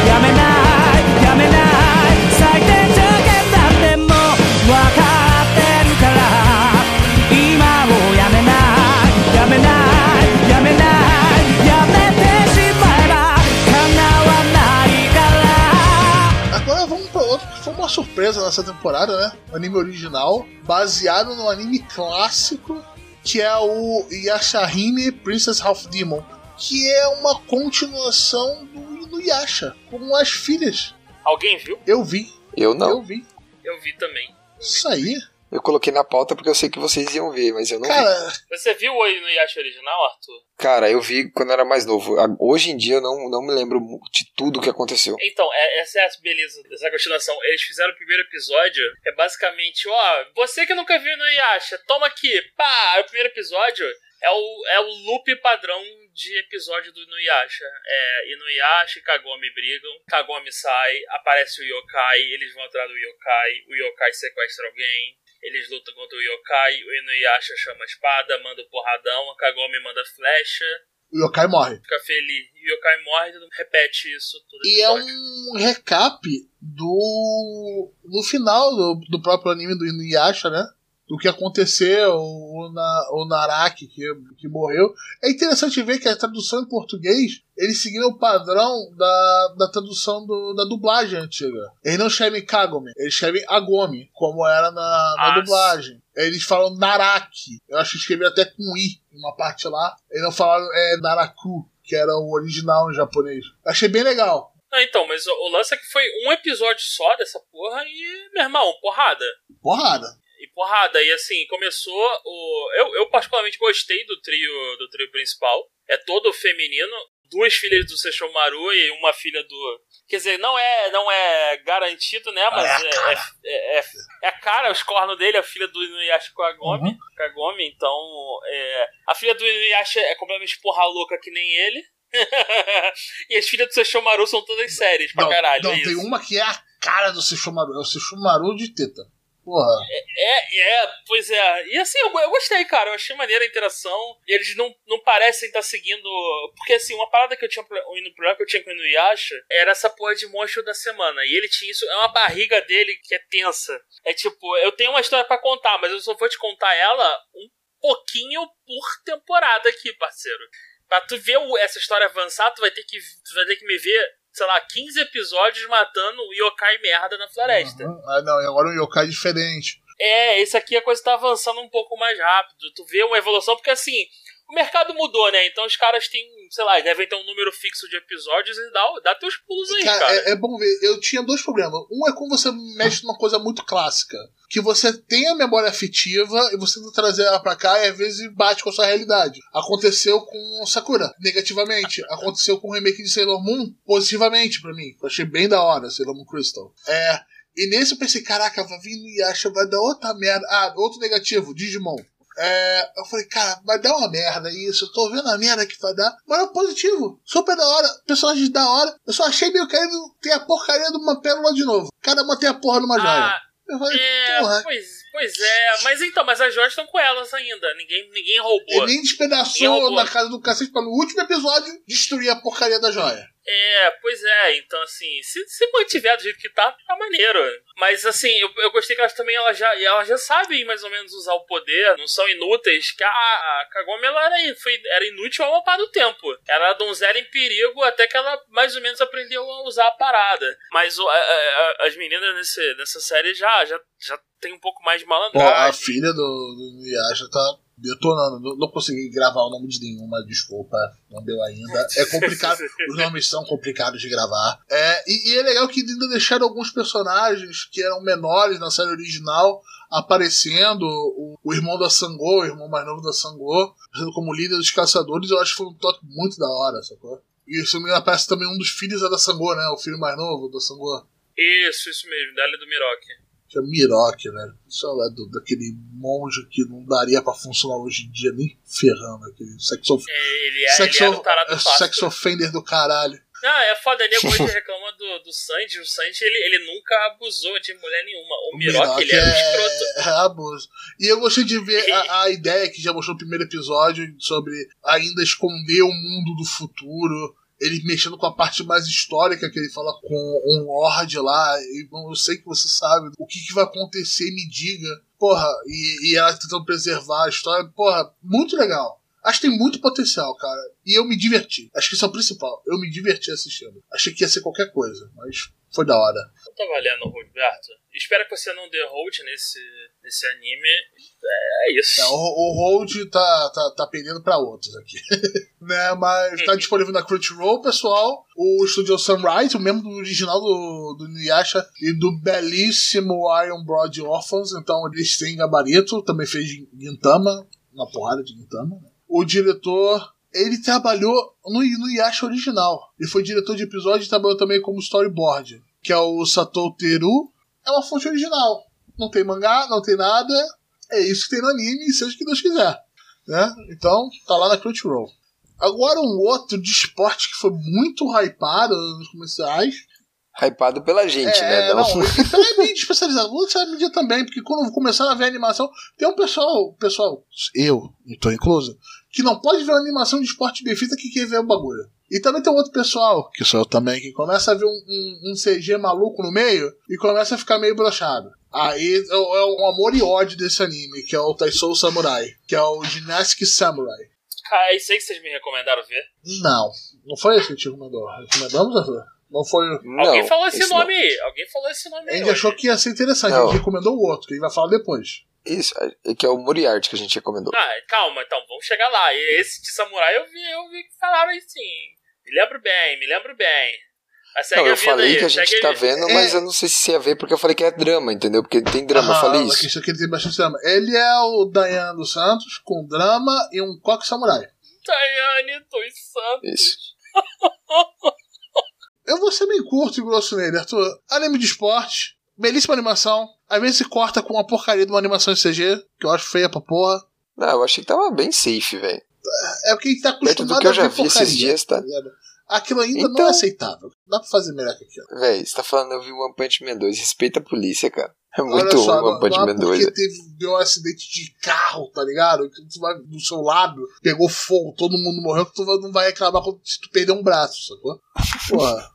いやめないやめない
surpresa nessa temporada, né? O anime original, baseado no anime clássico, que é o Yashahime Princess Half Demon, que é uma continuação do Inuyasha, com as filhas.
Alguém viu?
Eu vi,
Eu não.
eu
Eu...
vi.
Eu vi também.
Isso aí.
Coloquei na pauta porque eu sei que vocês iam ver, mas eu não vi.
Cara,
Você viu o no Yasha original, Arthur?
Cara, eu vi quando eu era mais novo. Hoje em dia eu não, não me lembro de tudo que aconteceu.
Então, é- essa é a beleza dessa continuação. Eles fizeram o primeiro episódio, é basicamente, ó, você que nunca viu no Yasha, toma aqui, pá! O primeiro episódio é o, é o loop padrão de episódio do Inuyasha. É, Inuyasha e Kagome brigam, Kagome sai, aparece o Yokai, eles vão atrás do Yokai, o Yokai sequestra alguém, eles lutam contra o Yokai, o Inuyasha chama a espada, manda o porradão, a Kagome manda flecha,
o Yokai morre.
fica feliz, e o Yokai morre, todo mundo repete isso todo
E é um recap do. no final do, do próprio anime do Inuyasha, né? Do que aconteceu, o, na, o Naraki que, que morreu. É interessante ver que a tradução em português eles seguiram o padrão da, da tradução do, da dublagem antiga. Eles não escrevem Kagome, eles escrevem Agome, como era na, na
Ah,
dublagem. Eles falam Naraki. Eu acho que escreveram até com I em uma parte lá. Eles não falaram é, Naraku, que era o original em japonês. Achei bem legal.
Não, então, mas o, o lance é que foi um episódio só dessa porra e, meu irmão, porrada.
Porrada.
E porrada. E assim, começou o. Eu, eu particularmente gostei do trio do trio principal. É todo feminino. Duas filhas do Sesshomaru e uma filha do. Quer dizer, não é, não é garantido, né? Mas
É a
é,
cara.
é, é, é a cara, os cornos dele, a filha do Inuyasha Kagome.
Uhum.
Kagome, então. É, a filha do Inuyasha é completamente porra louca que nem ele. e as filhas do Sesshomaru são todas sérias pra
não,
caralho.
não
é
tem uma que é a cara do Sesshomaru. É o Sesshomaru de teta. Porra.
É, é, pois é. E assim, eu, eu gostei, cara. Eu achei maneira a interação. Eles não, não parecem estar seguindo. Porque assim, uma parada que eu tinha no programa que eu tinha com o Inuyasha era essa porra de monstro da semana. E ele tinha isso. É uma barriga dele que é tensa. É tipo, eu tenho uma história pra contar, mas eu só vou te contar ela um pouquinho por temporada aqui, parceiro. Pra tu ver essa história avançar, tu vai ter que, tu vai ter que me ver, sei lá, 15 episódios matando o yokai merda na floresta.
Uhum. Ah, não, e agora um yokai diferente.
É, esse aqui a coisa tá avançando um pouco mais rápido. Tu vê uma evolução, porque assim, o mercado mudou, né? Então os caras têm, sei lá, devem ter um número fixo de episódios e dá, dá teus pulos aí, cara.
Cara, é, é bom ver. Eu tinha dois problemas. Um é quando você mexe numa coisa muito clássica. Que você tem a memória afetiva e você tenta trazer ela pra cá e às vezes bate com a sua realidade. Aconteceu com Sakura, negativamente. Aconteceu com o remake de Sailor Moon, positivamente pra mim. Eu achei bem da hora, Sailor Moon Crystal. É. E nesse eu pensei, caraca, vai vir no Yasha, vai dar outra merda. Ah, outro negativo, Digimon. É, eu falei, cara, vai dar uma merda isso. Eu tô vendo a merda que vai dar. Mas é positivo. Super da hora. Personagens da hora. Eu só achei meio querendo ter a porcaria de uma pérola de novo. Cada uma tem a porra de uma joia.
Ah,
Eu falei,
é,
porra.
pois, pois é. Mas então, mas as joias estão com elas ainda. Ninguém, ninguém roubou.
Ele nem
Ninguém
despedaçou
roubou.
na casa do cacete pra no último episódio destruir a porcaria da joia.
É, pois é, então assim, se, se mantiver do jeito que tá, tá maneiro. Mas assim, eu, eu gostei que elas também elas já, elas já sabem mais ou menos usar o poder, não são inúteis, que a, a Kagome ela era, foi, era inútil ao par do tempo. Era a donzela em perigo até que ela mais ou menos aprendeu a usar a parada. Mas a- a- as meninas nesse, nessa série já, já, já tem um pouco mais de
Pô, a
malandragem.
filha do, do Yasha tá detonando. Não, não, consegui gravar o nome de nenhuma, desculpa, não deu ainda. É complicado, os nomes são complicados de gravar. É, e, e, é legal que ainda deixaram alguns personagens que eram menores na série original aparecendo. O, o irmão da Sangô, o irmão mais novo da Sangô, como líder dos caçadores, eu acho que foi um toque muito da hora, sacou? E se não me engano, aparece também um dos filhos da Sangô, né? O filho mais novo da Sangô.
Isso, isso mesmo, dela do Miroque
que é Miroque, velho. Isso é do, daquele monge que não daria pra funcionar hoje em dia nem ferrando. Aquele sexo,
é, ele é, sexo, ele é,
sexo offender do caralho.
Não, é foda, nego hoje reclama do, do Sanji. O Sanji, ele, ele nunca abusou de mulher nenhuma. O, o Miroque, ele era é, um escroto.
É, abuso. E eu gostei de ver a, a ideia que já mostrou no primeiro episódio sobre ainda esconder o mundo do futuro ele mexendo com a parte mais histórica, que ele fala com um Lorde lá, e eu sei que você sabe o que, que vai acontecer, me diga. Porra, e, e ela tentando preservar a história, porra, muito legal. Acho que tem muito potencial, cara. E eu me diverti. Acho que isso é o principal. Eu me diverti assistindo. Achei que ia ser qualquer coisa, mas foi da hora.
Eu tava lendo, Roberto. Espero que você não dê hold nesse, nesse anime. É, é isso.
É, o, o hold tá, tá, tá pendendo pra outros aqui. né, mas tá disponível na Crunchyroll, pessoal. O estúdio Sunrise, o mesmo do original do, do Nuyasha e do belíssimo Iron Broad Orphans. Então eles têm gabarito. Também fez Gintama, uma porrada de Gintama. Né? o diretor ele trabalhou no, no Yasha original. Ele foi diretor de episódio e trabalhou também como storyboard, que é o Satou Teru. É uma fonte original. Não tem mangá, não tem nada. É isso que tem no anime, seja o que Deus quiser. Né? Então, tá lá na Crunchyroll. Agora um outro de esporte que foi muito hypado nos comerciais
hypado pela gente,
é,
né?
Não, não então é mídia especializada. Você é mídia também, porque quando começar a ver a animação, tem um pessoal, pessoal, eu, estou incluso, que não pode ver uma animação de esporte bem feita que quer ver o bagulho. E também tem um outro pessoal, que sou eu também, que começa a ver um, um, um CG maluco no meio e começa a ficar meio brochado. Aí é, é o amor e ódio desse anime, que é o Taisou Samurai, que é o Gymnastic Samurai.
Ah, é isso aí que vocês me recomendaram ver?
Não, não foi esse que te recomendou. Recomendamos, Arthur? Não foi.
Não, Alguém falou esse nome aí. Alguém falou esse nome aí.
A gente achou que ia ser interessante. Não. A gente recomendou o outro, que a gente vai falar depois.
Isso, é que é o Moriarty que a gente recomendou.
Ah, calma, então, vamos chegar lá. Esse de samurai eu vi, eu vi que falaram aí sim. Me lembro bem, me lembro bem.
não, eu falei aí, que a gente tá vendo, mas é... eu não sei se ia ver porque eu falei que é drama, entendeu? Porque tem drama, eu falei isso.
Isso aqui ele tem bastante drama. Ele é o Dayane dos Santos com drama e um coque samurai.
Dayane dos Santos.
Isso.
eu vou ser bem curto e grosso nele, Arthur. Anime de esporte, belíssima animação. Às vezes se corta com uma porcaria de uma animação de CG, que eu acho feia pra porra.
Não, eu achei que tava bem safe, velho.
É porque a gente tá acostumado
do que eu já vi porcaria, esses dias, tá? tá
Aquilo ainda então... não é então- aceitável. Dá pra fazer melhor que aquilo.
Véi, você tá falando, eu vi One Punch Man 2. Respeita a polícia, cara. É muito ruim One Punch Man 2.
Porque teve, deu um acidente de carro, tá ligado? Que tu vai do seu lado, pegou fogo, todo mundo morreu, que tu não vai reclamar se tu perder um braço, sacou? Porra.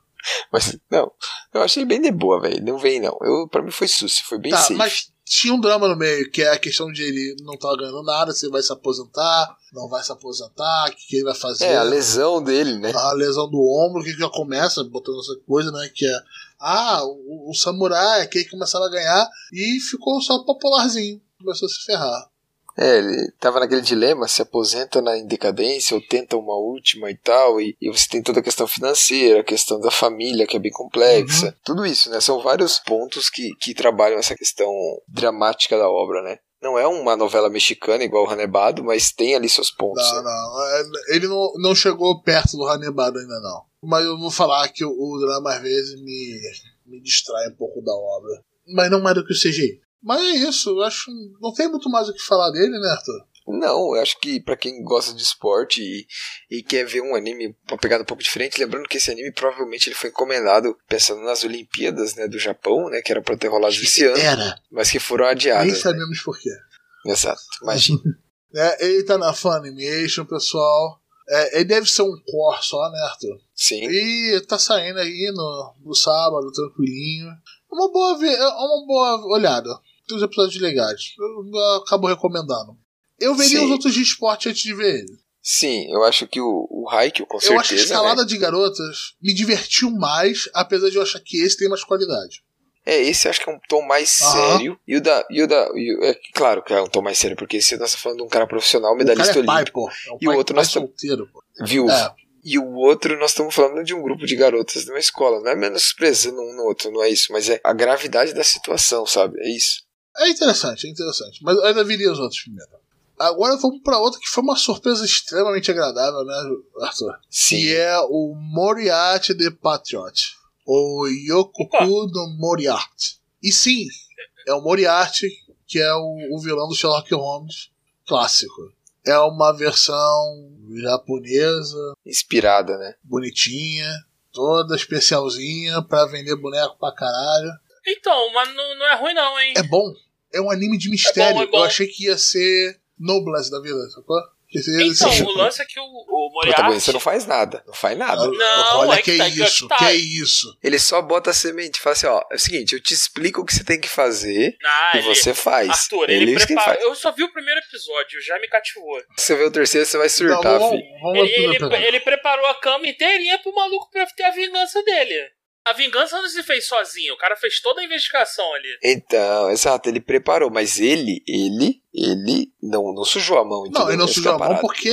Mas, não, eu achei bem de boa, velho. Não vem, não. Eu, pra mim foi suci, foi bem tá, safe.
Mas tinha um drama no meio, que é a questão de ele não tá ganhando nada, se vai se aposentar, não vai se aposentar, o que, que ele vai fazer.
É, a lesão dele, né?
A lesão do ombro, que já começa botando essa coisa, né? Que é, ah, o, o samurai, que ele começava a ganhar, e ficou só popularzinho, começou a se ferrar.
É, ele tava naquele dilema, se aposenta na decadência ou tenta uma última e tal, e, e, você tem toda a questão financeira, a questão da família, que é bem complexa, uhum. tudo isso, né? São vários pontos que, que trabalham essa questão dramática da obra, né? Não é uma novela mexicana igual o Ranebado, mas tem ali seus pontos.
Não, né? não. É, ele não, não chegou perto do Ranebado ainda, não. Mas eu vou falar que o, o drama às vezes me, me distrai um pouco da obra. Mas não mais do que o CGI. Mas é isso, eu acho. Não tem muito mais o que falar dele, né, Arthur?
Não, eu acho que para quem gosta de esporte e, e, quer ver um anime, uma pegada um pouco diferente, lembrando que esse anime provavelmente ele foi encomendado pensando nas Olimpíadas né, do Japão, né, que era para ter rolado esse ano,
era.
mas que foram adiadas. Nem
né? sabemos por quê.
Exato, imagina.
é, ele tá na Funimation, pessoal. É, ele deve ser um core só, né, Arthur?
Sim.
E tá saindo aí no, no sábado, tranquilinho. Uma boa, é uma boa olhada tem uns episódios legais. Eu, acabo recomendando. Eu veria Sim. os outros de esporte antes de ver ele.
Sim, eu acho que o, o Haikyuu, com certeza.
Eu acho que a escalada né? de garotas me divertiu mais, apesar de eu achar que esse tem mais qualidade.
É, esse eu acho que é um tom mais
Aham.
sério. E o da. E o da e o- é claro que é um tom mais sério, porque esse nós estamos falando de um cara profissional,
O cara
medalhista
é pai,
olímpico,
pô. É um
E o
pai,
outro
pai
nós
pô.
viúvo.
É.
E o outro, nós estamos falando de um grupo de garotas de uma escola. Não é menosprezando um no outro, não é isso. Mas é a gravidade da situação, sabe? É isso.
É interessante, é interessante. Mas eu ainda viria os outros primeiro. Agora vamos pra outra que foi uma surpresa extremamente agradável, né, Arthur?
Sim.
Que é o Moriarty the Patriot. O Yokoku no Moriarty. E sim, é o Moriarty, que é o, o vilão do Sherlock Holmes clássico. É uma versão japonesa,
Inspirada, né?
bonitinha, toda especialzinha pra vender boneco pra caralho.
Então, mas não, não é ruim não, hein?
É bom. É um anime de mistério.
É bom, é bom.
Eu achei que ia ser Noblesse da vida, sacou? Que seria
Então,
esse-
o lance é que o, o Moriarty...
protagonista não faz nada. Não faz nada.
Não,
Olha
é
que,
que tá- que
isso,
tá.
que isso.
Ele só bota a semente. Fala assim: ó, é o seguinte, eu te explico o que você tem que fazer
Ah,
e
ele-
você faz.
Arthur,
é
ele
isso que
prepara...
faz.
Eu só vi o primeiro episódio, já me cativou.
Se você ver o terceiro, você vai
Não,
surtar,
vamos,
filho.
vamos
Ele, ele, ele preparou a cama inteirinha pro maluco pra ter a vingança dele. A vingança não se fez sozinho, o cara fez toda a investigação ali.
Então, exato, ele preparou, mas ele, ele, ele não, não sujou a mão.
Não,
entendeu?
ele não
Essa
sujou
é
a mão porque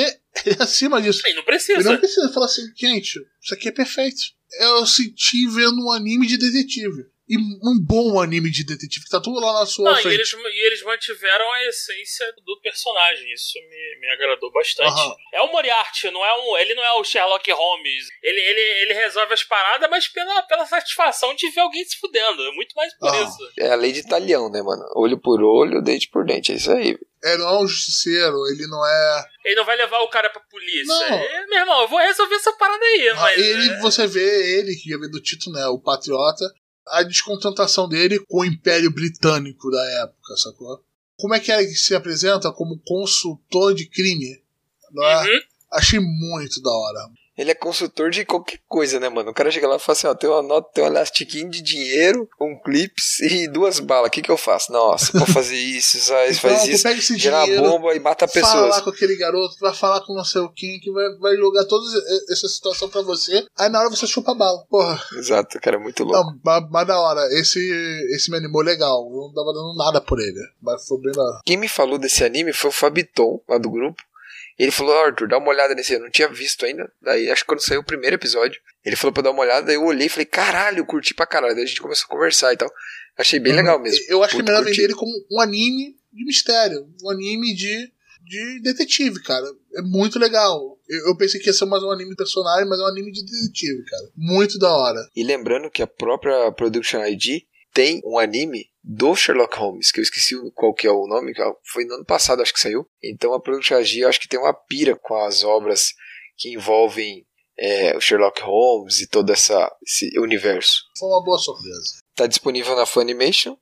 ele é acima disso.
Ele não
Ele
precisa.
não precisa falar assim, gente, isso aqui é perfeito. Eu senti vendo um anime de detetive. E um bom anime de detetive, que tá tudo lá na sua
Não, e
frente.
eles, e eles mantiveram a essência do personagem. Isso me, me agradou bastante.
Aham.
É o Moriarty, não é um, ele não é o Sherlock Holmes. Ele, ele, ele resolve as paradas, mas pela, pela satisfação de ver alguém se fudendo. É muito mais por
Aham.
isso.
É a lei de talhão, né, mano? Olho por olho, dente por dente. É isso aí.
Ele não é um justiceiro, ele não é.
Ele não vai levar o cara pra polícia.
Não.
É, meu irmão, eu vou resolver essa parada aí, mas.
ele,
é,
você vê ele, que vem do título, né? O Patriota, a descontentação dele com o Império Britânico da época, sacou? Como é que é que se apresenta como consultor de crime? Não é?
Uhum.
Achei muito da hora.
Ele é consultor de qualquer coisa, né, mano? O cara chega lá e fala assim, ó, tem uma nota, tem um elastiquinho de dinheiro, um clips e duas balas. O que que eu faço? Nossa, vou fazer isso, faz, faz
Então,
isso,
pega esse
gera
dinheiro,
bomba e mata pessoas.
lá com aquele garoto, vai falar com não sei o quem, que vai, vai jogar toda essa situação pra você. Aí na hora você chupa a bala. Porra,
Exato, cara, é muito louco.
não, mas, mas da hora. Esse, esse me animou legal. Eu não tava dando nada por ele. Mas foi bem da.
Quem me falou desse anime foi o Fabiton, lá do grupo. Ele falou, Arthur, dá uma olhada nesse, eu não tinha visto ainda. Daí, acho que quando saiu o primeiro episódio, ele falou pra dar uma olhada, eu olhei e falei, caralho, eu curti pra caralho. Daí a gente começou a conversar e tal. Achei bem legal mesmo.
Eu acho que é melhor
curti.
vender ele como um anime de mistério. Um anime de, de detetive, cara. É muito legal. Eu, eu pensei que ia ser mais um anime de personagem, mas é um anime de detetive, cara. Muito da hora.
E lembrando que a própria Production ID tem um anime do Sherlock Holmes, que eu esqueci o- qual que é o nome, que foi no ano passado, acho que saiu. Então a Production acho que tem uma pira com as obras que envolvem é, o Sherlock Holmes e todo essa, esse universo.
Foi uma boa surpresa.
Tá disponível na Funimation.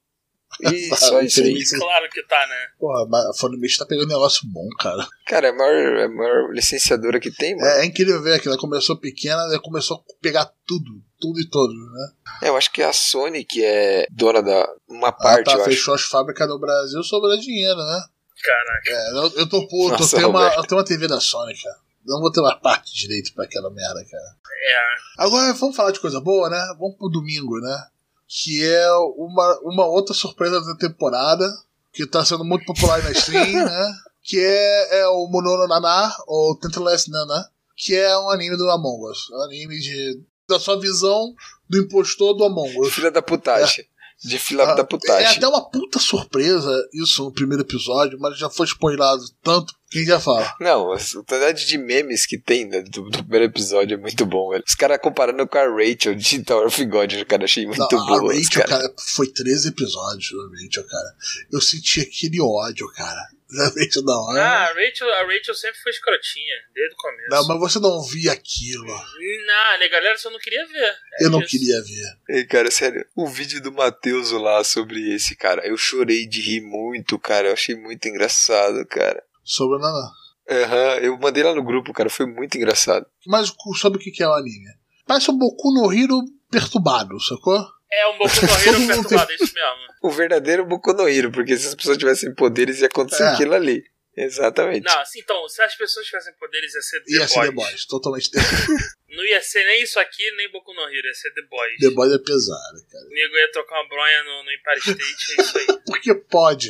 E só isso aí.
Claro que tá, né?
Porra, mas a Funimation tá pegando um negócio bom, cara.
Cara, é a maior, é a maior licenciadora que tem, mano.
É, é incrível ver que ela começou pequena, ela começou a pegar tudo, tudo e todos, né?
É, eu acho que é a Sony que é dona da uma
Ela
parte,
tá,
eu acho.
fechou as fábricas no Brasil, sobrou dinheiro, né?
Caraca.
É, eu, eu tô puto,
Nossa,
eu, tenho uma, eu tenho uma TV da Sony, cara. Não vou ter uma parte direito pra aquela merda, cara.
É.
Agora vamos falar de coisa boa, né? Vamos pro domingo, né? Que é uma, uma outra surpresa da temporada, que tá sendo muito popular na stream, né? Que é, é o Monono Nana, ou Tentless Nana, que é um anime do Among Us. Um anime de, da sua visão do impostor do Among Us.
Filha da putagem. De fila
Ah,
da
É
putagem.
até uma puta surpresa isso no primeiro episódio, mas já foi spoilado tanto. Quem já fala?
Não, a quantidade de memes que tem né, do, do primeiro episódio é muito bom, velho. Os caras comparando com a Rachel de Tower of God, cara, achei muito
Não,
bom.
a Rachel,
cara.
cara, foi 13 episódios Rachel, cara. Eu senti aquele ódio, cara. Da Rachel da hora.
Ah, a Rachel, a Rachel sempre foi escrotinha, desde o começo.
Não, mas você não via aquilo.
Não, né, galera, você não queria ver. É
Eu não
isso.
queria ver.
Ei, cara, sério, o vídeo do Matheus lá sobre esse, cara, eu chorei de rir muito, cara. Eu achei muito engraçado, cara.
Sobre a Naná.
Aham, eu mandei lá no grupo, cara, foi muito engraçado.
Mas sobre o que é o anime? Parece um Boku no Hero perturbado, sacou?
É um Boku no Hero perturbado, é isso mesmo.
O verdadeiro Boku no Hero, porque se as pessoas tivessem poderes ia acontecer
É.
aquilo ali. Exatamente.
Não, assim, então, se as pessoas tivessem poderes, ia ser The
Ia
Boys.
ser The Boys, totalmente The
Não ia ser nem isso aqui, nem Boku no Hero, ia ser The Boys.
The Boys é pesado, cara.
O nego ia trocar uma bronha no, no Empire State, é isso aí.
Porque pode.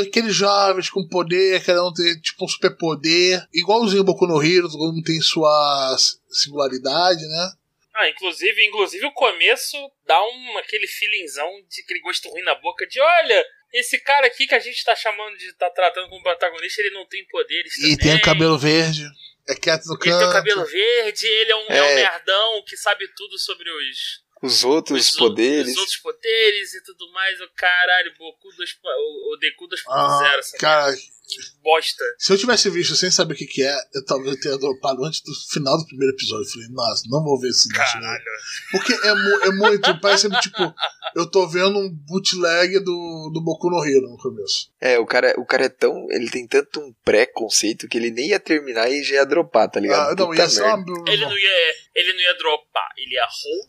Aqueles jovens com poder, querendo ter tipo um superpoder. Igualzinho o Boku no Hero, todo mundo tem sua singularidade, né?
Ah, inclusive, inclusive o começo dá um, aquele feelingzão de aquele gosto ruim na boca de olha, esse cara aqui que a gente tá chamando de tá tratando como protagonista, ele não tem poderes
E
também.
tem o cabelo verde, é quieto no
Ele tem o
canto.
cabelo verde, ele é um, é. um
É.
nerdão que sabe tudo sobre os,
Os outros
os,
poderes.
os outros poderes e tudo mais. O caralho, Boku 2, o, o Deku 2.0,
Ah,
essa
cara,
bosta.
se eu tivesse visto sem saber o que, que é, eu talvez eu teria dropado antes do final do primeiro episódio. Eu falei, nossa, não vou ver esse bicho. né?
Caralho.
Porque é, mu- é muito, parece tipo, eu tô vendo um bootleg do, do Boku no Hero no começo.
É, o cara, o cara é tão. Ele tem tanto um pré-conceito que ele nem ia terminar e já ia dropar, tá ligado?
Ah, não, ia uma.
Ele não ia, ele não ia dropar, ele ia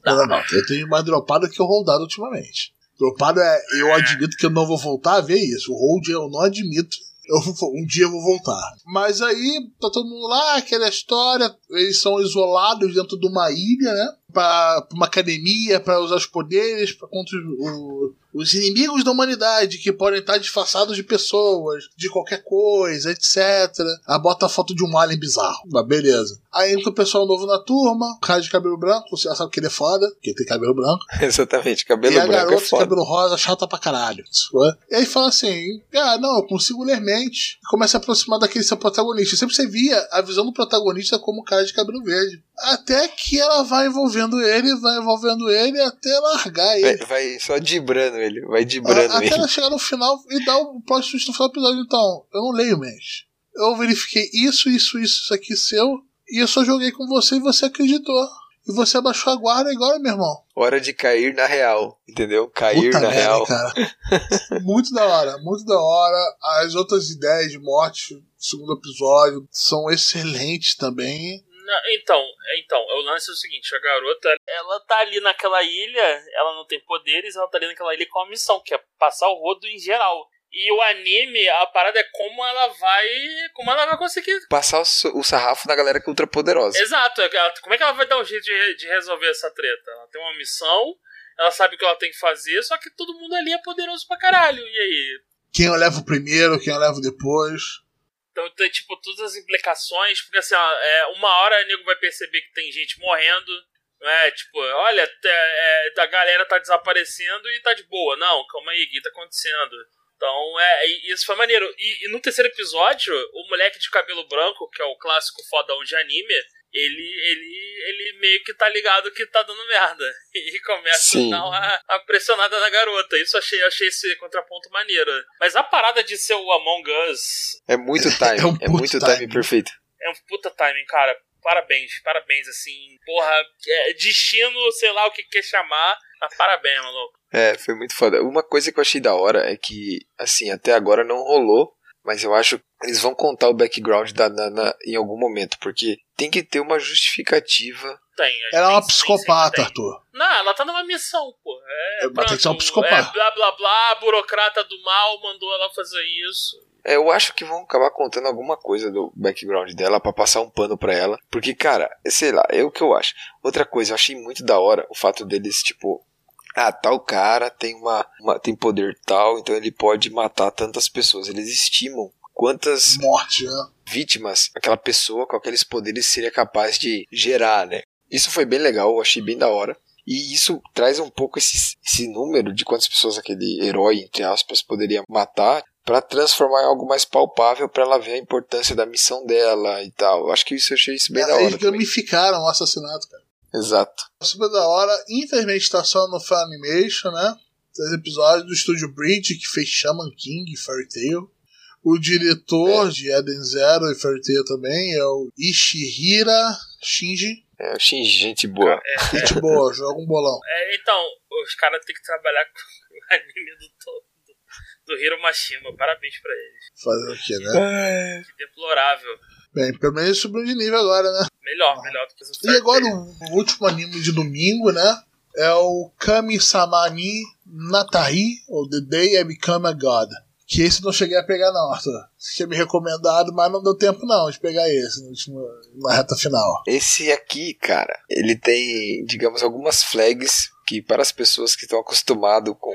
Não,
holdar.
não, não. Eu tenho mais dropado que eu roldado ultimamente. Dropado é. Eu admito que eu não vou voltar a ver isso. O hold eu não admito. Eu um dia eu vou voltar. Mas aí, tá todo mundo lá, aquela história. Eles são isolados dentro de uma ilha, né? Pra, pra uma academia, pra usar os poderes, pra contra o- os inimigos da humanidade, que podem estar disfarçados de pessoas, de qualquer coisa, etc. Aí bota a foto de um alien bizarro. Mas beleza. Aí entra o pessoal novo na turma, o cara de cabelo branco, você já sabe que ele é foda, porque tem cabelo branco.
Exatamente, cabelo
e a
branco é
garota de
foda.
cabelo rosa, chata pra caralho. E aí fala assim: ah, não, eu consigo ler mente. E começa a aproximar daquele seu protagonista. Sempre você via a visão do protagonista como o cara de cabelo verde. Até que ela vai envolvendo ele, vai envolvendo ele até largar ele.
Vai, vai só dibrando ele, vai dibrando
Até
ele.
ela chegar no final e dar o plot twist no final do episódio. Então, eu não leio mente. Eu verifiquei isso, isso, isso, isso aqui seu. E eu só joguei com você e você acreditou. E você abaixou a guarda agora, meu irmão.
Hora de cair na real, entendeu? Cair
Puta
na
merda,
real.
cara. muito da hora, muito da hora. As outras ideias de morte do segundo episódio são excelentes também.
Não, então, então, o lance é o seguinte, a garota, ela tá ali naquela ilha, ela não tem poderes, ela tá ali naquela ilha com uma missão, que é passar o rodo em geral. E o anime, a parada é como ela vai. Como ela vai conseguir.
Passar o, o sarrafo na galera que é ultra poderosa.
Exato, ela- como é que ela vai dar um jeito de, de resolver essa treta? Ela tem uma missão, ela sabe o que ela tem que fazer, só que todo mundo ali é poderoso pra caralho. E aí?
Quem eu levo primeiro, quem eu levo depois.
Então tem, tipo, todas as implicações, porque assim, ó, é, uma hora o nego vai perceber que tem gente morrendo, não é? Tipo, olha, te- é, a galera tá desaparecendo e tá de boa. Não, calma aí, o que tá acontecendo? Então, é, isso foi maneiro. E, e no terceiro episódio, o moleque de cabelo branco, que é o clássico fodão de anime, ele, ele, ele meio que tá ligado que tá dando merda. E começa
Sim.
a dar uma, uma pressionada na garota. Isso eu achei, achei esse contraponto maneiro. Mas a parada de ser o Among Us
É muito time,
É um
é, muito time
timing.
perfeito.
é um puta timing, cara. Parabéns, parabéns, assim. Porra, é destino, sei lá o que quer chamar, mas parabéns, maluco.
É, foi muito foda. Uma coisa que eu achei da hora é que, assim, até agora não rolou, mas eu acho que eles vão contar o background da Nana em algum momento, porque tem que ter uma justificativa.
Tem.
Ela é uma psicopata,
tem.
Arthur.
Não, ela tá numa missão, pô. É,
Mas tem que ser uma
pronto,
psicopata.
É, blá blá blá, burocrata do mal mandou ela fazer isso.
É, eu acho que vão acabar contando alguma coisa do background dela pra passar um pano pra ela, porque, cara, sei lá, é o que eu acho. Outra coisa, eu achei muito da hora o fato deles, tipo, ah, tal cara tem uma, uma tem poder tal, então ele pode matar tantas pessoas. Eles estimam quantas
Morte, né?
vítimas aquela pessoa com aqueles poderes seria capaz de gerar, né? Isso foi bem legal, eu achei bem da hora. E isso traz um pouco esse, esse número de quantas pessoas aquele herói, entre aspas, poderia matar para transformar em algo mais palpável para ela ver a importância da missão dela e tal. Eu acho que isso eu achei isso bem da hora.
Eles gamificaram o assassinato, cara.
Exato.
Super da hora. Infelizmente tá só no Funimation, né? Três episódios do estúdio Bridge, que fez Shaman King e Fairy Tail. O diretor de Eden Zero e Fairy Tail também é o Ishihira Shinji.
É, eu achei gente boa.
Gente boa, joga um bolão.
É, então, os caras têm que trabalhar com o anime do, do, do Hiro Mashima. Parabéns pra eles.
Fazer o quê, né?
Que deplorável.
Bem, pelo menos subiu de nível agora, né?
Melhor, melhor do que os
E agora o último anime de domingo, né? É o Kami-sama ni Natahi, ou The Day I Become a God. Que esse eu não cheguei a pegar, não, Arthur. Você tinha me recomendado, mas não deu tempo, não, de pegar esse no último, na reta final.
Esse aqui, cara, ele tem, digamos, algumas flags que para as pessoas que estão acostumadas com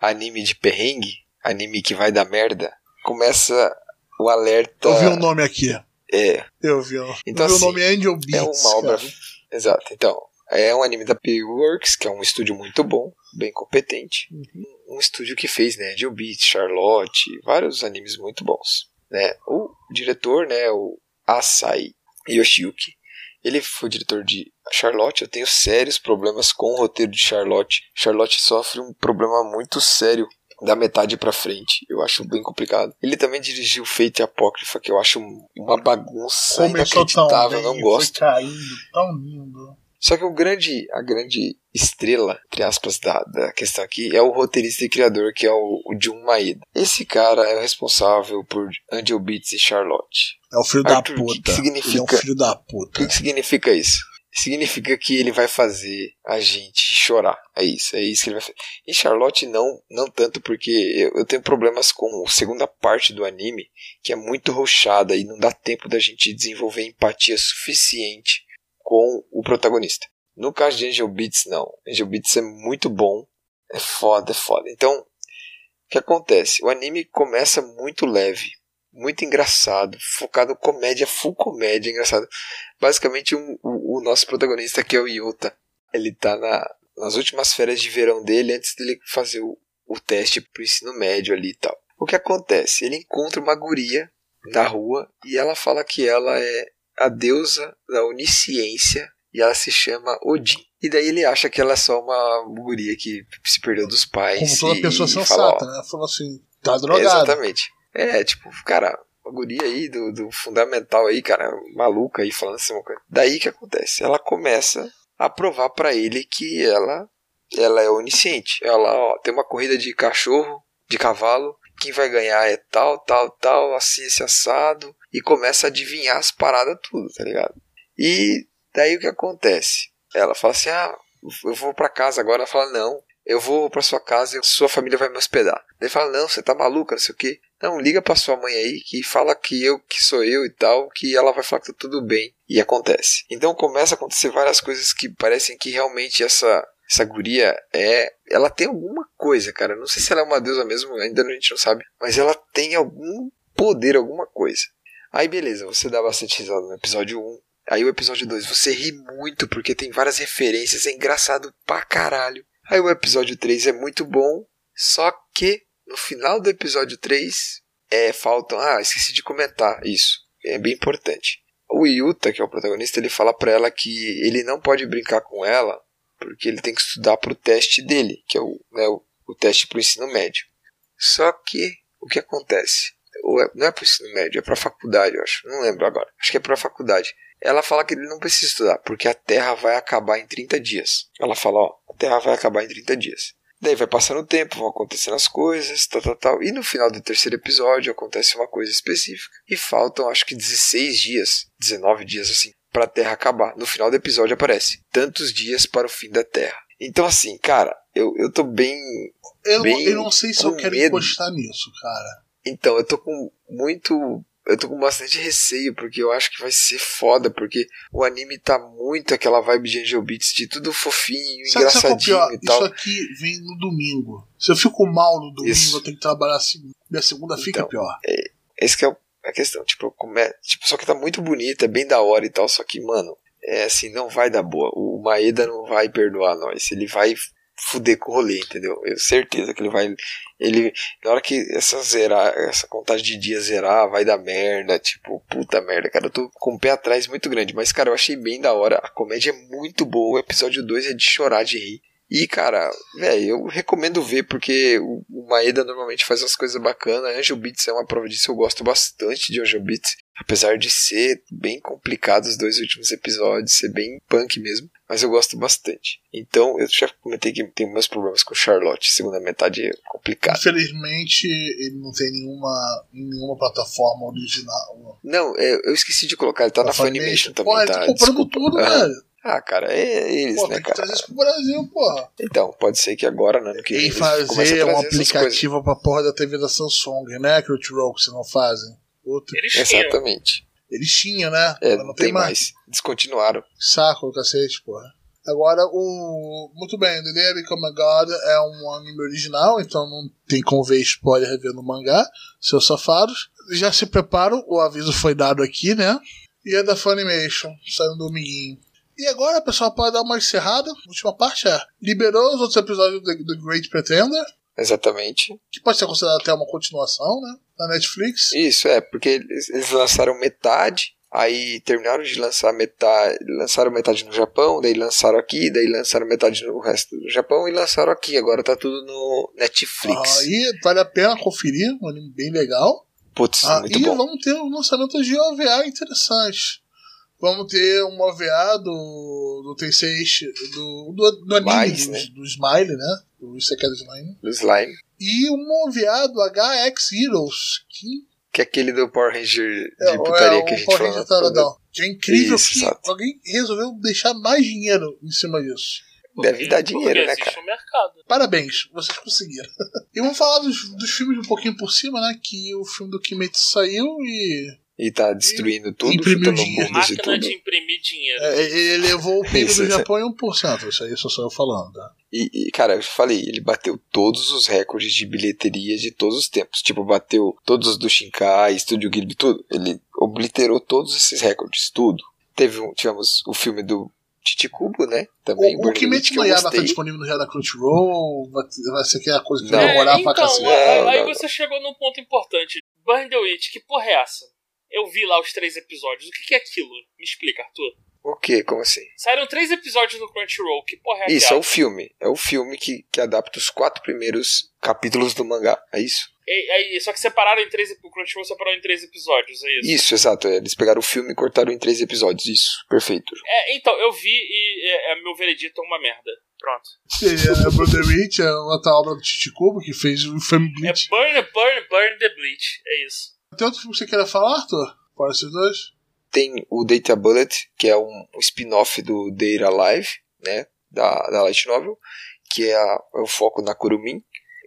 anime de perrengue, anime que vai dar merda, começa o alerta.
Eu vi o um nome aqui.
É.
Eu vi. Um...
Então,
eu vi
assim,
o nome Angel Beats.
É uma obra.
cara.
Exato. Então, é um anime da P-Works, que é um estúdio muito bom, bem competente. Um estúdio que fez, né, Angel Beats, Charlotte, vários animes muito bons. Né? O diretor, né, o Asai Yoshiyuki, ele foi diretor de Charlotte. Eu tenho sérios problemas com o roteiro de Charlotte. Charlotte sofre um problema muito sério da metade pra frente. Eu acho bem complicado. Ele também dirigiu Fate Apócrifa, que eu acho uma bagunça
Começou tão
inacreditável.
bem,
não gosto.
Foi caindo, tão lindo.
Só que o grande, a grande estrela, entre aspas, da, da questão aqui é o roteirista e criador, que é o, o Jun Maeda. Esse cara é o responsável por Angel Beats e Charlotte.
É o filho
Arthur,
da
o
puta.
que significa?
Ele é um filho da
O
puta.
que, que significa isso? Significa que ele vai fazer a gente chorar. É isso, é isso que ele vai fazer. Em Charlotte não, não tanto porque eu, eu tenho problemas com a segunda parte do anime, que é muito rochada e não dá tempo da gente desenvolver empatia suficiente com o protagonista. No caso de Angel Beats, não. Angel Beats é muito bom. É foda, é foda. Então, o que acontece? O anime começa muito leve, muito engraçado, focado comédia, full comédia, engraçado. Basicamente, um, o, o nosso protagonista, que é o Yota, ele tá na, nas últimas férias de verão dele, antes dele fazer o, o teste pro ensino médio ali e tal. O que acontece? Ele encontra uma guria na rua e ela fala que ela é a deusa da onisciência e ela se chama Odin. E daí ele acha que ela é só uma guria que se perdeu dos pais.
Como toda
e,
pessoa
e
sensata,
fala,
né? Falou assim, tá drogado.
Exatamente. É, tipo, cara, uma guria aí do, do fundamental aí, cara, maluca aí falando assim uma coisa. Daí que acontece? Ela começa a provar pra ele que ela ela é onisciente. Ela, ó, tem uma corrida de cachorro, de cavalo, quem vai ganhar é tal, tal, tal, assim, esse assado, e começa a adivinhar as paradas tudo, tá ligado? E daí o que acontece? Ela fala assim: "Ah, eu vou pra casa agora". Ela fala: "Não, eu vou pra sua casa e sua família vai me hospedar". Ele fala: "Não, você tá maluca, não sei o quê". Não, liga pra sua mãe aí que fala que eu que sou eu e tal, que ela vai falar que tá tudo bem. E acontece. Então começa a acontecer várias coisas que parecem que realmente essa essa guria é. Ela tem alguma coisa, cara. Não sei se ela é uma deusa mesmo, ainda a gente não sabe. Mas ela tem algum poder, alguma coisa. Aí beleza, você dá bastante risada no episódio 1. Aí o episódio 2, você ri muito porque tem várias referências, é engraçado pra caralho. Aí o episódio 3 é muito bom, só que no final do episódio 3 é, faltam. Ah, esqueci de comentar isso. É bem importante. O Yuta, que é o protagonista, ele fala pra ela que ele não pode brincar com ela porque ele tem que estudar pro teste dele, que é o, né, o, o teste pro ensino médio. Só que o que acontece? Ou é- não é pro ensino médio, é pra faculdade, eu acho. Não lembro agora. Acho que é pra faculdade. Ela fala que ele não precisa estudar, porque a Terra vai acabar em 30 dias. Ela fala, ó, a Terra vai acabar em 30 dias. Daí vai passando o tempo, vão acontecendo as coisas, tal, tal, tal. E no final do terceiro episódio acontece uma coisa específica. E faltam, acho que 16 dias, 19 dias assim, pra Terra acabar. No final do episódio aparece tantos dias para o fim da Terra. Então, assim, cara, eu, eu tô bem.
Eu, não-
Bem
eu não sei se eu quero
medo.
encostar nisso, cara.
Então, eu tô com muito. Eu tô com bastante receio, porque eu acho que vai ser foda, porque o anime tá muito aquela vibe de Angel Beats, de tutudo fofinho,
Sabe, é
engraçadinho
pior?
e tal.
Isso aqui vem no domingo. Se eu fico mal no domingo,
Isso.
eu tenho que trabalhar segunda. Minha segunda fica
Então,
pior.
Esse que é a questão, tipo, eu come... tipo, só que tá muito bonita, é bem da hora e tal, só que, mano, é assim, não vai dar boa. O Maeda não vai perdoar nós, ele vai fuder com o rolê, entendeu? Eu certeza que ele vai. Ele. Na hora que essa zerar, essa contagem de dias zerar, vai dar merda. Tipo, puta merda, cara. Eu tô com o pé atrás muito grande. Mas, cara, eu achei bem da hora. A comédia é muito boa. O episódio 2 é de chorar de rir. E, cara, velho, eu recomendo ver porque o Maeda normalmente faz umas coisas bacanas. Angel Beats é uma prova disso. Eu gosto bastante de Angel Beats. Apesar de ser bem complicado os dois últimos episódios, ser bem punk mesmo. Mas eu gosto bastante. Então, eu já comentei que tenho meus problemas com Charlotte. Segunda metade é complicado.
Infelizmente, ele não tem nenhuma, nenhuma plataforma original.
Não, é, eu esqueci de colocar. Ele tá na
Funimation.
Funimation também,
Porra,
tá?
tá comprando tudo,
Aham.
velho.
Ah, cara, é eles,
Pô,
né,
tem que
cara?
trazer isso pro Brasil, porra.
Então, pode ser que agora, no ano que
E fazer um
trazer essas coisas.
aplicativo pra porra da TV da Samsung, né? Crunchyroll, que vocês não fazem. Puta,
Eles tinham.
Exatamente.
Eles tinham, né?
É,
Agora
não tem mais. Descontinuaram.
Saco do cacete, porra. Agora, o. Muito bem, The Day I Become a God é um anime original, então não tem como ver spoiler rever no mangá, seus safados. Já se preparam, o aviso foi dado aqui, né? E é da Funimation, saiu no dominguinho. E agora, pessoal, pode dar uma encerrada. A última parte é: liberou os outros episódios do The Great Pretender,
Exatamente.
que pode ser considerado até uma continuação, né? Na Netflix.
Isso, é, porque eles, lançaram metade, aí terminaram de lançar metade, lançaram metade no Japão, daí lançaram aqui, daí lançaram metade no resto do Japão e lançaram aqui. Agora tá tudo no Netflix.
Aí vale a pena conferir, um anime bem legal.
Putz,
Ah,
muito
e
bom.
vamos ter um lançamento de OVA interessante. Vamos ter um OVA do, do T6, do, do, do anime
Mais,
do,
né?
do Smile, né? Do Isekai do Smile.
Do Slime.
E um OVA do HX Heroes, que
Que é aquele do Power Ranger de
é,
putaria
é
que a gente
Power Ranger
falou.
Taradão. Que é incrível
Isso,
que
exato.
alguém resolveu deixar mais dinheiro em cima disso.
Deve dar dinheiro, né, cara?
um mercado.
Parabéns, vocês conseguiram. e vamos falar dos, dos filmes um pouquinho por cima, né? Que o filme do Kimetsu saiu e
E tá destruindo tudo,
imprimiu
chutando
dinheiro.
bundas e
Máquina
tudo.
de imprimir dinheiro.
é, ele levou o PIB
Isso,
do
isso.
Japão em 1%. Isso aí só sou eu falando, tá?
E, e, cara, eu falei, ele bateu todos os recordes de bilheteria de todos os tempos. Tipo, bateu todos os do Shinkai, Studio Ghibli, tudo. Ele obliterou todos esses recordes, tudo. Teve um, tivemos o filme do Titicubo, né? Também,
O, o Kimetsu no
eu
Yaiba tá disponível no Real da Crunchyroll, vai, ser aquela coisa que vai demorar
É,
pra
então,
cacete.
aí,
Não,
aí você chegou num ponto importante. Burn the Witch, que porra é essa? Eu vi lá os três episódios. O que, que é aquilo? Me explica, Arthur.
O quê? Como assim?
Saíram três episódios no Crunchyroll. Que porra é
Isso, é o filme. É o filme que, que adapta os quatro primeiros capítulos do mangá. É isso?
É, é, só que separaram em três. O Crunchyroll separou em três episódios, é isso?
Isso, exato. é, Eles pegaram o filme e cortaram em três episódios. Isso, perfeito.
É, então, eu vi e é, é, meu veredito é uma merda. Pronto.
É, Brother Witch é outra obra do Chichikubo que fez o filme
É
Bleach.
Burn, Burn, Burn the Bleach. É isso.
Tem outro filme que você queira falar, Arthur? Fora esses dois?
Tem o Data Bullet, que é um, um spin-off do Data Live, né? Da, da Light Novel, que é, a- é o foco na Kurumin.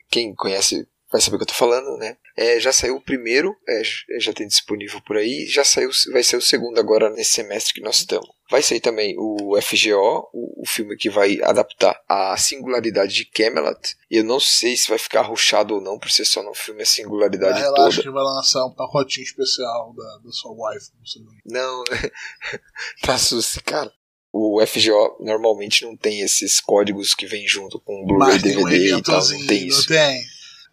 Quem conhece vai saber o que eu tô falando, né? É, já saiu o primeiro, é, j- já tem disponível por aí, já saiu, vai ser o segundo agora nesse semestre que nós estamos. Vai sair também o FGO, o, o filme que vai adaptar a singularidade de Camelot. E eu não sei se vai ficar ruchado ou não, por ser só no filme a
Ah,
singularidade
relaxa
toda.
que vai lançar um pacotinho especial da, da sua wife. não sei.
Não, tá susto, cara. O FGO normalmente não tem esses códigos que vem junto com o Blu-ray
tem um
DVD e tal, não tem
não
isso.
tem?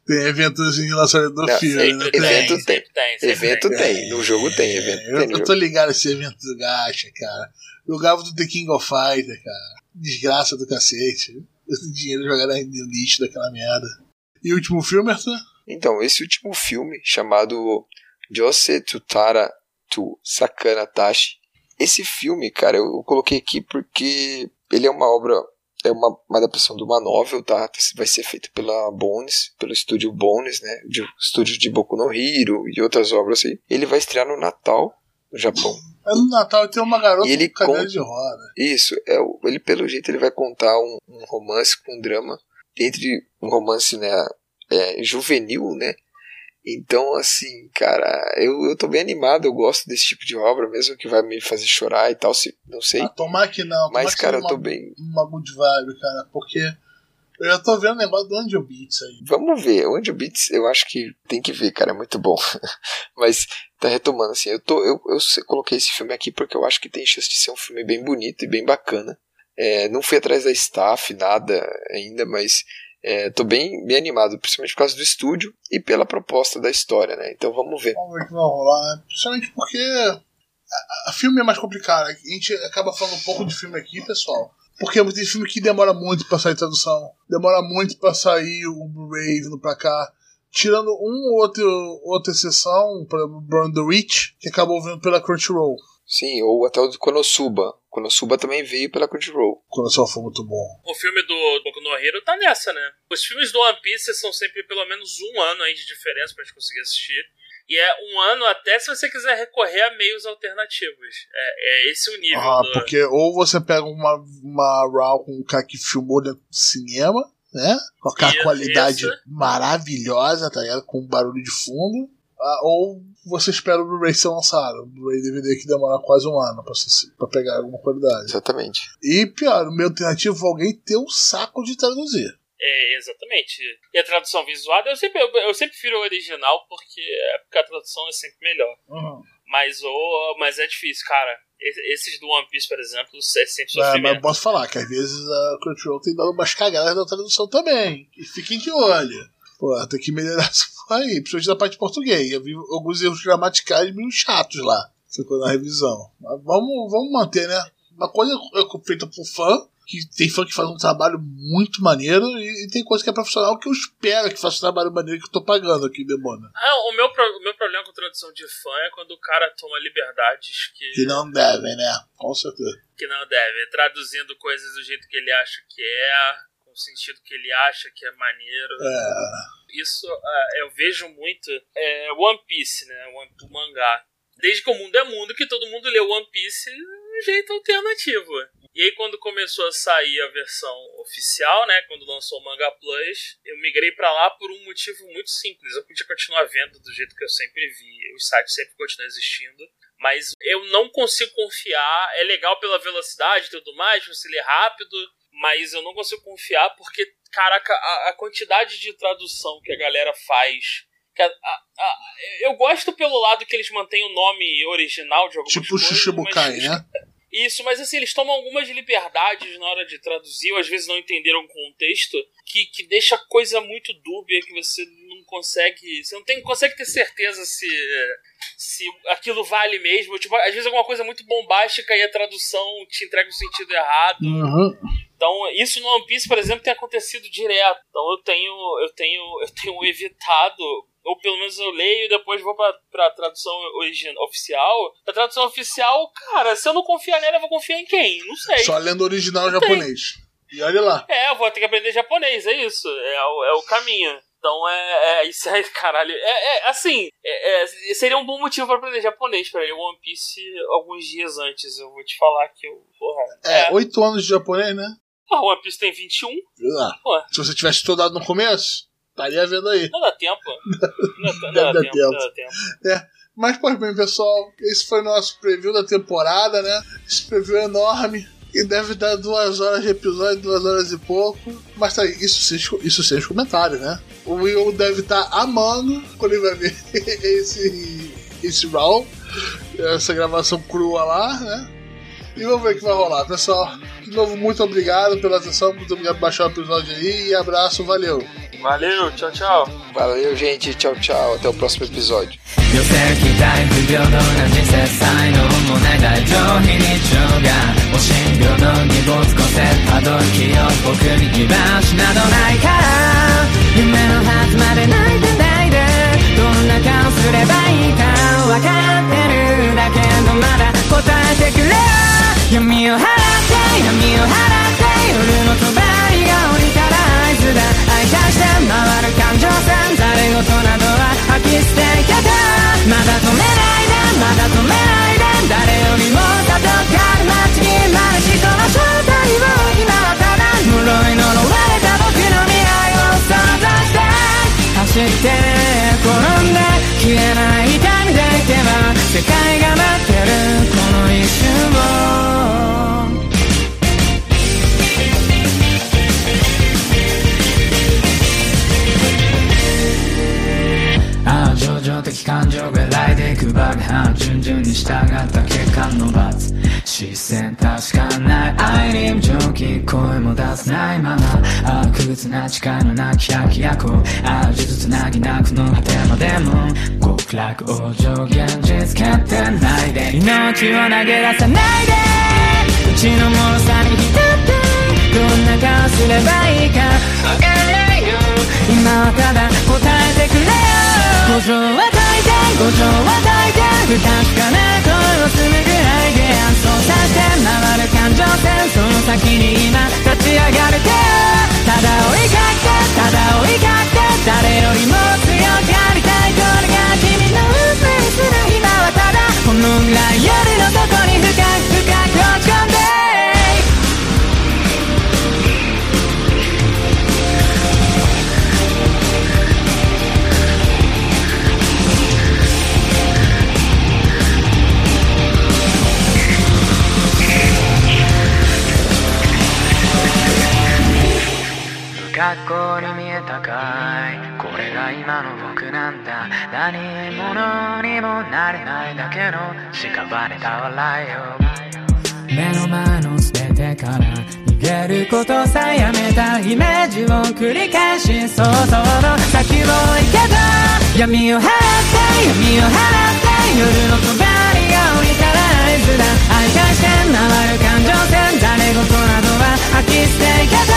Tem de lançamento do
Não,
filme,
sempre
não
tem,
tem?
evento tem.
sempre tem.
Evento
tem.
tem, no jogo tem, evento
É,
tem
eu,
jogo.
tô ligado nesse evento do Gacha, cara. Jogava do The King of Fighter, cara. Desgraça do cacete. Esse dinheiro jogado no lixo daquela merda. E o último filme, Arthur?
Então, esse último filme, chamado Jose Tutara to Sakana Tashi, esse filme, cara, eu coloquei aqui porque ele é uma obra, é uma, uma adaptação de uma novel, tá? Vai ser feito pela Bones, pelo estúdio Bones, né? De, estúdio de Boku no Hero e outras obras aí. Ele vai estrear no Natal, no Japão.
É no Natal tem uma garota
E ele
com
conta-
de roda.
Isso, é, ele pelo jeito ele vai contar um, um romance com drama, entre um romance né, é, juvenil, né? Então, assim, cara, eu, eu tô bem animado, eu gosto desse tipo de obra, mesmo que vai me fazer chorar e tal, se, não sei.
Ah, tomar que não.
Mas,
que
cara, eu tô
uma,
bem.
uma good vibe, cara. Porque eu já tô vendo o negócio do Angel Beats aí.
Vamos ver, o Angel Beats eu acho que tem que ver, cara, é muito bom. Mas, tá retomando, assim, eu, tô, eu, eu coloquei esse filme aqui porque eu acho que tem chance de ser um filme bem bonito e bem bacana. É, não fui atrás da staff, nada ainda, mas é, tô bem, bem animado, principalmente por causa do estúdio e pela proposta da história, né? Então vamos ver.
Vamos ver o que vai rolar, né? Principalmente porque a, a filme é mais complicado. A gente acaba falando um pouco de filme aqui, pessoal. Porque tem filme que demora muito pra sair tradução. Demora muito pra sair o Blu-ray vindo pra cá. Tirando um ou outro, outra exceção, por exemplo, Burn the Witch, que acabou vindo pela Crunchyroll.
Sim, ou até o do Konosuba. Konosuba também veio pela Crunchyroll.
Quando só foi muito bom.
O filme do Boku no Hero tá nessa, né? Os filmes do One Piece são sempre pelo menos um ano aí de diferença pra gente conseguir assistir. E é um ano até se você quiser recorrer a meios alternativos. É, é esse o nível.
Ah,
do...
porque ou você pega uma, uma RAW com um cara que filmou do cinema, né? Com aquela
Isso,
qualidade
isso.
maravilhosa, tá ligado? Com barulho de fundo. Ah, ou você espera o Blu-ray ser lançado. O Blu-ray DVD que demora quase um ano pra, se- pra pegar alguma qualidade.
Exatamente.
E pior, o meu alternativo alguém ter um saco de traduzir.
É, exatamente. E a tradução visual, eu sempre, eu, eu sempre prefiro o original porque, é porque a tradução é sempre melhor. Mas, o, mas é difícil, cara. Es- Esses do One Piece, por exemplo, é sempre
É, mas
sofrimento.
eu posso falar que às vezes a Crunchyroll tem dado umas cagadas na tradução também. E fiquem de olho. Pô, tem que melhorar isso aí, principalmente da parte de português. Eu vi alguns erros gramaticais meio chatos lá. Ficou na revisão. Mas vamos, vamos manter, né? Uma coisa é feita por fã, que tem fã que faz um trabalho muito maneiro, e, e tem coisa que é profissional que eu espero que faça um trabalho maneiro que eu tô pagando aqui, demônio.
Ah, o, meu, pro- o meu problema com tradução de fã é quando o cara toma liberdades que,
Que não devem, né? Com certeza.
que não deve. Traduzindo coisas do jeito que ele acha que é, com o sentido que ele acha que é maneiro.
É.
Isso ah, eu vejo muito. É, One Piece, né? One, o mangá. Desde que o mundo é mundo, que todo mundo lê One Piece de um jeito alternativo. E aí, quando começou a sair a versão oficial, né? Quando lançou o Manga Plus, eu migrei pra lá por um motivo muito simples. Eu podia continuar vendo do jeito que eu sempre vi. Os sites sempre continuam existindo. Mas eu não consigo confiar. É legal pela velocidade e tudo mais, você lê rápido. Mas eu não consigo confiar porque, caraca, a, a quantidade de tradução que a galera faz. a- a- eu gosto pelo lado que eles mantêm o nome original de algumas
Tipo o
coisas.
Shichibukai,
mas-
né?
Isso, mas assim, eles tomam algumas liberdades na hora de traduzir, ou às vezes não entenderam o contexto, que, que deixa a coisa muito dúbia, que você não consegue. Você não tem, consegue ter certeza se, se aquilo vale mesmo. Tipo, às vezes alguma coisa muito bombástica e a tradução te entrega o sentido errado.
Uhum.
Então, isso no One Piece, por exemplo, tem acontecido direto. Então eu tenho, eu tenho, eu tenho evitado, ou pelo menos eu leio e depois vou pra, pra tradução original, oficial. A tradução oficial, cara, se eu não confiar nela, eu vou confiar em quem? Não sei.
Só lendo original
Não tem.
japonês. E olha lá.
É, eu vou ter que aprender japonês, é isso. É, o- é o caminho. Então é, é isso aí, caralho. É, é assim, é- é, seria um bom motivo pra aprender japonês pra ler One Piece alguns dias antes. Eu vou te falar que eu. Porra.
É, oito anos de japonês, né?
Ah, One Piece tem 21?
Viu lá.
Pô.
Se você tivesse estudado no começo, estaria vendo aí.
Não dá tempo. Não, dá- não
Deve
dá
dar
tempo,
tempo.
não dá tempo.
Mas, pois bem, pessoal, esse foi o nosso preview da temporada, né? Esse preview é enorme. E deve dar duas horas de episódio, duas horas e pouco. Mas tá aí, isso sem, isso sem os comentários, né? O Will deve estar amando quando ele vai ver esse, esse Raw, essa gravação crua lá, né? E vamos ver o que vai rolar, pessoal. De novo, muito obrigado pela atenção, muito obrigado por baixar o episódio aí. E abraço, valeu!
Valeu, tchau, tau.
Valeu, gente. Tchau, tchau. Até o próximo episódio.
寄せ期待不平等な人生才能もない大丈夫非日常がお診療の荷物個性たどる気を僕に居場所などないから夢の初まで泣いてないでどんな顔すればいいか分かってるだけどまだ答えてくれよ闇を払って闇を払って夜の帳が降りたら合図だ して回る感情線誰事などは吐き捨てけたまだ止めないでまだ止めないで誰よりもたどかる街にまる人の正体を今はただ呪い呪われた僕の未来を想像して走って転んで消えない痛みでいけば世界が待ってるこの一瞬をく爆破順々に従った結果の罰。視線確かない。愛に無情気声も出せないままああ苦屈な誓いのなき百役。ああ術つなぎなくの果てまでも。極楽往生現実決定ないで。命を投げ出さないで。うちの脆さに浸ってどんな顔すればいいか。わからないよ。今はただ答えてくれよ。五条はいて五条は解いて不確かな声をするぐらいで暗想させて回る感情線その先に今立ち上がる手をただ追いかけてただ追いかけて誰よりも強くありたいこれが君のぐらい夜の底に深く深く落ち込んで学校に見えたかい。これが今の僕なんだ。何者にもなれないだけの屍た笑いを。目の前の全ててから逃げることさえやめたイメージを繰り返し想像の先を行けた闇を払って闇を払って夜の帳が降りたら合図だ。愛返して回る感情線誰事なき捨ていけた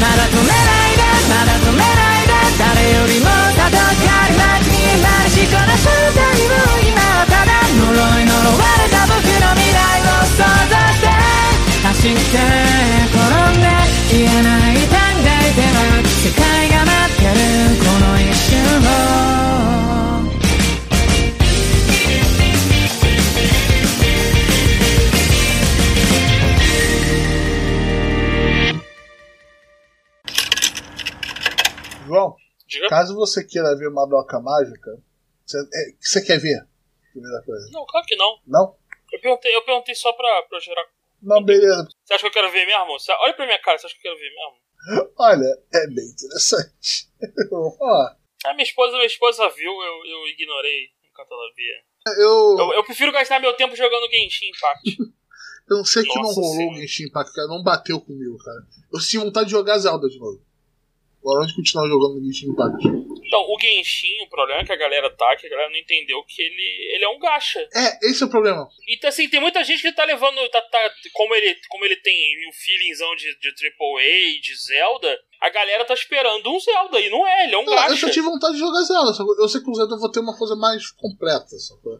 まだ止めないでまだ止めないで誰よりもたどかり街に今しこの正体を今はただ呪い呪われた僕の未来を想像して走って転んで言えない短大では世界が待ってるこの一瞬を
João,
Diga?
caso você queira ver Madoka Mágica, você, é, você quer ver? Primeira coisa.
Não, claro que não.
Não?
Eu perguntei, eu perguntei só pra, pra gerar.
Não, beleza.
Você acha que eu quero ver mesmo? Você- olha pra minha cara, você acha que eu quero ver mesmo?
Olha, é bem interessante. Ó,
A minha esposa, minha esposa viu, eu, eu ignorei enquanto ela via.
eu,
Eu, eu prefiro gastar meu tempo jogando Genshin Impact.
eu não sei que não
Nossa
rolou o. Genshin Impact, cara. Não bateu comigo, cara. Eu sinto vontade de jogar Zelda de novo. Agora onde continuar jogando Genshin Impact?
Então, o Genshin, o problema é que a galera tá, que a galera não entendeu que ele, ele é um gacha.
É, esse é o problema.
Então, assim, tem muita gente que tá levando. Tá, tá- como, ele, como ele tem o feelingzão de, de AAA, de Zelda, a galera tá esperando um Zelda. E não é, ele é um
Não, eu
gacha.
só tive vontade de jogar Zelda. Só eu sei que o Zelda eu vou ter uma coisa mais completa. Sacou?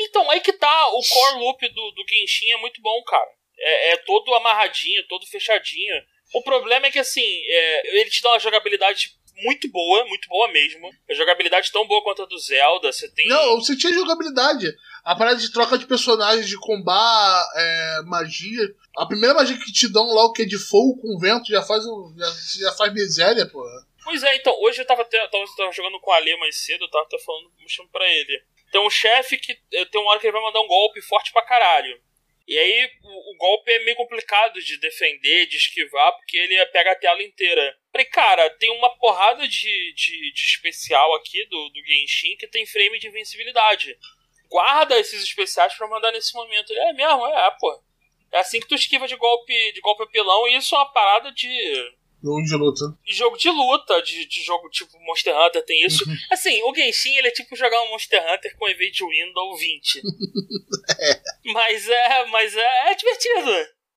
Então, aí que tá. O core loop do, do Genshin é muito bom, cara. É, é todo amarradinho, todo fechadinho. O problema é que, assim, é, ele te dá uma jogabilidade muito boa, muito boa mesmo. A jogabilidade tão boa quanto a do Zelda. Você tem.
Não, você tinha jogabilidade. A parada de troca de personagens, de combar, é, magia. A primeira magia que te dão lá, o que é de fogo com vento, já faz, já, já faz miséria, porra.
Pois é, então, hoje eu tava, até, eu tava, tava jogando com o Ale mais cedo, eu tava até falando, mostrando pra ele. Tem um chefe que tem uma hora que ele vai mandar um golpe forte pra caralho. E aí o, o golpe é meio complicado de defender, de esquivar, porque ele pega a tela inteira. Falei, cara, tem uma porrada de, de, de especial aqui do, do Genshin que tem frame de invencibilidade. Guarda esses especiais pra mandar nesse momento. Ele, é mesmo, é, pô. É assim que tu esquiva de golpe de golpe apelão, e isso é uma parada de
Jogo de luta.
de jogo de luta, de, de jogo tipo Monster Hunter tem isso. Assim, o Genshin ele é tipo jogar um Monster Hunter com Evade Window 20. Mas é, mas é, é divertido.